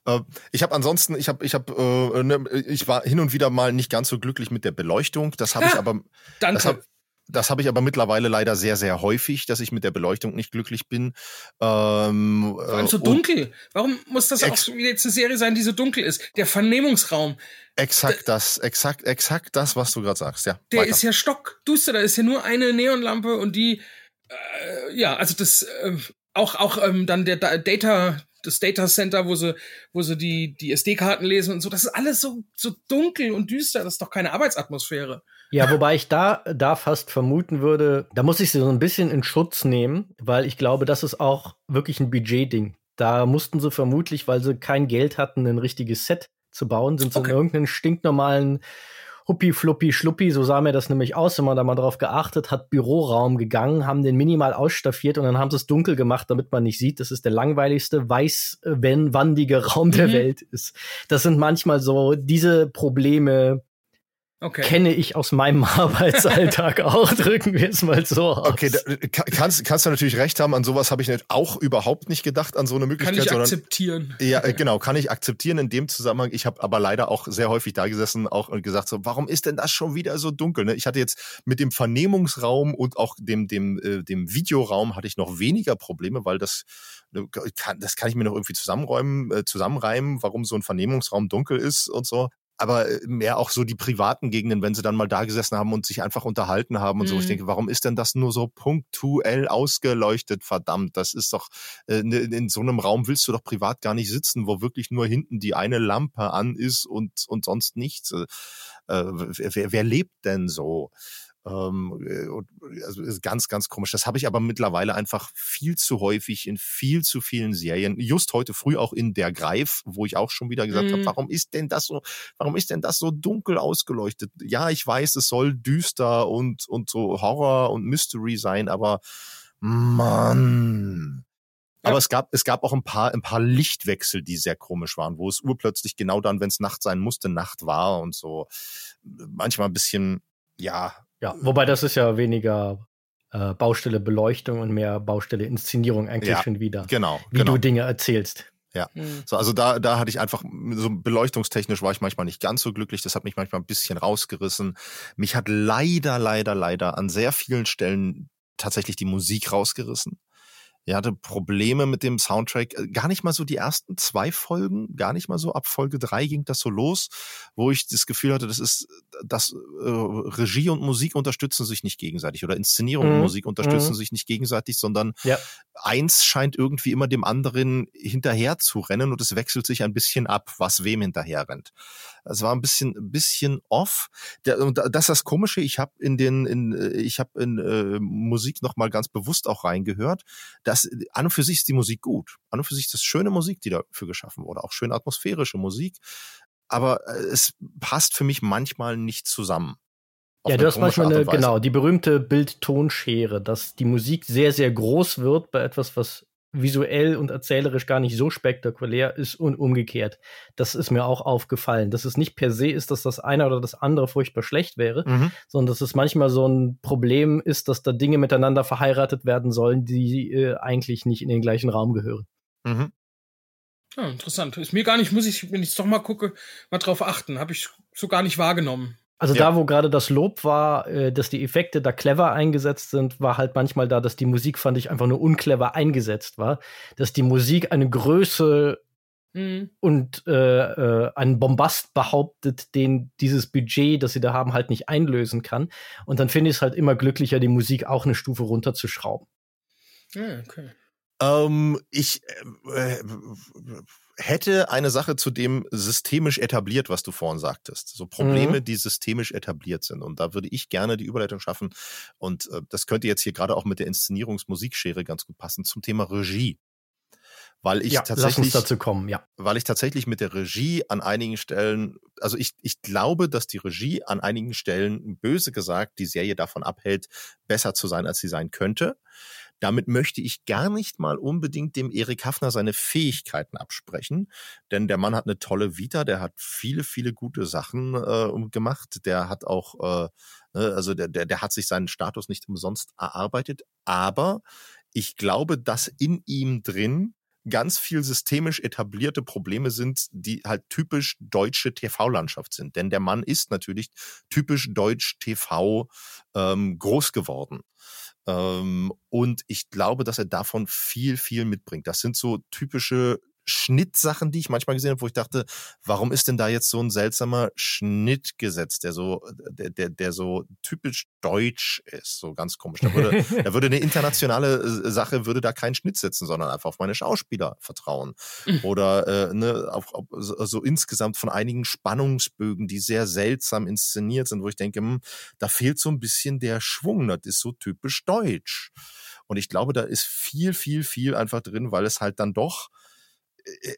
Äh, ich habe ansonsten, ich habe, ich habe, äh, ne, ich war hin und wieder mal nicht ganz so glücklich mit der Beleuchtung. Das habe ich aber. Danke. Das hab, das habe ich aber mittlerweile leider sehr, sehr häufig, dass ich mit der Beleuchtung nicht glücklich bin. Ähm, Vor allem so dunkel. Warum muss das auch jetzt eine Serie sein, die so dunkel ist? Der Vernehmungsraum. Exakt das, exakt, exakt das, was du gerade sagst, ja. Der weiter. ist ja stockduster, da ist ja nur eine Neonlampe und die äh, ja, also das äh, auch auch ähm, dann der Data das Data Center, wo sie wo sie die die SD-Karten lesen und so, das ist alles so so dunkel und düster, das ist doch keine Arbeitsatmosphäre. Ja, wobei ich da da fast vermuten würde, da muss ich sie so ein bisschen in Schutz nehmen, weil ich glaube, das ist auch wirklich ein Budgetding. Da mussten sie vermutlich, weil sie kein Geld hatten, ein richtiges Set zu bauen, sind sie okay. in irgendeinen stinknormalen Huppi, Fluppi, Schluppi, so sah mir das nämlich aus, wenn man da mal drauf geachtet hat, Büroraum gegangen, haben den minimal ausstaffiert und dann haben sie es dunkel gemacht, damit man nicht sieht, dass es der langweiligste, weißwandige Raum der mhm. Welt ist. Das sind manchmal so diese Probleme, Okay. Kenne ich aus meinem (laughs) Arbeitsalltag auch, drücken wir es mal so aus. Okay, da, kannst, kannst du natürlich recht haben, an sowas habe ich nicht, auch überhaupt nicht gedacht, an so eine Möglichkeit. Kann ich sondern, akzeptieren. Ja, äh, (laughs) genau, kann ich akzeptieren in dem Zusammenhang. Ich habe aber leider auch sehr häufig da gesessen auch und gesagt, so, warum ist denn das schon wieder so dunkel? Ne? Ich hatte jetzt mit dem Vernehmungsraum und auch dem, dem, äh, dem Videoraum hatte ich noch weniger Probleme, weil das, äh, kann, das kann ich mir noch irgendwie zusammenräumen, äh, zusammenreimen, warum so ein Vernehmungsraum dunkel ist und so aber äh, mehr auch so die privaten Gegenden, wenn sie dann mal da gesessen haben und sich einfach unterhalten haben und mhm. so. Ich mhm. denke, warum ist denn das nur so punktuell ausgeleuchtet? Verdammt, das ist doch, äh, in so einem Raum willst du doch privat gar nicht sitzen, wo wirklich nur hinten die eine Lampe an ist und, und sonst nichts. Äh, wer, wer lebt denn so? Ähm, äh, also ist ganz, ganz komisch. Das habe ich aber mittlerweile einfach viel zu häufig in viel zu vielen Serien. Just heute früh auch in Der Greif, wo ich auch schon wieder gesagt mhm. habe, warum ist denn das so, warum ist denn das so dunkel ausgeleuchtet? Ja, ich weiß, es soll düster und, und so Horror und Mystery sein, aber Mann. Aber ja. es gab, es gab auch ein paar, ein paar Lichtwechsel, die sehr komisch waren, wo es urplötzlich genau dann, wenn es Nacht sein musste, Nacht war und so. Manchmal ein bisschen, ja, ja, wobei das ist ja weniger äh, Baustelle Beleuchtung und mehr Baustelle Inszenierung eigentlich ja, schon wieder. Genau. Wie genau. du Dinge erzählst. Ja, mhm. so, also da, da hatte ich einfach, so beleuchtungstechnisch war ich manchmal nicht ganz so glücklich. Das hat mich manchmal ein bisschen rausgerissen. Mich hat leider, leider, leider an sehr vielen Stellen tatsächlich die Musik rausgerissen. Er hatte Probleme mit dem Soundtrack. Äh, gar nicht mal so die ersten zwei Folgen, gar nicht mal so. Ab Folge drei ging das so los, wo ich das Gefühl hatte, das ist, dass äh, Regie und Musik unterstützen sich nicht gegenseitig oder Inszenierung mhm. und Musik unterstützen mhm. sich nicht gegenseitig, sondern ja. eins scheint irgendwie immer dem anderen hinterher zu rennen und es wechselt sich ein bisschen ab, was wem hinterher rennt. Es war ein bisschen, ein bisschen off. Der, und das ist das Komische. Ich habe in den, in, ich habe in äh, Musik noch mal ganz bewusst auch reingehört. Dass an und für sich ist die Musik gut. An und für sich ist das schöne Musik, die dafür geschaffen wurde, auch schön atmosphärische Musik. Aber äh, es passt für mich manchmal nicht zusammen. Ja, du hast manchmal eine, genau, die berühmte Bild-Ton-Schere, dass die Musik sehr, sehr groß wird bei etwas, was visuell und erzählerisch gar nicht so spektakulär ist und umgekehrt. Das ist mir auch aufgefallen, dass es nicht per se ist, dass das eine oder das andere furchtbar schlecht wäre, mhm. sondern dass es manchmal so ein Problem ist, dass da Dinge miteinander verheiratet werden sollen, die äh, eigentlich nicht in den gleichen Raum gehören. Mhm. Ja, interessant. Ist mir gar nicht, muss ich, wenn ich es doch mal gucke, mal drauf achten. Habe ich so gar nicht wahrgenommen. Also ja. da, wo gerade das Lob war, äh, dass die Effekte da clever eingesetzt sind, war halt manchmal da, dass die Musik, fand ich, einfach nur unclever eingesetzt war. Dass die Musik eine Größe mhm. und äh, äh, einen Bombast behauptet, den dieses Budget, das sie da haben, halt nicht einlösen kann. Und dann finde ich es halt immer glücklicher, die Musik auch eine Stufe runterzuschrauben. Ja, okay. Ähm, ich äh, hätte eine Sache zu dem systemisch etabliert, was du vorhin sagtest. So Probleme, mhm. die systemisch etabliert sind. Und da würde ich gerne die Überleitung schaffen. Und äh, das könnte jetzt hier gerade auch mit der Inszenierungsmusikschere ganz gut passen zum Thema Regie. Weil ich ja, tatsächlich dazu kommen, ja. Weil ich tatsächlich mit der Regie an einigen Stellen, also ich, ich glaube, dass die Regie an einigen Stellen, böse gesagt, die Serie davon abhält, besser zu sein, als sie sein könnte. Damit möchte ich gar nicht mal unbedingt dem Erik Hafner seine Fähigkeiten absprechen, denn der Mann hat eine tolle Vita, der hat viele, viele gute Sachen äh, gemacht, der hat auch, äh, ne, also der, der, der hat sich seinen Status nicht umsonst erarbeitet, aber ich glaube, dass in ihm drin ganz viel systemisch etablierte Probleme sind, die halt typisch deutsche TV-Landschaft sind. Denn der Mann ist natürlich typisch deutsch TV ähm, groß geworden. Ähm, und ich glaube, dass er davon viel, viel mitbringt. Das sind so typische Schnittsachen, die ich manchmal gesehen habe, wo ich dachte, warum ist denn da jetzt so ein seltsamer Schnitt gesetzt, der so, der, der, der so typisch deutsch ist, so ganz komisch. Da würde, (laughs) da würde eine internationale äh, Sache, würde da keinen Schnitt setzen, sondern einfach auf meine Schauspieler vertrauen. Mhm. Oder äh, ne, auf, auf, so, insgesamt von einigen Spannungsbögen, die sehr seltsam inszeniert sind, wo ich denke, hm, da fehlt so ein bisschen der Schwung, das ist so typisch deutsch. Und ich glaube, da ist viel, viel, viel einfach drin, weil es halt dann doch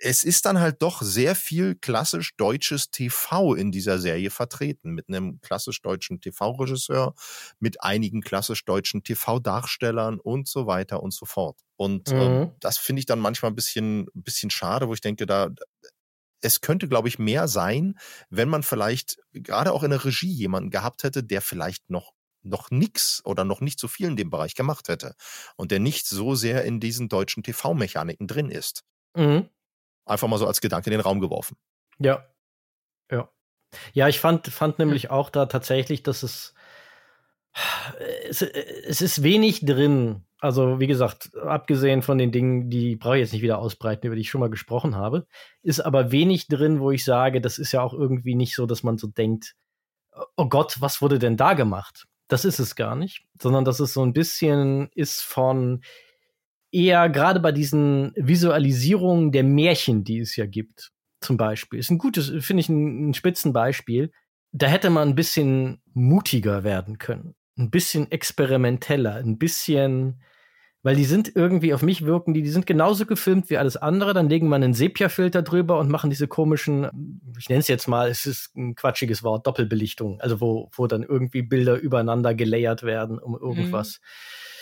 es ist dann halt doch sehr viel klassisch deutsches TV in dieser Serie vertreten, mit einem klassisch deutschen TV-Regisseur, mit einigen klassisch deutschen TV-Darstellern und so weiter und so fort. Und ähm, mhm. ähm, das finde ich dann manchmal ein bisschen, ein bisschen schade, wo ich denke, da, es könnte, glaube ich, mehr sein, wenn man vielleicht gerade auch in der Regie jemanden gehabt hätte, der vielleicht noch noch nix oder noch nicht so viel in dem Bereich gemacht hätte und der nicht so sehr in diesen deutschen TV-Mechaniken drin ist. Mhm. Einfach mal so als Gedanke in den Raum geworfen. Ja. Ja. Ja, ich fand, fand nämlich auch da tatsächlich, dass es, es, es ist wenig drin. Also, wie gesagt, abgesehen von den Dingen, die brauche ich jetzt nicht wieder ausbreiten, über die ich schon mal gesprochen habe, ist aber wenig drin, wo ich sage, das ist ja auch irgendwie nicht so, dass man so denkt, oh Gott, was wurde denn da gemacht? Das ist es gar nicht, sondern dass es so ein bisschen ist von, eher gerade bei diesen Visualisierungen der Märchen, die es ja gibt, zum Beispiel, ist ein gutes, finde ich ein, ein Spitzenbeispiel. Da hätte man ein bisschen mutiger werden können, ein bisschen experimenteller, ein bisschen, weil die sind irgendwie auf mich wirken, die, die sind genauso gefilmt wie alles andere. Dann legen man einen Sepia-Filter drüber und machen diese komischen, ich nenne es jetzt mal, es ist ein quatschiges Wort, Doppelbelichtung, also wo, wo dann irgendwie Bilder übereinander gelayert werden, um irgendwas. Mhm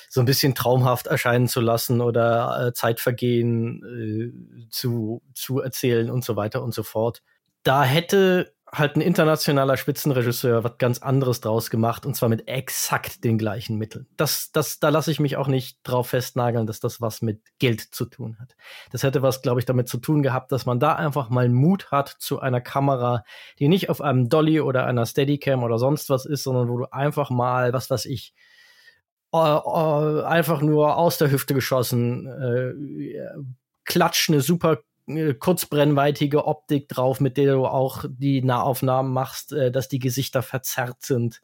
so ein bisschen traumhaft erscheinen zu lassen oder äh, Zeitvergehen äh, zu, zu erzählen und so weiter und so fort. Da hätte halt ein internationaler Spitzenregisseur was ganz anderes draus gemacht und zwar mit exakt den gleichen Mitteln. Das, das, da lasse ich mich auch nicht drauf festnageln, dass das was mit Geld zu tun hat. Das hätte was, glaube ich, damit zu tun gehabt, dass man da einfach mal Mut hat zu einer Kamera, die nicht auf einem Dolly oder einer Steadicam oder sonst was ist, sondern wo du einfach mal, was weiß ich, einfach nur aus der Hüfte geschossen, äh, klatscht eine super äh, kurzbrennweitige Optik drauf, mit der du auch die Nahaufnahmen machst, äh, dass die Gesichter verzerrt sind.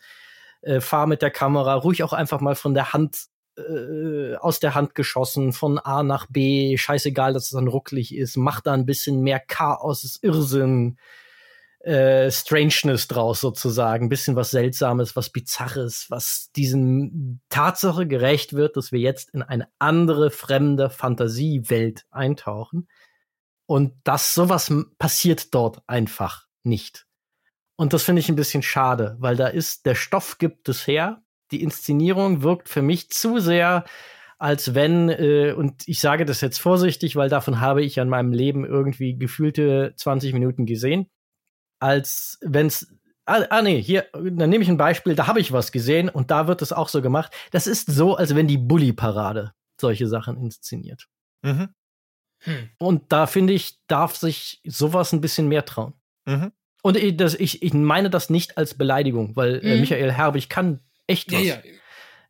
Äh, fahr mit der Kamera ruhig auch einfach mal von der Hand äh, aus der Hand geschossen, von A nach B, scheißegal, dass es dann rucklig ist, mach da ein bisschen mehr Chaos, Irrsinn, äh, Strangeness draus sozusagen, ein bisschen was Seltsames, was Bizarres, was diesen Tatsache gerecht wird, dass wir jetzt in eine andere, fremde Fantasiewelt eintauchen. Und dass sowas passiert dort einfach nicht. Und das finde ich ein bisschen schade, weil da ist, der Stoff gibt es her, die Inszenierung wirkt für mich zu sehr, als wenn, äh, und ich sage das jetzt vorsichtig, weil davon habe ich an meinem Leben irgendwie gefühlte 20 Minuten gesehen, als wenn es Ah, ah nee, hier, dann nehme ich ein Beispiel, da habe ich was gesehen und da wird es auch so gemacht. Das ist so, als wenn die Bully-Parade solche Sachen inszeniert. Mhm. Hm. Und da finde ich, darf sich sowas ein bisschen mehr trauen. Mhm. Und ich, das, ich, ich meine das nicht als Beleidigung, weil äh, mhm. äh, Michael Herbig kann echt was. Ja,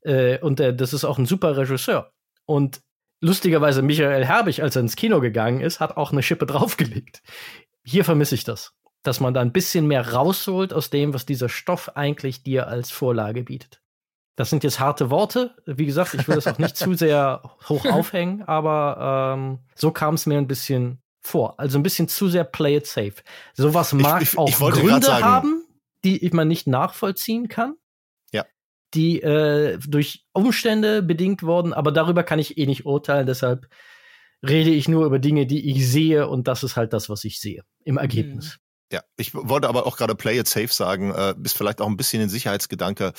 ja. Äh, und äh, das ist auch ein super Regisseur. Und lustigerweise Michael Herbig, als er ins Kino gegangen ist, hat auch eine Schippe (laughs) draufgelegt. Hier vermisse ich das. Dass man da ein bisschen mehr rausholt aus dem, was dieser Stoff eigentlich dir als Vorlage bietet. Das sind jetzt harte Worte. Wie gesagt, ich will das auch nicht zu (laughs) sehr hoch aufhängen, aber ähm, so kam es mir ein bisschen vor. Also ein bisschen zu sehr play it safe. Sowas mag ich, ich, auch ich Gründe haben, die man nicht nachvollziehen kann die äh, durch Umstände bedingt wurden, aber darüber kann ich eh nicht urteilen, deshalb rede ich nur über Dinge, die ich sehe und das ist halt das, was ich sehe im Ergebnis. Ja, ich wollte aber auch gerade Play It Safe sagen, äh, ist vielleicht auch ein bisschen ein Sicherheitsgedanke,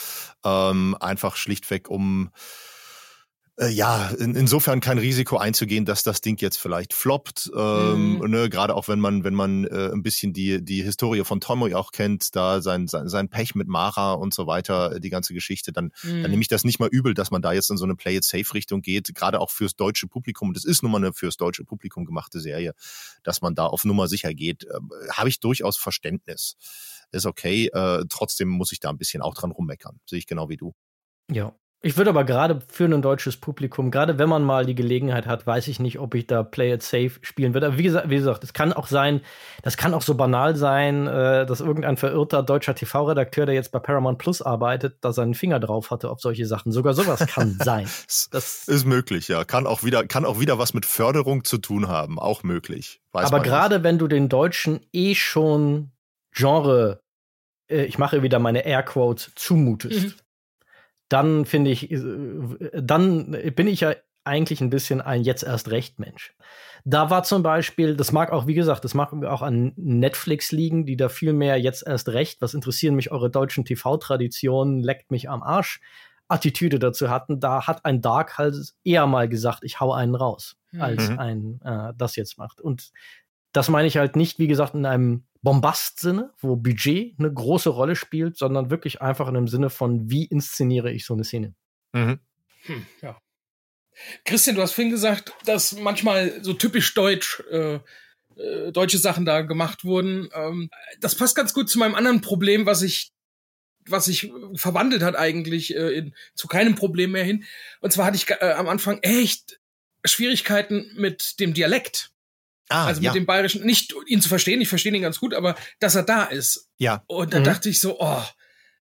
ähm, einfach schlichtweg um äh, ja, in, insofern kein Risiko einzugehen, dass das Ding jetzt vielleicht floppt. Ähm, mhm. ne, Gerade auch wenn man, wenn man äh, ein bisschen die, die Historie von Tomoy auch kennt, da sein, sein, sein Pech mit Mara und so weiter, äh, die ganze Geschichte, dann, mhm. dann nehme ich das nicht mal übel, dass man da jetzt in so eine Play-it-safe-Richtung geht, gerade auch fürs deutsche Publikum. Das ist nun mal eine fürs deutsche Publikum gemachte Serie, dass man da auf Nummer sicher geht. Äh, Habe ich durchaus Verständnis. Ist okay. Äh, trotzdem muss ich da ein bisschen auch dran rummeckern. Sehe ich genau wie du. Ja, ich würde aber gerade für ein deutsches Publikum, gerade wenn man mal die Gelegenheit hat, weiß ich nicht, ob ich da Play It Safe spielen würde. Aber wie gesagt, wie gesagt, es kann auch sein, das kann auch so banal sein, äh, dass irgendein verirrter deutscher TV-Redakteur, der jetzt bei Paramount Plus arbeitet, da seinen Finger drauf hatte auf solche Sachen. Sogar sowas kann (laughs) sein. Das ist möglich, ja. Kann auch wieder, kann auch wieder was mit Förderung zu tun haben. Auch möglich. Weiß aber gerade wenn du den Deutschen eh schon Genre, äh, ich mache wieder meine Airquotes, zumutest. Mhm dann finde ich, äh, dann bin ich ja eigentlich ein bisschen ein jetzt erst recht Mensch. Da war zum Beispiel, das mag auch, wie gesagt, das mag auch an Netflix liegen, die da viel mehr jetzt erst recht, was interessieren mich eure deutschen TV-Traditionen, leckt mich am Arsch, Attitüde dazu hatten. Da hat ein Dark halt eher mal gesagt, ich hau einen raus, mhm. als ein äh, das jetzt macht. Und das meine ich halt nicht, wie gesagt, in einem Bombast-Sinne, wo Budget eine große Rolle spielt, sondern wirklich einfach in dem Sinne von, wie inszeniere ich so eine Szene. Mhm. Hm, ja. Christian, du hast vorhin gesagt, dass manchmal so typisch deutsch äh, äh, deutsche Sachen da gemacht wurden. Ähm, das passt ganz gut zu meinem anderen Problem, was ich was sich verwandelt hat eigentlich äh, in, zu keinem Problem mehr hin. Und zwar hatte ich äh, am Anfang echt Schwierigkeiten mit dem Dialekt. Ah, also mit ja. dem Bayerischen, nicht ihn zu verstehen, ich verstehe ihn ganz gut, aber dass er da ist. Ja. Und da mhm. dachte ich so, oh,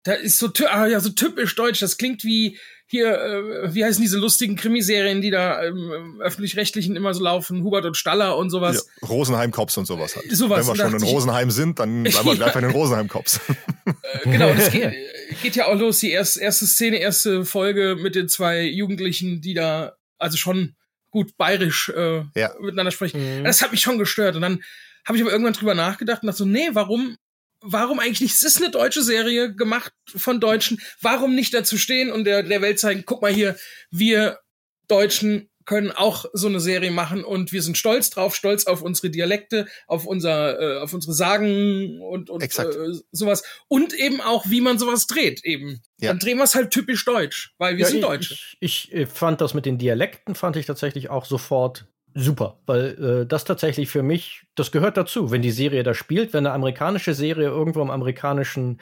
da ist so, ah, ja, so typisch deutsch. Das klingt wie hier, äh, wie heißen diese lustigen Krimiserien, die da ähm, öffentlich-rechtlichen immer so laufen, Hubert und Staller und sowas. Ja, Rosenheim-Cops und sowas halt. (laughs) Sowas, Wenn wir schon in Rosenheim sind, dann (laughs) bleiben wir gleich bei den Rosenheim-Cops. äh, genau, (laughs) das geht, geht ja auch los, die erste, erste Szene, erste Folge mit den zwei Jugendlichen, die da, also schon gut bayerisch äh, ja. miteinander sprechen. Mhm. Das hat mich schon gestört. Und dann habe ich aber irgendwann drüber nachgedacht und dachte so, nee, warum, warum eigentlich nicht? Es ist eine deutsche Serie gemacht von Deutschen. Warum nicht dazu stehen und der, der Welt zeigen, guck mal hier, wir Deutschen können auch so eine Serie machen und wir sind stolz drauf, stolz auf unsere Dialekte, auf unser, äh, auf unsere Sagen und, und äh, sowas und eben auch, wie man sowas dreht eben. Ja. Dann drehen wir es halt typisch deutsch, weil wir ja, sind Deutsche. Ich, ich, fand das mit den Dialekten fand ich tatsächlich auch sofort super, weil äh, das tatsächlich für mich, das gehört dazu, wenn die Serie da spielt, wenn eine amerikanische Serie irgendwo im amerikanischen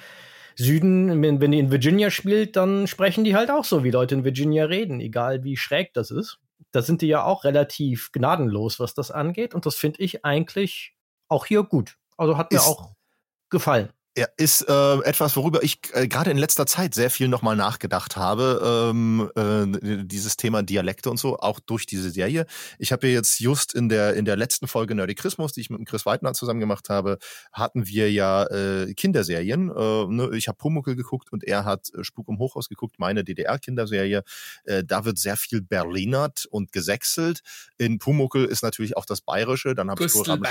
Süden, wenn, wenn die in Virginia spielt, dann sprechen die halt auch so, wie Leute in Virginia reden, egal wie schräg das ist da sind die ja auch relativ gnadenlos, was das angeht. Und das finde ich eigentlich auch hier gut. Also hat mir ist, auch gefallen. Ja, ist äh, etwas, worüber ich äh, gerade in letzter Zeit sehr viel nochmal nachgedacht habe. Ähm, äh, dieses Thema Dialekte und so, auch durch diese Serie. Ich habe ja jetzt just in der in der letzten Folge Nerdy Christmas, die ich mit Chris Weidner zusammen gemacht habe, hatten wir ja äh, Kinderserien. Äh, ne? Ich habe Pumuckel geguckt und er hat äh, Spuk im Hochhaus geguckt, meine DDR-Kinderserie. Äh, da wird sehr viel Berlinert und gesächselt. In Pumuckel ist natürlich auch das Bayerische. Dann habe ich Kohlraben,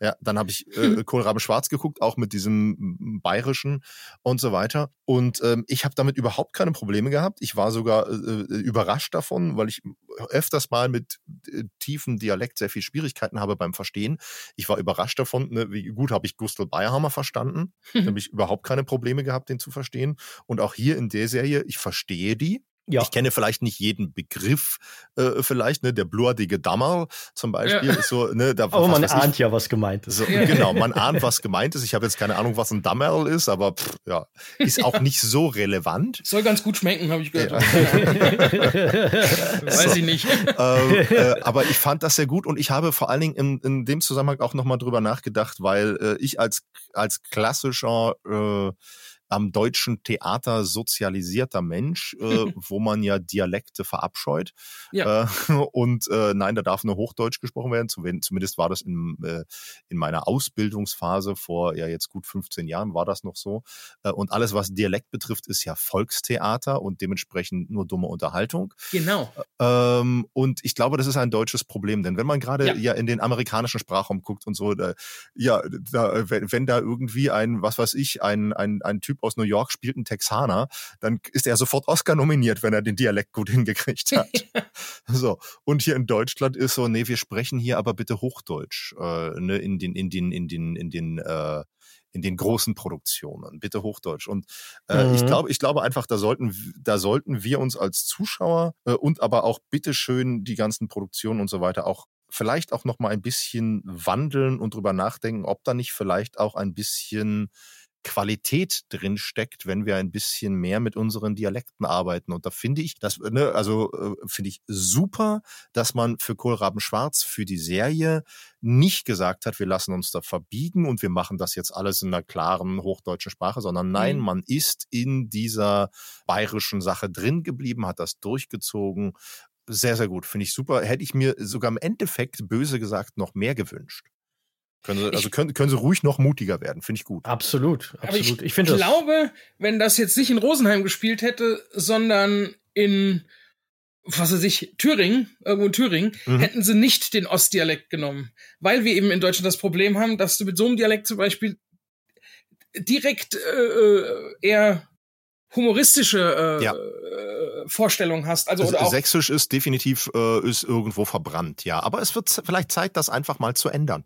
ja, dann habe ich äh, (laughs) Kohlraben Schwarz geguckt, auch mit diesem Bayerischen und so weiter. Und ähm, ich habe damit überhaupt keine Probleme gehabt. Ich war sogar äh, äh, überrascht davon, weil ich öfters mal mit äh, tiefem Dialekt sehr viel Schwierigkeiten habe beim Verstehen. Ich war überrascht davon, ne, wie gut habe ich Gustl Bayerhammer verstanden. Mhm. Da habe ich überhaupt keine Probleme gehabt, den zu verstehen. Und auch hier in der Serie, ich verstehe die. Ja. Ich kenne vielleicht nicht jeden Begriff, äh, vielleicht, ne, der blurdige Dammer zum Beispiel ja. ist so, ne, da, Aber man ahnt ich, ja, was gemeint ist. So, ja. Genau, man ahnt, was gemeint ist. Ich habe jetzt keine Ahnung, was ein Dammerl ist, aber pff, ja, ist auch nicht so relevant. Soll ganz gut schmecken, habe ich gehört. Weiß so, ich nicht. Äh, äh, aber ich fand das sehr gut und ich habe vor allen Dingen in, in dem Zusammenhang auch nochmal drüber nachgedacht, weil äh, ich als, als klassischer äh, am deutschen Theater sozialisierter Mensch, äh, (laughs) wo man ja Dialekte verabscheut. Ja. Äh, (laughs) und äh, nein, da darf nur Hochdeutsch gesprochen werden. Zumindest war das in, äh, in meiner Ausbildungsphase vor ja jetzt gut 15 Jahren war das noch so. Äh, und alles, was Dialekt betrifft, ist ja Volkstheater und dementsprechend nur dumme Unterhaltung. Genau. Ähm, und ich glaube, das ist ein deutsches Problem, denn wenn man gerade ja. ja. in den amerikanischen Sprachraum guckt und so, da, ja, da, wenn, wenn da irgendwie ein, was weiß ich, ein, ein, ein Typ aus New York spielt einen Texaner, dann ist er sofort Oscar nominiert, wenn er den Dialekt gut hingekriegt hat. (laughs) so. Und hier in Deutschland ist so, nee, wir sprechen hier aber bitte Hochdeutsch, äh, ne, in den, in den, in den, in den, äh, in den großen Produktionen, bitte Hochdeutsch. Und äh, mhm. ich glaube, ich glaube einfach, da sollten, da sollten wir uns als Zuschauer äh, und aber auch bitteschön die ganzen Produktionen und so weiter auch vielleicht auch noch mal ein bisschen wandeln und drüber nachdenken, ob da nicht vielleicht auch ein bisschen Qualität drin steckt, wenn wir ein bisschen mehr mit unseren Dialekten arbeiten. Und da finde ich, das, ne, also äh, finde ich super, dass man für Kohlraben Schwarz, für die Serie nicht gesagt hat, wir lassen uns da verbiegen und wir machen das jetzt alles in einer klaren hochdeutschen Sprache, sondern nein, mhm. man ist in dieser bayerischen Sache drin geblieben, hat das durchgezogen. Sehr, sehr gut. Finde ich super. Hätte ich mir sogar im Endeffekt böse gesagt noch mehr gewünscht. Können sie, also können, können sie ruhig noch mutiger werden, finde ich gut. Absolut, absolut. Aber ich, ich glaube, wenn das jetzt nicht in Rosenheim gespielt hätte, sondern in was weiß ich, Thüringen, irgendwo in Thüringen, mhm. hätten sie nicht den Ostdialekt genommen. Weil wir eben in Deutschland das Problem haben, dass du mit so einem Dialekt zum Beispiel direkt äh, äh eher humoristische äh, ja. Äh, Vorstellungen hast. Also, oder auch Sächsisch ist definitiv äh, ist irgendwo verbrannt, ja. Aber es wird vielleicht Zeit, das einfach mal zu ändern.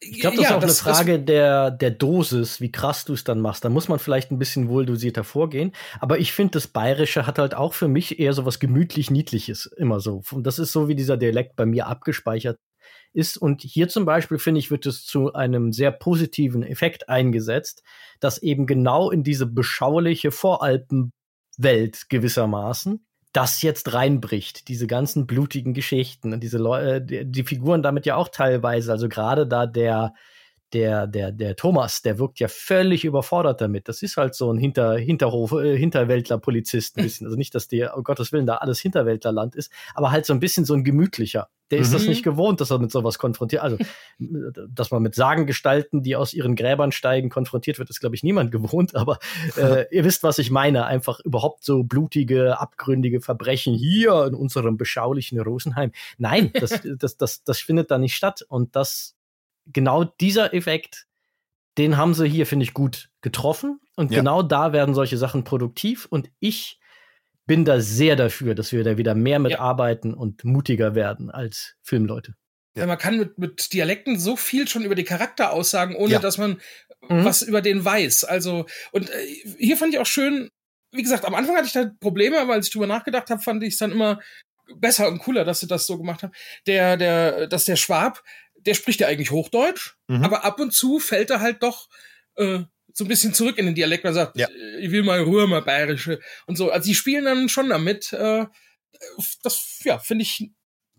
Ich glaube, das ja, ist auch das, eine Frage der, der Dosis, wie krass du es dann machst. Da muss man vielleicht ein bisschen wohl dosierter vorgehen. Aber ich finde, das Bayerische hat halt auch für mich eher so was gemütlich Niedliches, immer so. Und das ist so, wie dieser Dialekt bei mir abgespeichert ist. Und hier zum Beispiel, finde ich, wird es zu einem sehr positiven Effekt eingesetzt, dass eben genau in diese beschauliche Voralpenwelt gewissermaßen das jetzt reinbricht, diese ganzen blutigen Geschichten und diese Leute, die, die Figuren damit ja auch teilweise, also gerade da der der, der, der Thomas, der wirkt ja völlig überfordert damit. Das ist halt so ein Hinter, Hinterhof, äh, Hinterwäldler-Polizist ein bisschen. (laughs) Also nicht, dass der, um Gottes Willen, da alles Hinterwäldlerland ist, aber halt so ein bisschen so ein gemütlicher. Der ist mhm. das nicht gewohnt, dass er mit sowas konfrontiert. Also, (laughs) dass man mit Sagengestalten, die aus ihren Gräbern steigen, konfrontiert wird, ist, glaube ich, niemand gewohnt. Aber äh, (laughs) ihr wisst, was ich meine. Einfach überhaupt so blutige, abgründige Verbrechen hier in unserem beschaulichen Rosenheim. Nein, das, das, das, das findet da nicht statt. Und das genau dieser Effekt, den haben sie hier, finde ich, gut getroffen. Und ja. genau da werden solche Sachen produktiv. Und ich bin da sehr dafür, dass wir da wieder mehr mitarbeiten ja. und mutiger werden als Filmleute. Ja. man kann mit, mit Dialekten so viel schon über die Charakter aussagen, ohne ja. dass man mhm. was über den weiß. Also, und äh, hier fand ich auch schön, wie gesagt, am Anfang hatte ich da Probleme, aber als ich drüber nachgedacht habe, fand ich es dann immer besser und cooler, dass sie das so gemacht haben. Der, der, dass der Schwab der spricht ja eigentlich Hochdeutsch, mhm. aber ab und zu fällt er halt doch äh, so ein bisschen zurück in den Dialekt und sagt, ja. Äh, ich will mal Ruhe, mal Bayerische und so. Also die spielen dann schon damit. Äh, das, ja, finde ich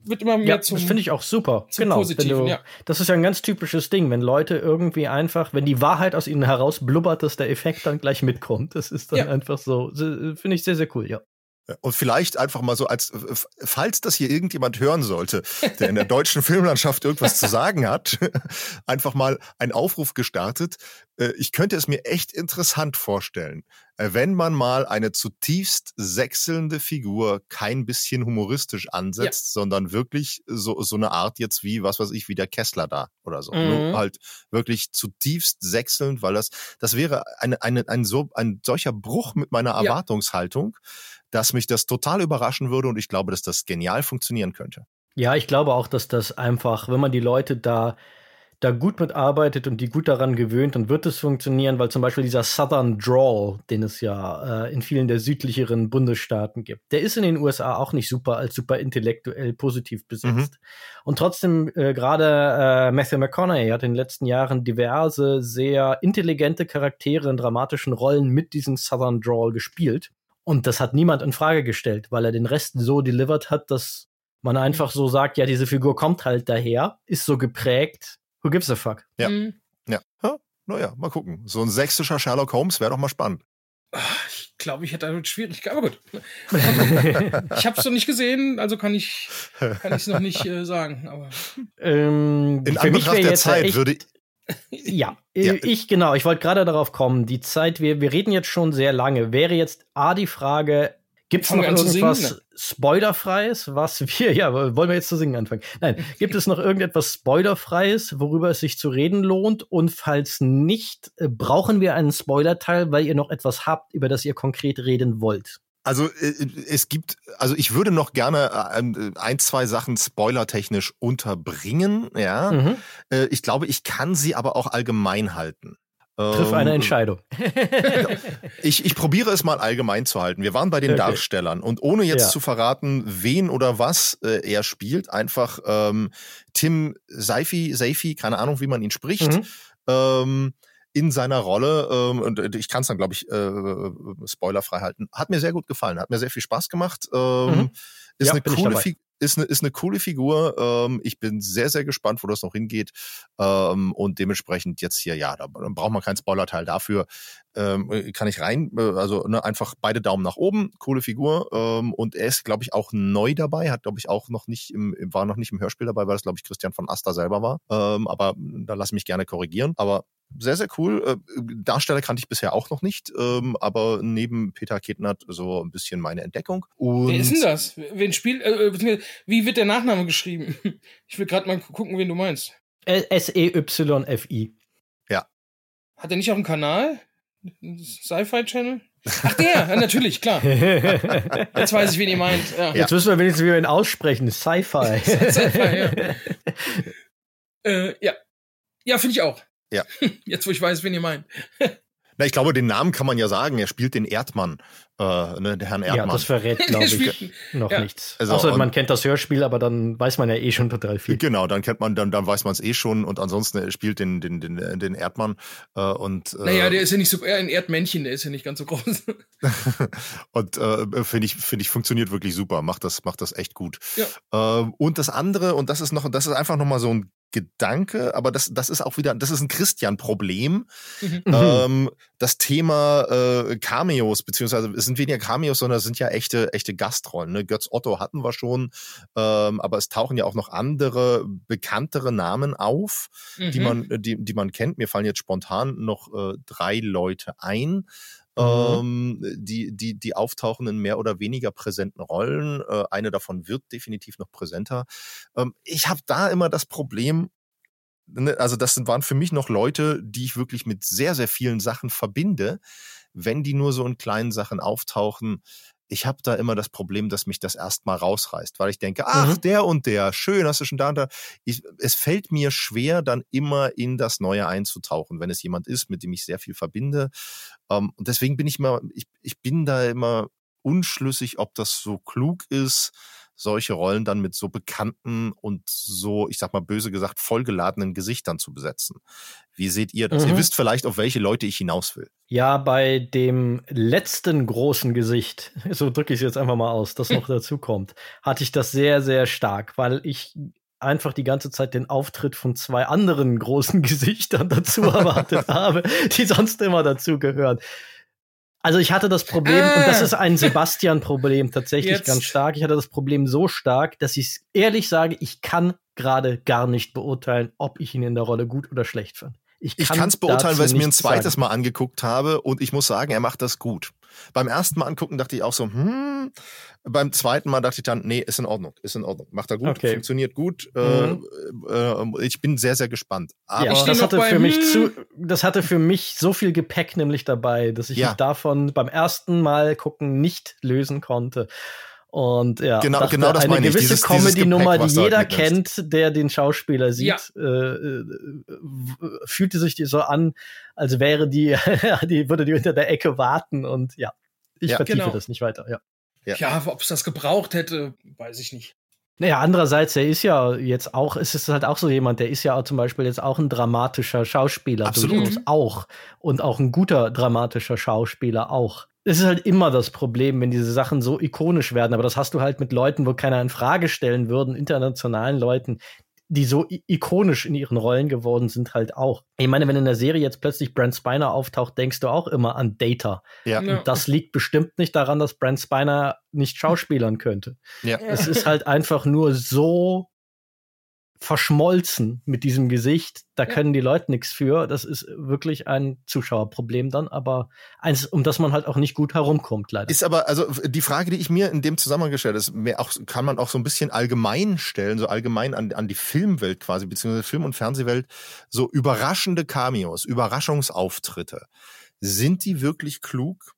wird immer mehr ja, zum. Das finde ich auch super. Genau. Du, ja. Das ist ja ein ganz typisches Ding, wenn Leute irgendwie einfach, wenn die Wahrheit aus ihnen heraus blubbert, dass der Effekt dann gleich mitkommt. Das ist dann Ja. einfach so. Finde ich sehr, sehr cool, ja. Und vielleicht einfach mal so als, falls das hier irgendjemand hören sollte, der in der deutschen (laughs) Filmlandschaft irgendwas zu sagen hat, (laughs) einfach mal ein Aufruf gestartet. Äh, Ich könnte es mir echt interessant vorstellen, äh, wenn man mal eine zutiefst sechselnde Figur kein bisschen humoristisch ansetzt, sondern wirklich so, so eine Art jetzt wie, was weiß ich, wie der Kessler da oder so. Mhm. Nur halt wirklich zutiefst sechselnd, weil das, das wäre eine, eine, ein, so, ein solcher Bruch mit meiner Ja. Dass mich das total überraschen würde und ich glaube, dass das genial funktionieren könnte. Ja, ich glaube auch, dass das einfach, wenn man die Leute da, da gut mitarbeitet und die gut daran gewöhnt, dann wird es funktionieren, weil zum Beispiel dieser Southern Drawl, den es ja äh, in vielen der südlicheren Bundesstaaten gibt, der ist in den USA auch nicht super als super intellektuell positiv besetzt. Und trotzdem, äh, gerade äh, Matthew McConaughey hat in den letzten Jahren diverse sehr intelligente Charaktere in dramatischen Rollen mit diesem Southern Drawl gespielt. Und das hat niemand in Frage gestellt, weil er den Rest so delivered hat, dass man einfach so sagt, ja, diese Figur kommt halt daher, ist so geprägt. Who gives a fuck? Ja. Mhm. Ja. ja naja, mal gucken. So ein sächsischer Sherlock Holmes wäre doch mal spannend. Ich glaube, ich hätte damit Schwierigkeiten. Aber gut. ich habe es noch nicht gesehen, also kann ich kann ich es noch nicht äh, sagen. Aber Ähm, In für mich Anbetracht der Zeit würde Ja, (laughs) Ja. äh, ich genau, ich wollte gerade darauf kommen. Die Zeit, wir, wir reden jetzt schon sehr lange. Wäre jetzt A die Frage, gibt es noch irgendwas singen? Spoilerfreies, was wir, (laughs) ja, wollen wir jetzt zu singen anfangen? Nein, (laughs) gibt es noch irgendetwas Spoilerfreies, worüber es sich zu reden lohnt? Und falls nicht, äh, brauchen wir einen Spoilerteil, weil ihr noch etwas habt, über das ihr konkret reden wollt? Also äh, es gibt, also ich würde noch gerne äh, ein, zwei Sachen spoilertechnisch unterbringen, ja. Mhm. Äh, Ich glaube, ich kann sie aber auch allgemein halten. Triff Ähm, eine Entscheidung. Ich, ich probiere es mal allgemein zu halten. Wir waren bei den Okay. Darstellern und ohne jetzt Ja. zu verraten, wen oder was äh, er spielt, einfach ähm, Tim Seifi, Seifi, keine Ahnung, wie man ihn spricht, Mhm. ähm, in seiner Rolle, ähm, und äh, ich kann es dann, glaube ich, äh, spoilerfrei halten, hat mir sehr gut gefallen, hat mir sehr viel Spaß gemacht. Ähm, Mhm. Ist Ja, eine coole. Figur. Ist eine, ist eine coole Figur. Ähm, ich bin sehr, sehr gespannt, wo das noch hingeht. Ähm, und dementsprechend jetzt hier, ja, da dann braucht man keinen Spoilerteil dafür. Ähm, kann ich rein, äh, also ne, einfach beide Daumen nach oben, coole Figur. Ähm, und er ist, glaube ich, auch neu dabei, hat, glaube ich, auch noch nicht im, war noch nicht im Hörspiel dabei, weil das, glaube ich, Christian von Asta selber war. Ähm, aber da lass ich mich gerne korrigieren. Aber sehr, sehr cool. Äh, Darsteller kannte ich bisher auch noch nicht, ähm, aber neben Peter Ketnert so ein bisschen meine Entdeckung. Und wer ist denn das? Wen spielt? Äh, wie wird der Nachname geschrieben? (laughs) Ich will gerade mal gucken, wen du meinst. E S-E-Y-F-I. Hat er nicht auch einen Kanal? Sci-Fi Channel? Ach der, ja, natürlich, klar. (laughs) Jetzt weiß ich, wen ihr meint. Ja. Jetzt müssen wir wenigstens, wie wir ihn aussprechen. Sci-Fi. (laughs) Sci-Fi, ja. (laughs) Äh, ja. Ja, finde ich auch. Ja. Jetzt, wo ich weiß, wen ihr meint. Na, ich glaube, den Namen kann man ja sagen. Er spielt den Erdmann, äh, ne, der Herrn ja, Erdmann. das verrät, (laughs) glaube ich, noch ja. nichts. Also, Außer man kennt das Hörspiel, aber dann weiß man ja eh schon total viel. Genau, dann kennt man, dann, dann weiß man es eh schon und ansonsten er spielt den, den, den, den Erdmann äh, und äh, Naja, der ist ja nicht so, eher ein Erdmännchen, der ist ja nicht ganz so groß. (laughs) und äh, finde ich, finde ich, funktioniert wirklich super, macht das, macht das echt gut. Ja. Ähm, und das andere, und das ist noch, das ist einfach nochmal so ein Gedanke, aber das, das ist auch wieder, das ist ein Christian-Problem. Mhm. Ähm, das Thema äh, Cameos, beziehungsweise es sind weniger Cameos, sondern es sind ja echte, echte Gastrollen. Ne? Götz Otto hatten wir schon, ähm, aber es tauchen ja auch noch andere bekanntere Namen auf, die Mhm. man, die, die man kennt. Mir fallen jetzt spontan noch äh, drei Leute ein. Mhm. Ähm, die, die, die auftauchen in mehr oder weniger präsenten Rollen. Äh, eine davon wird definitiv noch präsenter. Ähm, ich habe da immer das Problem, ne, also das waren für mich noch Leute, die ich wirklich mit sehr, sehr vielen Sachen verbinde. Wenn die nur so in kleinen Sachen auftauchen, ich habe da immer das Problem, dass mich das erstmal rausreißt, weil ich denke, ach, Mhm. der und der, schön, hast du schon da und da. Ich, es fällt mir schwer, dann immer in das Neue einzutauchen, wenn es jemand ist, mit dem ich sehr viel verbinde. Ähm, und deswegen bin ich immer, ich, ich bin da immer unschlüssig, ob das so klug ist, solche Rollen dann mit so bekannten und so, ich sag mal böse gesagt, vollgeladenen Gesichtern zu besetzen. Wie seht ihr das? Mhm. Ihr wisst vielleicht, auf welche Leute ich hinaus will. Ja, bei dem letzten großen Gesicht, (laughs) so drücke ich es jetzt einfach mal aus, das noch (laughs) dazu kommt, hatte ich das sehr, sehr stark, weil ich einfach die ganze Zeit den Auftritt von zwei anderen großen (laughs) Gesichtern dazu erwartet habe, die sonst immer dazu gehören. Also ich hatte das Problem, ah. und das ah. ist ein Sebastian-Problem (laughs) tatsächlich Jetzt. ganz stark. Ich hatte das Problem so stark, dass ich ehrlich sage, ich kann gerade gar nicht beurteilen, ob ich ihn in der Rolle gut oder schlecht fand. Ich kann es beurteilen, weil ich es mir ein zweites sagen. Mal angeguckt habe und ich muss sagen, er macht das gut. Beim ersten Mal angucken dachte ich auch so, hm. Beim zweiten Mal dachte ich dann, nee, ist in Ordnung, ist in Ordnung. Macht er gut, okay. funktioniert gut. Äh, mhm. Äh, ich bin sehr, sehr gespannt. Aber ja, das hatte für mich zu, das hatte für mich so viel Gepäck nämlich dabei, dass ich ja. mich davon beim ersten Mal gucken nicht lösen konnte. Und ja, genau, dachte, genau das eine meine gewisse Comedy-Nummer, die jeder kennt, der den Schauspieler sieht, ja. äh, äh fühlte sich die so an, als wäre die, (laughs) die würde die unter der Ecke warten und ja, ich ja, vertiefe genau. das nicht weiter. Ja, ja, ja ob es das gebraucht hätte, weiß ich nicht. Naja, andererseits, er ist ja jetzt auch, es ist halt auch so jemand, der ist ja zum Beispiel jetzt auch ein dramatischer Schauspieler. Absolut. Durchaus auch. Und auch ein guter dramatischer Schauspieler auch es ist halt immer das Problem, wenn diese Sachen so ikonisch werden. Aber das hast du halt mit Leuten, wo keiner in Frage stellen würden, internationalen Leuten, die so ikonisch in ihren Rollen geworden sind, halt auch. Ich meine, wenn in der Serie jetzt plötzlich Brent Spiner auftaucht, denkst du auch immer an Data. Ja. Und das liegt bestimmt nicht daran, dass Brent Spiner nicht schauspielern könnte. Ja. Es ist halt einfach nur so verschmolzen mit diesem Gesicht. Da ja. können die Leute nichts für. Das ist wirklich ein Zuschauerproblem dann, aber eins, um das man halt auch nicht gut herumkommt, leider. Ist aber, also die Frage, die ich mir in dem Zusammenhang gestellt ist, mehr auch, kann man auch so ein bisschen allgemein stellen, so allgemein an, an die Filmwelt quasi, beziehungsweise Film- und Fernsehwelt, so überraschende Cameos, Überraschungsauftritte. Sind die wirklich klug?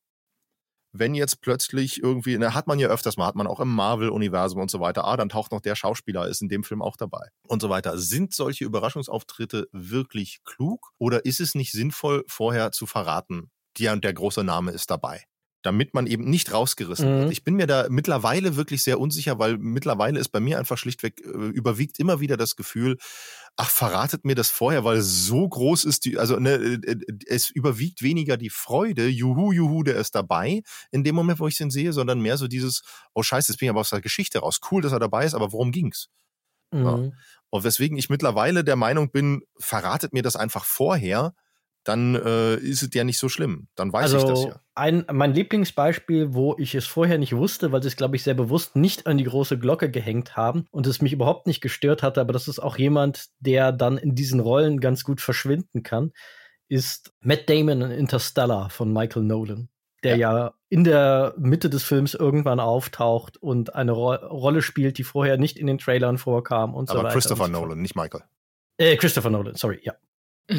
Wenn jetzt plötzlich irgendwie, na, hat man ja öfters mal, hat man auch im Marvel-Universum und so weiter, ah, dann taucht noch der Schauspieler, ist in dem Film auch dabei und so weiter. Sind solche Überraschungsauftritte wirklich klug oder ist es nicht sinnvoll, vorher zu verraten, der und der große Name ist dabei? Damit man eben nicht rausgerissen mhm. wird. Ich bin mir da mittlerweile wirklich sehr unsicher, weil mittlerweile ist bei mir einfach schlichtweg äh, überwiegt immer wieder das Gefühl, ach, verratet mir das vorher, weil so groß ist die, also ne, äh, äh, es überwiegt weniger die Freude, juhu, juhu, der ist dabei, in dem Moment, wo ich den sehe, sondern mehr so dieses, oh scheiße, jetzt bin ich aber aus der Geschichte raus. Cool, dass er dabei ist, aber worum ging's? Mhm. Ja. Und weswegen ich mittlerweile der Meinung bin, verratet mir das einfach vorher, dann äh, ist es ja nicht so schlimm. Dann weiß also ich das ja. Ein, mein Lieblingsbeispiel, wo ich es vorher nicht wusste, weil sie es, glaube ich, sehr bewusst nicht an die große Glocke gehängt haben und es mich überhaupt nicht gestört hatte, aber das ist auch jemand, der dann in diesen Rollen ganz gut verschwinden kann, ist Matt Damon in Interstellar von Michael Nolan. Der ja. ja in der Mitte des Films irgendwann auftaucht und eine Ro Rolle spielt, die vorher nicht in den Trailern vorkam und aber so weiter. Aber Christopher Nolan, nicht Michael. Äh, Christopher Nolan, sorry, ja. (laughs)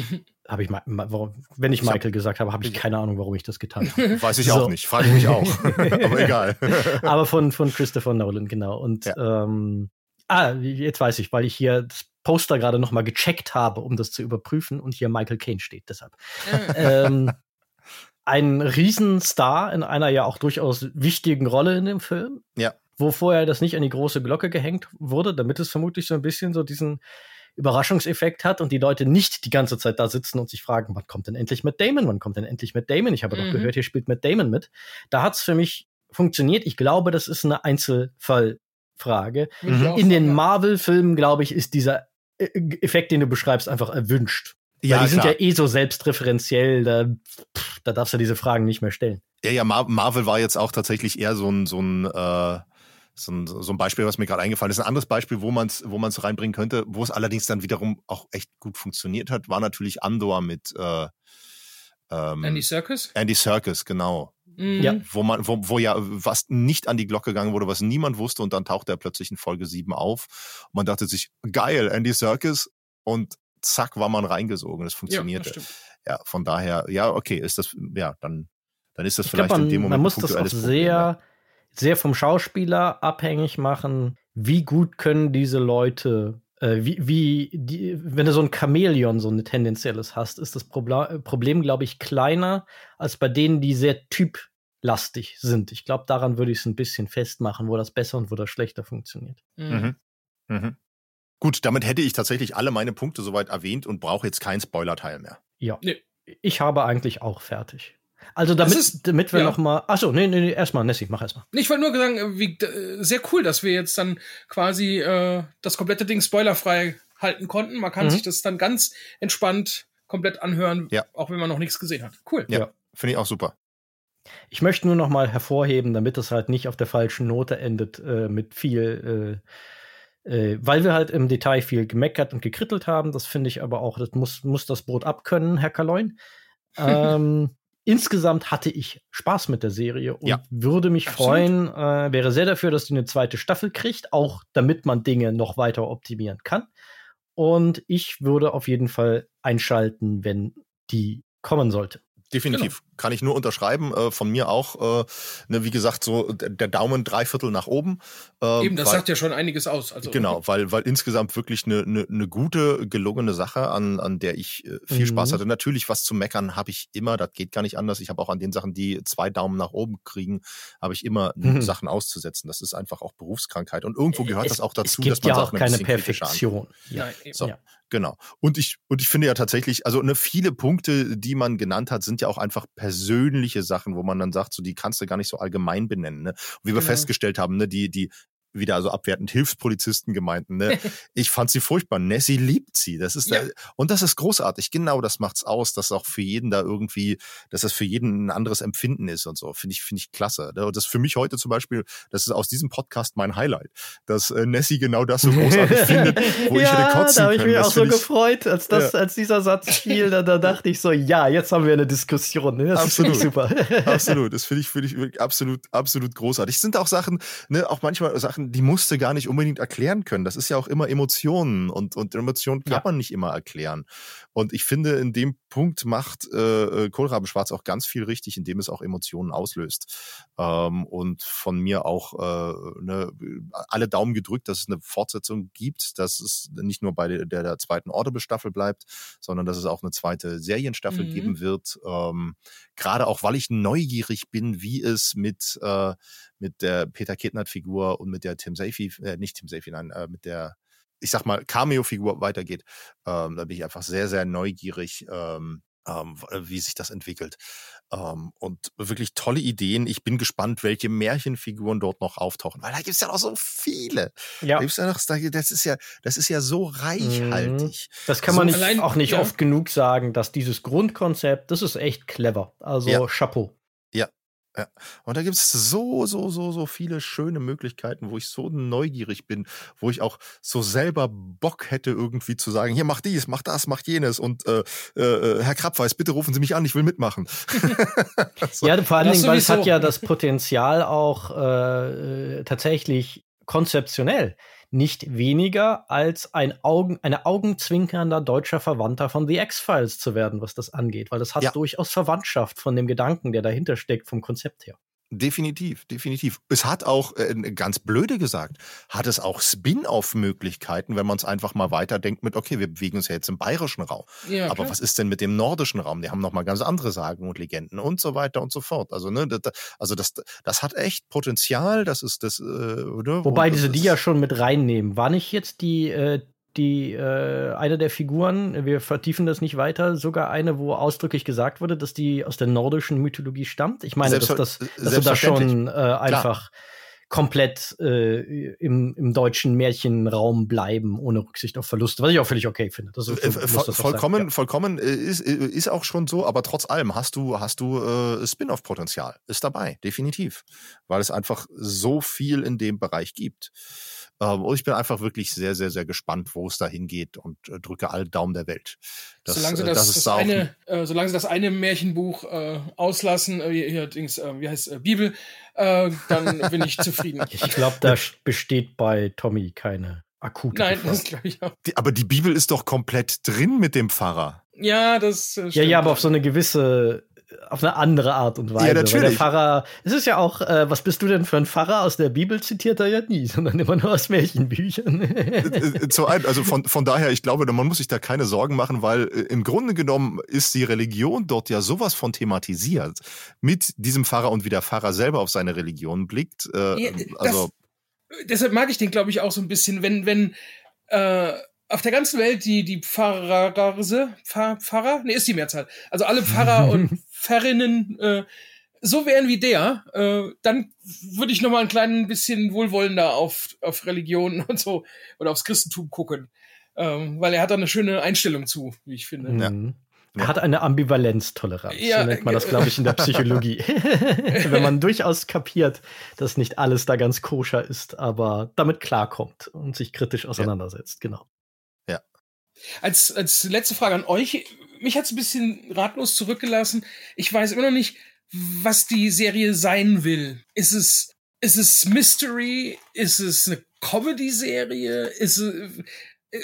habe ich mal, wenn ich Michael gesagt habe, habe ich keine Ahnung, warum ich das getan (laughs) habe. Weiß ich so. auch nicht, frage ich mich auch. (laughs) Aber egal. (laughs) Aber von, von Christopher Nolan, genau. Und ja. ähm, ah, jetzt weiß ich, weil ich hier das Poster gerade noch mal gecheckt habe, um das zu überprüfen und hier Michael Caine steht, deshalb. Ah. ähm, ein Riesenstar in einer ja auch durchaus wichtigen Rolle in dem Film. Ja. Wo vorher das nicht an die große Glocke gehängt wurde, damit es vermutlich so ein bisschen so diesen Überraschungseffekt hat und die Leute nicht die ganze Zeit da sitzen und sich fragen, wann kommt denn endlich mit Damon? Wann kommt denn endlich mit Damon? Ich habe mhm. doch gehört, hier spielt mit Damon mit. Da hat es für mich funktioniert. Ich glaube, das ist eine Einzelfallfrage. Mhm. In den Marvel-Filmen, glaube ich, ist dieser äh, Effekt, den du beschreibst, einfach erwünscht. Ja, Weil die sind klar. ja eh so selbstreferenziell, da, da darfst du diese Fragen nicht mehr stellen. Ja, ja, Marvel war jetzt auch tatsächlich eher so ein, so ein äh so ein, so ein Beispiel, was mir gerade eingefallen ist. Ein anderes Beispiel, wo man es wo man's reinbringen könnte, wo es allerdings dann wiederum auch echt gut funktioniert hat, war natürlich Andor mit äh, ähm, Andy Circus? Andy Circus, genau. Mhm. Ja. Wo man, wo, wo ja was nicht an die Glocke gegangen wurde, was niemand wusste, und dann tauchte er plötzlich in Folge 7 auf. Und man dachte sich, geil, Andy Circus, und zack, war man reingesogen. Das funktionierte. Ja, ja, von daher, ja, okay, ist das, ja, dann, dann ist das ich vielleicht glaub, man, in dem Moment. Man muss das auch sehr, sehr vom Schauspieler abhängig machen, wie gut können diese Leute, äh, wie, wie die, wenn du so ein Chamäleon, so ein tendenzielles hast, ist das Problem, Problem glaube ich, kleiner als bei denen, die sehr typ lastig sind. Ich glaube, daran würde ich es ein bisschen festmachen, wo das besser und wo das schlechter funktioniert. Mhm. Mhm. mhm. Gut, damit hätte ich tatsächlich alle meine Punkte soweit erwähnt und brauche jetzt keinen Spoiler-Teil mehr. Ja. Nee. Ich habe eigentlich auch fertig. Also damit, ist, damit wir ja. noch mal. Achso, nee, nee, nee erstmal, Nessie, mach erstmal. Ich wollte nur sagen, wie äh, sehr cool, dass wir jetzt dann quasi äh, das komplette Ding spoilerfrei halten konnten. Man kann mhm. sich das dann ganz entspannt komplett anhören, ja. auch wenn man noch nichts gesehen hat. Cool. Ja, ja. finde ich auch super. Ich möchte nur noch mal hervorheben, damit es halt nicht auf der falschen Note endet, äh, mit viel, äh, äh, weil wir halt im Detail viel gemeckert und gekrittelt haben. Das finde ich aber auch, das muss, muss das Brot abkönnen, Herr Kaloin. (laughs) ähm, insgesamt hatte ich Spaß mit der Serie und ja, würde mich absolut. freuen, äh, wäre sehr dafür, dass die eine zweite Staffel kriegt, auch damit man Dinge noch weiter optimieren kann. Und ich würde auf jeden Fall einschalten, wenn die kommen sollte. Definitiv. Genau. Kann ich nur unterschreiben. Äh, von mir auch. Äh, ne, wie gesagt, so der Daumen dreiviertel nach oben. Äh, Eben, das weil, sagt ja schon einiges aus. Also, genau, weil, weil insgesamt wirklich eine, eine, eine gute, gelungene Sache, an, an der ich äh, viel mhm. Spaß hatte. Natürlich, was zu meckern habe ich immer. Das geht gar nicht anders. Ich habe auch an den Sachen, die zwei Daumen nach oben kriegen, habe ich immer mhm. Sachen auszusetzen. Das ist einfach auch Berufskrankheit. Und irgendwo gehört es, das auch dazu, dass man ja auch keine Perfektion. Ja. Nein, so. Ja. Genau. Und ich, und ich finde ja tatsächlich, also ne, viele Punkte, die man genannt hat, sind ja auch einfach persönliche Sachen, wo man dann sagt, so die kannst du gar nicht so allgemein benennen. Ne? Und wie wir genau. festgestellt haben, ne, die, die wieder also abwertend Hilfspolizisten gemeinten. Ne? (laughs) Ich fand sie furchtbar. Nessie liebt sie. Das ist ja. da, und das ist großartig. Genau, das macht's aus, dass auch für jeden da irgendwie, dass das für jeden ein anderes Empfinden ist und so. Finde ich, finde ich klasse. Ne? Und das für mich heute zum Beispiel, das ist aus diesem Podcast mein Highlight, dass äh, Nessie genau das so großartig (laughs) findet, wo ja, ich hätte kotzen da habe ich mich auch so ich, gefreut, als das, ja. als dieser Satz fiel. Da, da dachte ich so, ja, jetzt haben wir eine Diskussion. Ne? Das absolut, super. absolut. Das finde ich, finde ich absolut, absolut großartig. Es sind auch Sachen, ne, auch manchmal Sachen Sachen, die musste gar nicht unbedingt erklären können. Das ist ja auch immer Emotionen und, und Emotionen kann ja. man nicht immer erklären. Und ich finde, in dem Punkt macht äh, äh Kohlrabenschwarz auch ganz viel richtig, indem es auch Emotionen auslöst. Ähm, und von mir auch äh, ne, alle Daumen gedrückt, dass es eine Fortsetzung gibt, dass es nicht nur bei der, der, zweiten Audible-Staffel bleibt, sondern dass es auch eine zweite Serienstaffel mhm. geben wird. Ähm, Gerade auch, weil ich neugierig bin, wie es mit, äh, mit der Peter Kidnert-Figur und mit der Tim Safey, äh, nicht Tim Safey, nein, äh, mit der ich sag mal, Cameo-Figur weitergeht. Ähm, da bin ich einfach sehr, sehr neugierig, ähm, ähm, wie sich das entwickelt. Ähm, und wirklich tolle Ideen. Ich bin gespannt, welche Märchenfiguren dort noch auftauchen, weil da gibt es ja noch so viele. Ja. Da gibt's ja noch, das ist ja, das ist ja so reichhaltig. Mhm. Das kann man so, nicht, allein, auch nicht ja. oft genug sagen, dass dieses Grundkonzept, das ist echt clever. Also ja. Chapeau. Ja. Und da gibt es so, so, so, so viele schöne Möglichkeiten, wo ich so neugierig bin, wo ich auch so selber Bock hätte, irgendwie zu sagen, hier, mach dies, mach das, mach jenes und äh, äh, Herr Krabweis, bitte rufen Sie mich an, ich will mitmachen. (laughs) so. Ja, vor allen Dingen, weil es hat ja das Potenzial auch äh, tatsächlich konzeptionell nicht weniger als ein Augen, eine augenzwinkernder deutscher Verwandter von The X-Files zu werden, was das angeht, weil das hat ja. durchaus Verwandtschaft von dem Gedanken, der dahinter steckt, vom Konzept her. Definitiv, definitiv. Es hat auch, äh, ganz blöde gesagt, hat es auch Spin-off-Möglichkeiten, wenn man es einfach mal weiterdenkt mit, okay, wir bewegen uns ja jetzt im bayerischen Raum. Ja, Aber klar. was ist denn mit dem nordischen Raum? Die haben nochmal ganz andere Sagen und Legenden und so weiter und so fort. Also, ne, das, also das, das hat echt Potenzial, das ist das, äh, oder? Wobei diese die ja schon mit reinnehmen. War nicht jetzt die, äh, die äh, eine der Figuren, wir vertiefen das nicht weiter, sogar eine, wo ausdrücklich gesagt wurde, dass die aus der nordischen Mythologie stammt. Ich meine, dass, das, dass wir da schon äh, einfach komplett äh, im, im deutschen Märchenraum bleiben, ohne Rücksicht auf Verluste, was ich auch völlig okay finde. Das ist, äh, voll, vollkommen, ja. vollkommen äh, ist, äh, ist auch schon so, aber trotz allem hast du, hast du äh, Spin-off-Potenzial. Ist dabei, definitiv. Weil es einfach so viel in dem Bereich gibt. Ähm, und ich bin einfach wirklich sehr, sehr, sehr gespannt, wo es da hingeht und äh, drücke alle Daumen der Welt. Das, solange, sie äh, das, das, das eine, äh, solange sie das eine Märchenbuch äh, auslassen, äh, hier, Dings, äh, wie heißt äh, Bibel, äh, dann bin ich zufrieden. (laughs) Ich glaube, da besteht bei Tommy keine akute Nein, Gefahr. das glaube ich auch. Die, aber die Bibel ist doch komplett drin mit dem Pfarrer. Ja, das äh, Ja, ja, aber auf so eine gewisse auf eine andere Art und Weise. Ja, natürlich. Weil der Pfarrer, es ist ja auch, äh, was bist du denn für ein Pfarrer? Aus der Bibel zitiert er ja nie, (laughs) sondern immer nur aus Märchenbüchern. Äh, äh, Zu einem, also von, von daher, ich glaube, man muss sich da keine Sorgen machen, weil äh, im Grunde genommen ist die Religion dort ja sowas von thematisiert mit diesem Pfarrer und wie der Pfarrer selber auf seine Religion blickt. Äh, ja, also das, deshalb mag ich den, glaube ich, auch so ein bisschen, wenn, wenn äh, auf der ganzen Welt die, die Pfarrer, Pfarr, Pfarrer? Nee, ist die Mehrzahl. Also alle Pfarrer (laughs) und Pfarrinnen äh, so wären wie der, äh, dann würde ich noch mal ein klein bisschen wohlwollender auf, auf Religion und so oder aufs Christentum gucken. Ähm, weil er hat da eine schöne Einstellung zu, wie ich finde. Ja. Mhm. Er hat eine Ambivalenztoleranz, ja, so nennt man das, glaube ich, in der Psychologie. (laughs) (laughs) Wenn man durchaus kapiert, dass nicht alles da ganz koscher ist, aber damit klarkommt und sich kritisch auseinandersetzt, ja. genau. Als, als letzte Frage an euch. Mich hat es ein bisschen ratlos zurückgelassen. Ich weiß immer noch nicht, was die Serie sein will. Ist es, ist es Mystery? Ist es eine Comedy-Serie? Ist es, äh,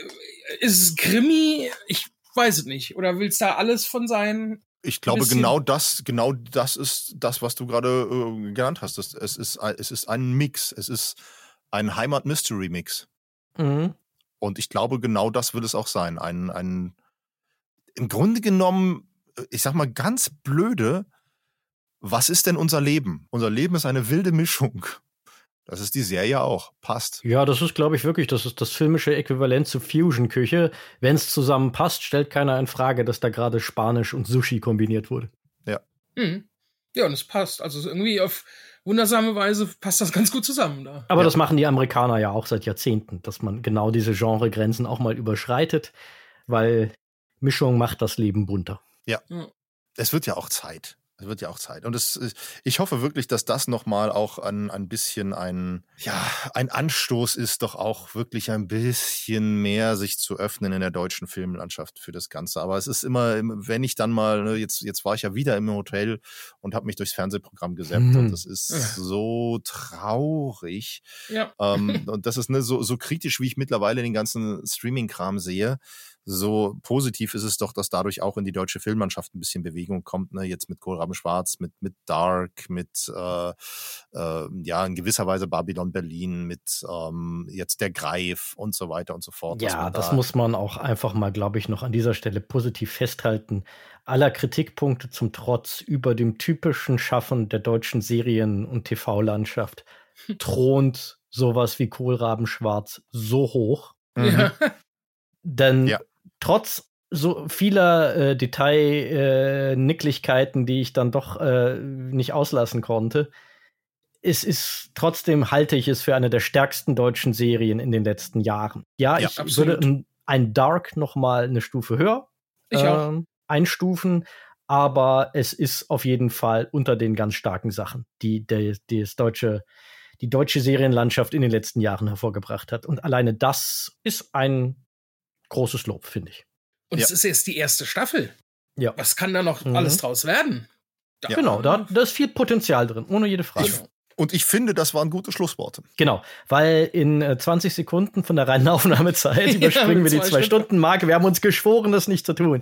ist es Krimi? Ich weiß es nicht. Oder will es da alles von sein? Ich glaube, genau das, genau das ist das, was du gerade äh, genannt hast. Es, es, ist, es ist ein Mix. Es ist ein Heimat-Mystery-Mix. Mhm. Und ich glaube, genau das will es auch sein. Ein, ein im Grunde genommen, äh, ich sag mal ganz blöde, was ist denn unser Leben? Unser Leben ist eine wilde Mischung. Das ist die Serie auch. Passt. Ja, das ist, glaube ich, wirklich, das ist das filmische Äquivalent zu Fusion-Küche. Wenn es zusammen passt, stellt keiner in Frage, dass da gerade Spanisch und Sushi kombiniert wurde. Ja. Mhm. Ja, und es passt. Also irgendwie auf wundersame Weise passt das ganz gut zusammen da. Aber ja. das machen die Amerikaner ja auch seit Jahrzehnten, dass man genau diese Genregrenzen auch mal überschreitet, weil Mischung macht das Leben bunter. Ja. Es wird ja auch Zeit. Es wird ja auch Zeit. Und es, ich hoffe wirklich, dass das nochmal auch ein, ein bisschen ein, ja, ein Anstoß ist, doch auch wirklich ein bisschen mehr sich zu öffnen in der deutschen Filmlandschaft für das Ganze. Aber es ist immer, wenn ich dann mal, ne, jetzt, jetzt war ich ja wieder im Hotel und habe mich durchs Fernsehprogramm gesäppt mhm. und das ist ja. so traurig. Ja. Ähm, (laughs) und das ist ne, so, so kritisch, wie ich mittlerweile den ganzen Streaming-Kram sehe so positiv ist es doch, dass dadurch auch in die deutsche Filmmannschaft ein bisschen Bewegung kommt. Ne? Jetzt mit Kohlraben Schwarz, mit, mit Dark, mit äh, äh, ja in gewisser Weise Babylon Berlin, mit ähm, jetzt der Greif und so weiter und so fort. Ja, das da muss man auch einfach mal, glaube ich, noch an dieser Stelle positiv festhalten. Aller Kritikpunkte zum Trotz über dem typischen Schaffen der deutschen Serien- und TV-Landschaft thront sowas wie Kohlrabenschwarz so hoch. Ja. Denn ja trotz so vieler äh, Detailnicklichkeiten, äh, die ich dann doch äh, nicht auslassen konnte, es ist trotzdem halte ich es für eine der stärksten deutschen Serien in den letzten Jahren. Ja, ja ich absolut. würde ein Dark noch mal eine Stufe höher äh, einstufen, aber es ist auf jeden Fall unter den ganz starken Sachen, die der, die das deutsche die deutsche Serienlandschaft in den letzten Jahren hervorgebracht hat. Und alleine das ist ein großes Lob, finde ich. Und ja. es ist jetzt die erste Staffel. Ja. Was kann da noch mhm. alles draus werden? Da genau, da, da ist viel Potenzial drin, ohne jede Frage. Genau. Und ich finde, das waren gute Schlussworte. Genau, weil in äh, 20 Sekunden von der reinen Aufnahmezeit (laughs) (laughs) überspringen ja, wir die zwei Stunden Marke. Wir haben uns geschworen, das nicht zu tun.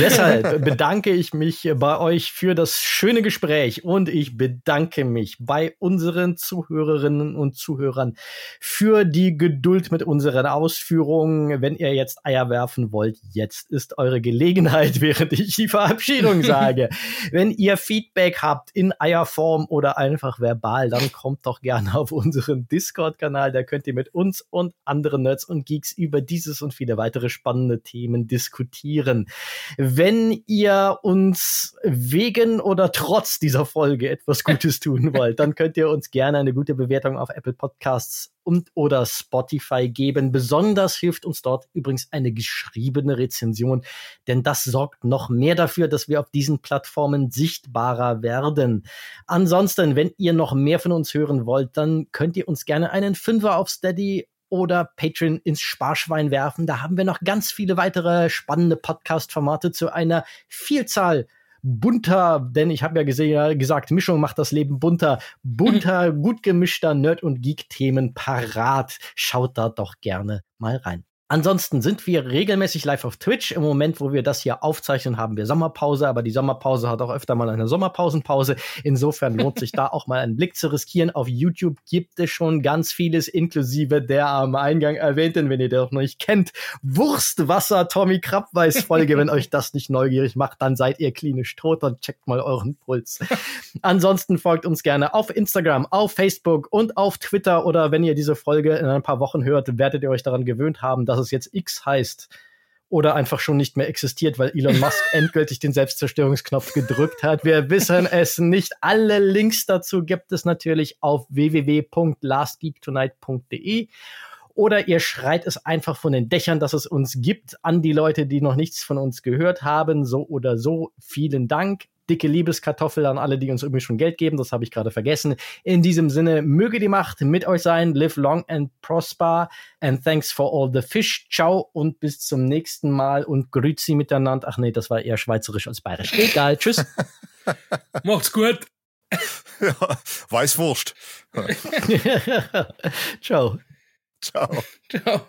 Deshalb (laughs) bedanke ich mich bei euch für das schöne Gespräch und ich bedanke mich bei unseren Zuhörerinnen und Zuhörern für die Geduld mit unseren Ausführungen. Wenn ihr jetzt Eier werfen wollt, jetzt ist eure Gelegenheit, während ich die Verabschiedung sage. Wenn ihr Feedback habt in Eierform oder einfach verbal, dann kommt doch gerne (laughs) auf unseren Discord-Kanal. Da könnt ihr mit uns und anderen Nerds und Geeks über dieses und viele weitere spannende Themen diskutieren. Wenn ihr uns wegen oder trotz dieser Folge etwas Gutes tun wollt, dann könnt ihr uns gerne eine gute Bewertung auf Apple Podcasts und oder Spotify geben. Besonders hilft uns dort übrigens eine geschriebene Rezension, denn das sorgt noch mehr dafür, dass wir auf diesen Plattformen sichtbarer werden. Ansonsten, wenn ihr noch mehr von uns hören wollt, dann könnt ihr uns gerne einen Fünfer auf Steady oder Patreon ins Sparschwein werfen. Da haben wir noch ganz viele weitere spannende Podcast-Formate zu einer Vielzahl bunter, denn ich habe ja gesehen, gesagt, Mischung macht das Leben bunter, bunter, (laughs) gut gemischter Nerd- und Geek-Themen parat. Schaut da doch gerne mal rein. Ansonsten sind wir regelmäßig live auf Twitch. Im Moment, wo wir das hier aufzeichnen, haben wir Sommerpause, aber die Sommerpause hat auch öfter mal eine Sommerpausenpause. Insofern lohnt sich da auch mal einen Blick zu riskieren. Auf YouTube gibt es schon ganz vieles, inklusive der am Eingang erwähnten, wenn ihr den noch nicht kennt, Wurstwasser Tommy Krabbeis Folge. wenn euch das nicht neugierig macht, dann seid ihr klinisch tot und checkt mal euren Puls. Ansonsten folgt uns gerne auf Instagram, auf Facebook und auf Twitter oder wenn ihr diese Folge in ein paar Wochen hört, werdet ihr euch daran gewöhnt haben, dass dass es jetzt X heißt oder einfach schon nicht mehr existiert, weil Elon (laughs) Musk endgültig den Selbstzerstörungsknopf gedrückt hat. Wir wissen es nicht. Alle Links dazu gibt es natürlich auf www.lastgeektonight.de oder ihr schreit es einfach von den Dächern, dass es uns gibt, an die Leute, die noch nichts von uns gehört haben. So oder so, vielen Dank dicke Liebeskartoffel an alle, die uns irgendwie schon Geld geben. Das habe ich gerade vergessen. In diesem Sinne, möge die Macht mit euch sein. Live long and prosper. And thanks for all the fish. Ciao und bis zum nächsten Mal und grüezi miteinander. Ach nee, das war eher schweizerisch als bayerisch. Egal. Tschüss. (laughs) Macht's gut. (laughs) ja, Weißwurst. (laughs) Ciao. Ciao. Ciao.